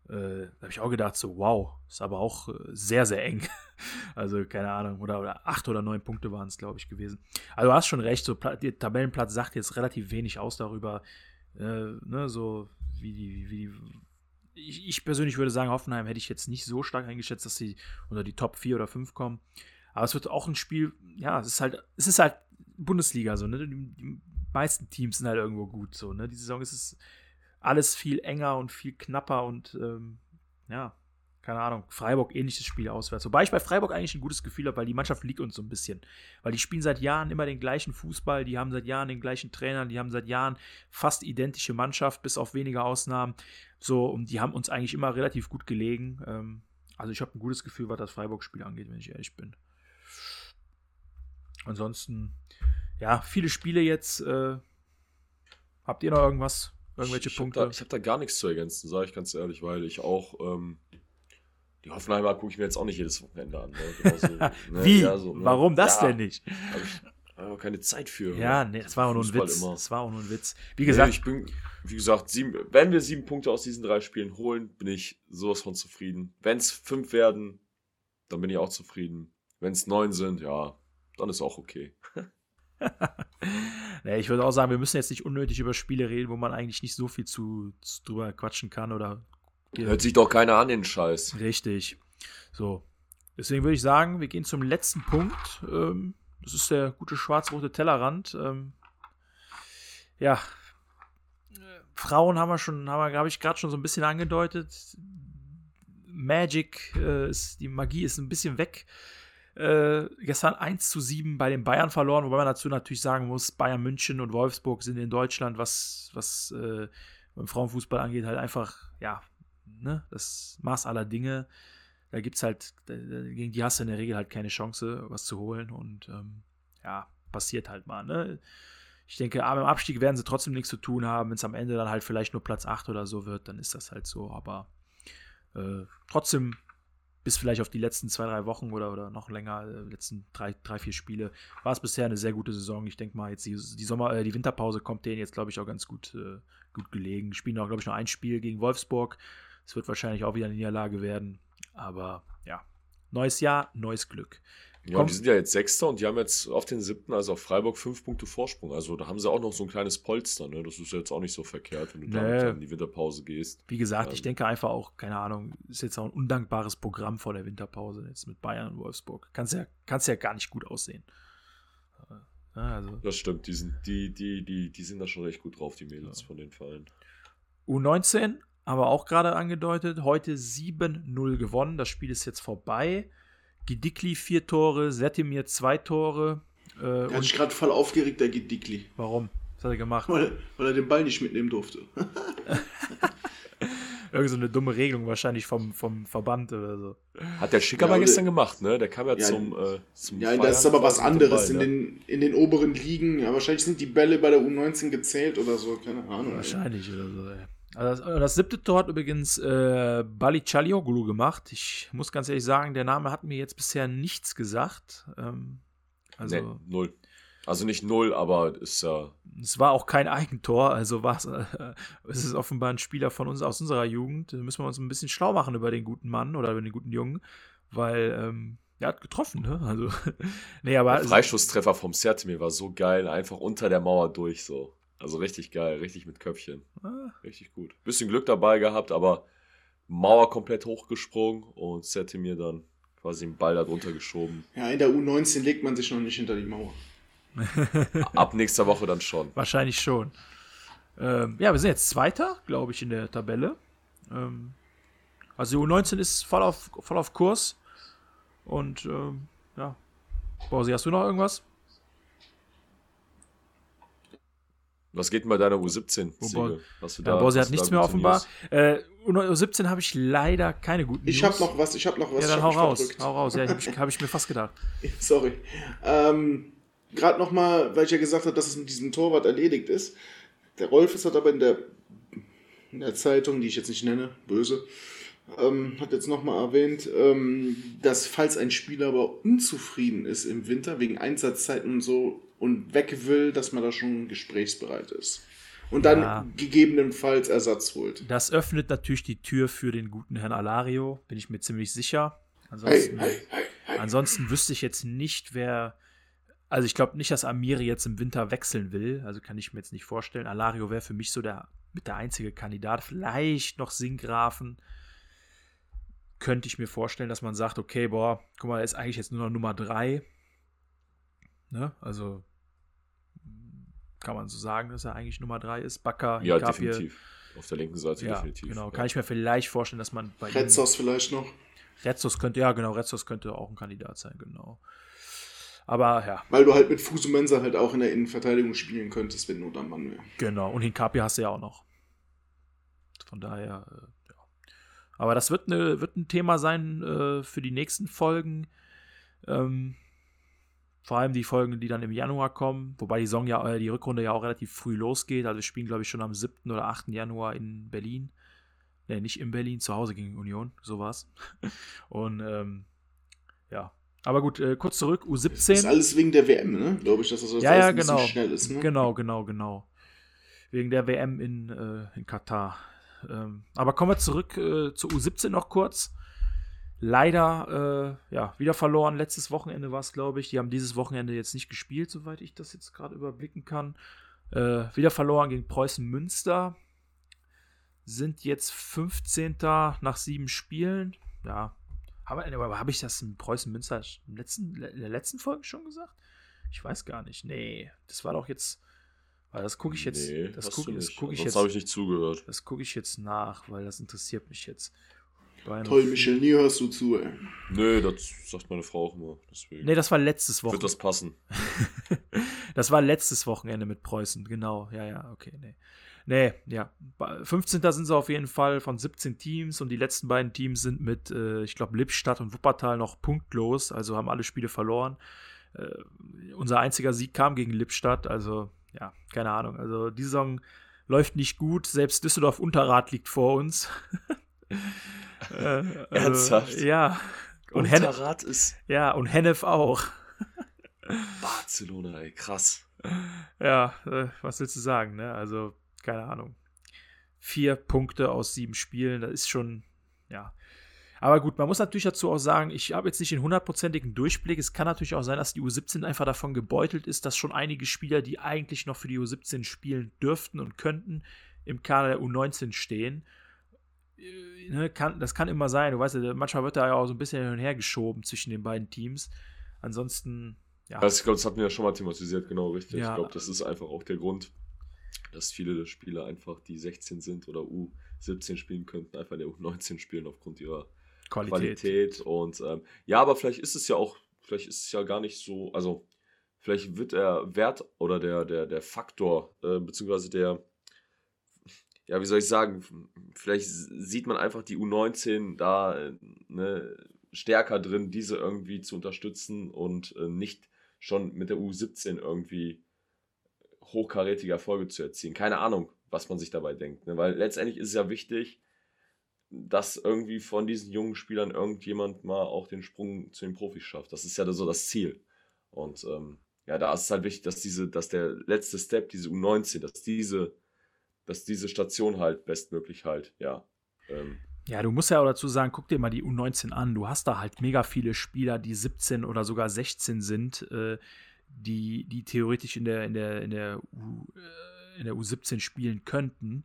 Äh, da habe ich auch gedacht, so, wow, ist aber auch äh, sehr, sehr eng. also, keine Ahnung, oder, oder acht oder neun Punkte waren es, glaube ich, gewesen. Also, du hast schon recht, so, der Tabellenplatz sagt jetzt relativ wenig aus darüber, äh, ne, so, wie die, wie die ich, ich, persönlich würde sagen, Hoffenheim hätte ich jetzt nicht so stark eingeschätzt, dass sie unter die Top 4 oder 5 kommen. Aber es wird auch ein Spiel, ja, es ist halt, es ist halt Bundesliga, so, ne? Die, die meisten Teams sind halt irgendwo gut, so, ne? Die Saison ist es alles viel enger und viel knapper und ähm, ja, keine Ahnung, Freiburg ähnliches Spiel auswärts. Wobei ich bei Freiburg eigentlich ein gutes Gefühl habe, weil die Mannschaft liegt uns so ein bisschen. Weil die spielen seit Jahren immer den gleichen Fußball, die haben seit Jahren den gleichen Trainer, die haben seit Jahren fast identische Mannschaft, bis auf wenige Ausnahmen. So, und die haben uns eigentlich immer relativ gut gelegen. Ähm, also ich habe ein gutes Gefühl, was das Freiburg-Spiel angeht, wenn ich ehrlich bin. Ansonsten, ja, viele Spiele jetzt. Äh, habt ihr noch irgendwas? Irgendwelche ich, Punkte? Hab da, ich habe da gar nichts zu ergänzen, sage ich ganz ehrlich, weil ich auch ähm, die Hoffenheimer gucke ich mir jetzt auch nicht jedes Wochenende an. Ne? Genauso, ne? Wie? Ja, so, ne? Warum das ja, denn nicht? Habe ich aber keine Zeit für. Ja, ne? nee, das war auch nur ein Witz. immer. Das war auch nur ein Witz. Wie gesagt, nee, ich bin, wie gesagt, sieben, wenn wir sieben Punkte aus diesen drei Spielen holen, bin ich sowas von zufrieden. Wenn es fünf werden, dann bin ich auch zufrieden. Wenn es neun sind, ja, dann ist auch okay. nee, ich würde auch sagen, wir müssen jetzt nicht unnötig über Spiele reden, wo man eigentlich nicht so viel zu, zu drüber quatschen kann oder. Hört sich doch keiner an, den Scheiß. Richtig. So. Deswegen würde ich sagen, wir gehen zum letzten Punkt. Ähm, das ist der gute schwarz-rote Tellerrand. Ähm, ja. Frauen haben wir schon, haben wir, glaube ich, gerade schon so ein bisschen angedeutet. Magic, äh, ist, die Magie ist ein bisschen weg. Äh, gestern 1 zu 7 bei den Bayern verloren, wobei man dazu natürlich sagen muss, Bayern München und Wolfsburg sind in Deutschland, was, was äh, beim Frauenfußball angeht, halt einfach, ja, ne, das Maß aller Dinge. Da gibt es halt, gegen die hast du in der Regel halt keine Chance, was zu holen. Und ähm, ja, passiert halt mal, ne? Ich denke, aber im Abstieg werden sie trotzdem nichts zu tun haben. Wenn es am Ende dann halt vielleicht nur Platz 8 oder so wird, dann ist das halt so. Aber äh, trotzdem bis vielleicht auf die letzten zwei, drei Wochen oder, oder noch länger, äh, letzten drei, drei, vier Spiele, war es bisher eine sehr gute Saison. Ich denke mal, jetzt die, die Sommer, äh, die Winterpause kommt denen jetzt, glaube ich, auch ganz gut, äh, gut gelegen. Spielen auch, glaube ich, noch ein Spiel gegen Wolfsburg. Es wird wahrscheinlich auch wieder eine Niederlage werden. Aber ja, neues Jahr, neues Glück. Ja, Komm. die sind ja jetzt Sechster und die haben jetzt auf den siebten, also auf Freiburg, fünf Punkte Vorsprung. Also da haben sie auch noch so ein kleines Polster. Ne? Das ist jetzt auch nicht so verkehrt, wenn du nee. da in die Winterpause gehst. Wie gesagt, ähm. ich denke einfach auch, keine Ahnung, ist jetzt auch ein undankbares Programm vor der Winterpause jetzt mit Bayern und Wolfsburg. Kannst ja, kannst ja gar nicht gut aussehen. Also. Das stimmt, die sind, die, die, die, die sind da schon recht gut drauf, die Mädels ja. von den Vereinen. U19 haben wir auch gerade angedeutet. Heute 7-0 gewonnen. Das Spiel ist jetzt vorbei. Gidikli vier Tore, Setimir zwei Tore. Äh, er hat sich gerade voll aufgeregt, der Gidikli. Warum? Was hat er gemacht? Weil, weil er den Ball nicht mitnehmen durfte. Irgend so eine dumme Regelung wahrscheinlich vom, vom Verband oder so. Hat der Schick ja, aber gestern gemacht, ne? Der kam ja, ja zum, äh, zum Ja, das ist aber was anderes. Ball, in, den, in den oberen Ligen, ja, wahrscheinlich sind die Bälle bei der U19 gezählt oder so, keine Ahnung. Wahrscheinlich ey. oder so, ey. Also das, das, siebte Tor hat übrigens äh, Bali Chalioglu gemacht. Ich muss ganz ehrlich sagen, der Name hat mir jetzt bisher nichts gesagt. Ähm, also nee, null. Also nicht null, aber ist ja. Äh es war auch kein Eigentor, also war äh, es ist offenbar ein Spieler von uns aus unserer Jugend. Da müssen wir uns ein bisschen schlau machen über den guten Mann oder über den guten Jungen, weil ähm, er hat getroffen, ne? Also, nee, aber. Der Freischusstreffer vom Sertemir war so geil, einfach unter der Mauer durch so. Also richtig geil, richtig mit Köpfchen. Ah. Richtig gut. Bisschen Glück dabei gehabt, aber Mauer komplett hochgesprungen und Sette mir dann quasi den Ball da drunter geschoben. Ja, in der U19 legt man sich noch nicht hinter die Mauer. Ab nächster Woche dann schon. Wahrscheinlich schon. Ähm, ja, wir sind jetzt Zweiter, glaube ich, in der Tabelle. Ähm, also die U19 ist voll auf, voll auf Kurs. Und ähm, ja. Borsi, hast du noch irgendwas? Was geht denn bei deiner U17? Wobei- Siege? Hast du Ja, da, Borsi hast hat nichts mehr offenbar. Äh, U17 habe ich leider keine guten Ich habe noch was, ich habe noch was. Ja, ich dann hau raus. verdrückt. Hau raus. Ja, habe ich, hab ich mir fast gedacht. Sorry. Ähm, Gerade nochmal, weil ich ja gesagt habe, dass es mit diesem Torwart erledigt ist. Der Rolf ist hat aber in der, in der Zeitung, die ich jetzt nicht nenne, böse, ähm, hat jetzt nochmal erwähnt, ähm, dass falls ein Spieler aber unzufrieden ist im Winter wegen Einsatzzeiten und so und weg will, dass man da schon gesprächsbereit ist. Und dann Ja. gegebenenfalls Ersatz holt. Das öffnet natürlich die Tür für den guten Herrn Alario, bin ich mir ziemlich sicher. Ansonsten, hey, hey, hey. ansonsten wüsste ich jetzt nicht, wer. Also ich glaube nicht, dass Amiri jetzt im Winter wechseln will. Also kann ich mir jetzt nicht vorstellen. Alario wäre für mich so der mit der einzige Kandidat. Vielleicht noch Singgrafen. Könnte ich mir vorstellen, dass man sagt, okay, boah, guck mal, er ist eigentlich jetzt nur noch Nummer 3. Ne? Also kann man so sagen, dass er eigentlich Nummer 3 ist. Bakker, Ja, Hinkapie. definitiv. Auf der linken Seite Ja, definitiv. genau. Ja. Kann ich mir vielleicht vorstellen, dass man bei Retzos vielleicht noch. Retzos könnte, ja, genau, Retzos könnte auch ein Kandidat sein, genau. Aber ja, Weil du halt mit Fusumensa halt auch in der Innenverteidigung spielen könntest, wenn Not am Mann wäre. genau. Und Hinkapi hast du ja auch noch. Von daher, äh, ja. Aber das wird, ne, wird ein Thema sein äh, für die nächsten Folgen. Ähm, vor allem die Folgen, die dann im Januar kommen, wobei die, Saison ja, äh, die Rückrunde ja auch relativ früh losgeht. Also wir spielen, glaube ich, schon am 7. oder 8. Januar in Berlin. Ne, nicht in Berlin, zu Hause gegen Union, so war's. Und ähm, ja. Aber gut, äh, kurz zurück, U17. Das ist alles wegen der WM, ne? Glaube ich, dass das jetzt Ja, alles ja, genau. schnell ist, ne? Genau, genau, genau. Wegen der WM in, äh, in Katar. Ähm, aber kommen wir zurück äh, zu U17 noch kurz. Leider, äh, ja, wieder verloren. Letztes Wochenende war es, glaube ich. Die haben dieses Wochenende jetzt nicht gespielt, soweit ich das jetzt gerade überblicken kann. Äh, wieder verloren gegen Preußen Münster. Sind jetzt 15. nach sieben Spielen. Ja. Habe hab ich das in Preußen Münster im letzten, in der letzten Folge schon gesagt? Ich weiß gar nicht. Nee, das war doch jetzt. Weil das gucke ich jetzt. Nee, das gucke guck ich jetzt. habe ich nicht zugehört. Das gucke ich jetzt nach, weil das interessiert mich jetzt. Beim- Toll, Michel, nie hörst du zu, ey. Nö, das sagt meine Frau auch immer. Deswegen Nee, das war letztes wird Wochenende. das passen. Das war letztes Wochenende mit Preußen, genau. Ja, ja, okay, nee. Nee, ja. Ba- 15. sind sie auf jeden Fall von 17 Teams und die letzten beiden Teams sind mit, äh, ich glaube, Lippstadt und Wuppertal noch punktlos, also haben alle Spiele verloren. Äh, unser einziger Sieg kam gegen Lippstadt, also ja, keine Ahnung. Also die Saison läuft nicht gut, selbst Düsseldorf Unterrad liegt vor uns. äh, also, Ernsthaft? Ja. Und Hennef, Unterrad ist ja, und Hennef auch. Barcelona, ey, krass. Ja, äh, was willst du sagen, ne? Also, keine Ahnung. Vier Punkte aus sieben Spielen, das ist schon, ja. Aber gut, man muss natürlich dazu auch sagen, ich habe jetzt nicht den hundertprozentigen Durchblick. Es kann natürlich auch sein, dass die U17 einfach davon gebeutelt ist, dass schon einige Spieler, die eigentlich noch für die U17 spielen dürften und könnten, im Kader der U19 stehen. Ne, kann, das kann immer sein. Du weißt ja, manchmal wird da ja auch so ein bisschen hin und her geschoben zwischen den beiden Teams. Ansonsten, ja. Also ich glaube, das hatten wir ja schon mal thematisiert, genau richtig. Ja. Ich glaube, das ist einfach auch der Grund, dass viele der Spieler einfach, die 16 sind oder U17 spielen könnten, einfach in der U19 spielen aufgrund ihrer Qualität. Qualität. Und ähm, ja, aber vielleicht ist es ja auch, vielleicht ist es ja gar nicht so, also vielleicht wird der Wert oder der, der, der Faktor, äh, beziehungsweise der, ja, wie soll ich sagen, vielleicht sieht man einfach die U19 da äh, ne, stärker drin, diese irgendwie zu unterstützen und äh, nicht schon mit der U17 irgendwie hochkarätige Erfolge zu erzielen. Keine Ahnung, was man sich dabei denkt. Ne? Weil letztendlich ist es ja wichtig, dass irgendwie von diesen jungen Spielern irgendjemand mal auch den Sprung zu den Profis schafft. Das ist ja so das Ziel. Und ähm, ja, da ist es halt wichtig, dass diese, dass der letzte Step, diese U19, dass diese, dass diese Station halt bestmöglich halt, ja. Ähm, Ja, du musst ja auch dazu sagen, guck dir mal die U19 an. Du hast da halt mega viele Spieler, die 17 oder sogar 16 sind, äh, die, die theoretisch in der, in der, in der, U, äh, in der U17 spielen könnten.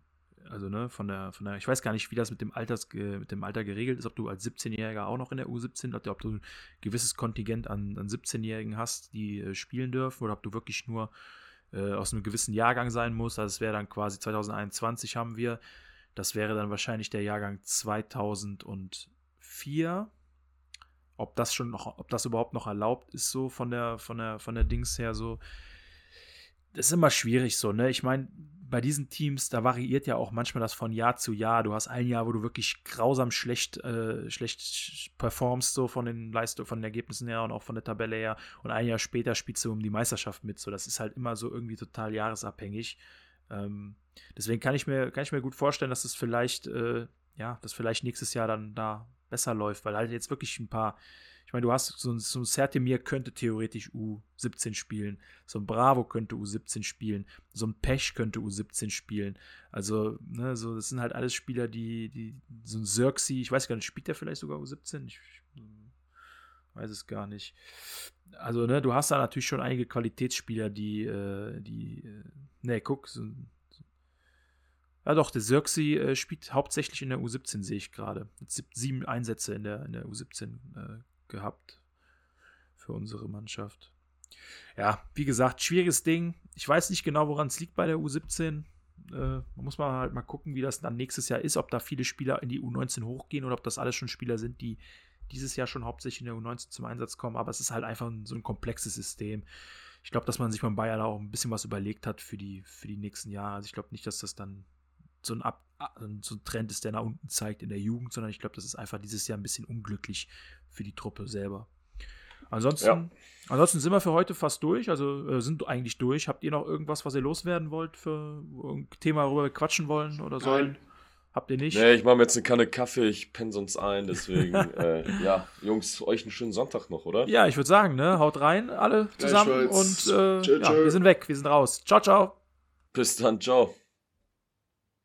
Also, ne, von der, von der, ich weiß gar nicht, wie das mit dem, Alters, ge- mit dem Alter geregelt ist, ob du als 17-Jähriger auch noch in der U17, ob du, ob du ein gewisses Kontingent an, an 17-Jährigen hast, die äh, spielen dürfen, oder ob du wirklich nur äh, aus einem gewissen Jahrgang sein musst. Also, es wäre dann quasi 2021 haben wir. Das wäre dann wahrscheinlich der Jahrgang 2004. Ob das schon noch, ob das überhaupt noch erlaubt ist, so von der, von der, von der Dings her, so das ist immer schwierig so, ne? Ich meine, bei diesen Teams, da variiert ja auch manchmal das von Jahr zu Jahr. Du hast ein Jahr, wo du wirklich grausam schlecht, äh, schlecht performst, so von den Leistungen, von den Ergebnissen her und auch von der Tabelle her. Und ein Jahr später spielst du um die Meisterschaft mit. So, das ist halt immer so irgendwie total jahresabhängig. Ähm, deswegen kann ich mir, kann ich mir gut vorstellen, dass es vielleicht, äh, ja, dass vielleicht nächstes Jahr dann da besser läuft, weil halt jetzt wirklich ein paar ich meine, du hast so ein, so ein Sertemir könnte theoretisch U17 spielen, so ein Bravo könnte U17 spielen, so ein Pech könnte U17 spielen. Also, ne, so, das sind halt alles Spieler, die, die, so ein Xerxi, ich weiß gar nicht, spielt der vielleicht sogar U17? Ich, ich weiß es gar nicht. Also, ne, du hast da natürlich schon einige Qualitätsspieler, die, äh, die, äh, ne, guck, so, ja, doch, der Xerxi äh, spielt hauptsächlich in der U17, sehe ich gerade. Sieben Einsätze in der, in der U17 äh, gehabt für unsere Mannschaft. Ja, wie gesagt, schwieriges Ding. Ich weiß nicht genau, woran es liegt bei der U17. Äh, muss man halt mal gucken, wie das dann nächstes Jahr ist, ob da viele Spieler in die U19 hochgehen oder ob das alles schon Spieler sind, die dieses Jahr schon hauptsächlich in der U19 zum Einsatz kommen. Aber es ist halt einfach so ein komplexes System. Ich glaube, dass man sich beim Bayern auch ein bisschen was überlegt hat für die, für die nächsten Jahre. Also ich glaube nicht, dass das dann so ein, Ab so ein Trend ist, der nach unten zeigt in der Jugend, sondern ich glaube, das ist einfach dieses Jahr ein bisschen unglücklich für die Truppe selber. Ansonsten, ja. ansonsten sind wir für heute fast durch, also äh, sind eigentlich durch. Habt ihr noch irgendwas, was ihr loswerden wollt für ein Thema, worüber wir quatschen wollen oder sollen? Habt ihr nicht? Nee, ich mache mir jetzt eine Kanne Kaffee, ich penne sonst ein, deswegen, äh, ja, Jungs, euch einen schönen Sonntag noch, oder? Ja, ich würde sagen, ne, haut rein, alle zusammen und äh, ja, wir sind weg, wir sind raus. Ciao, ciao. Bis dann, ciao.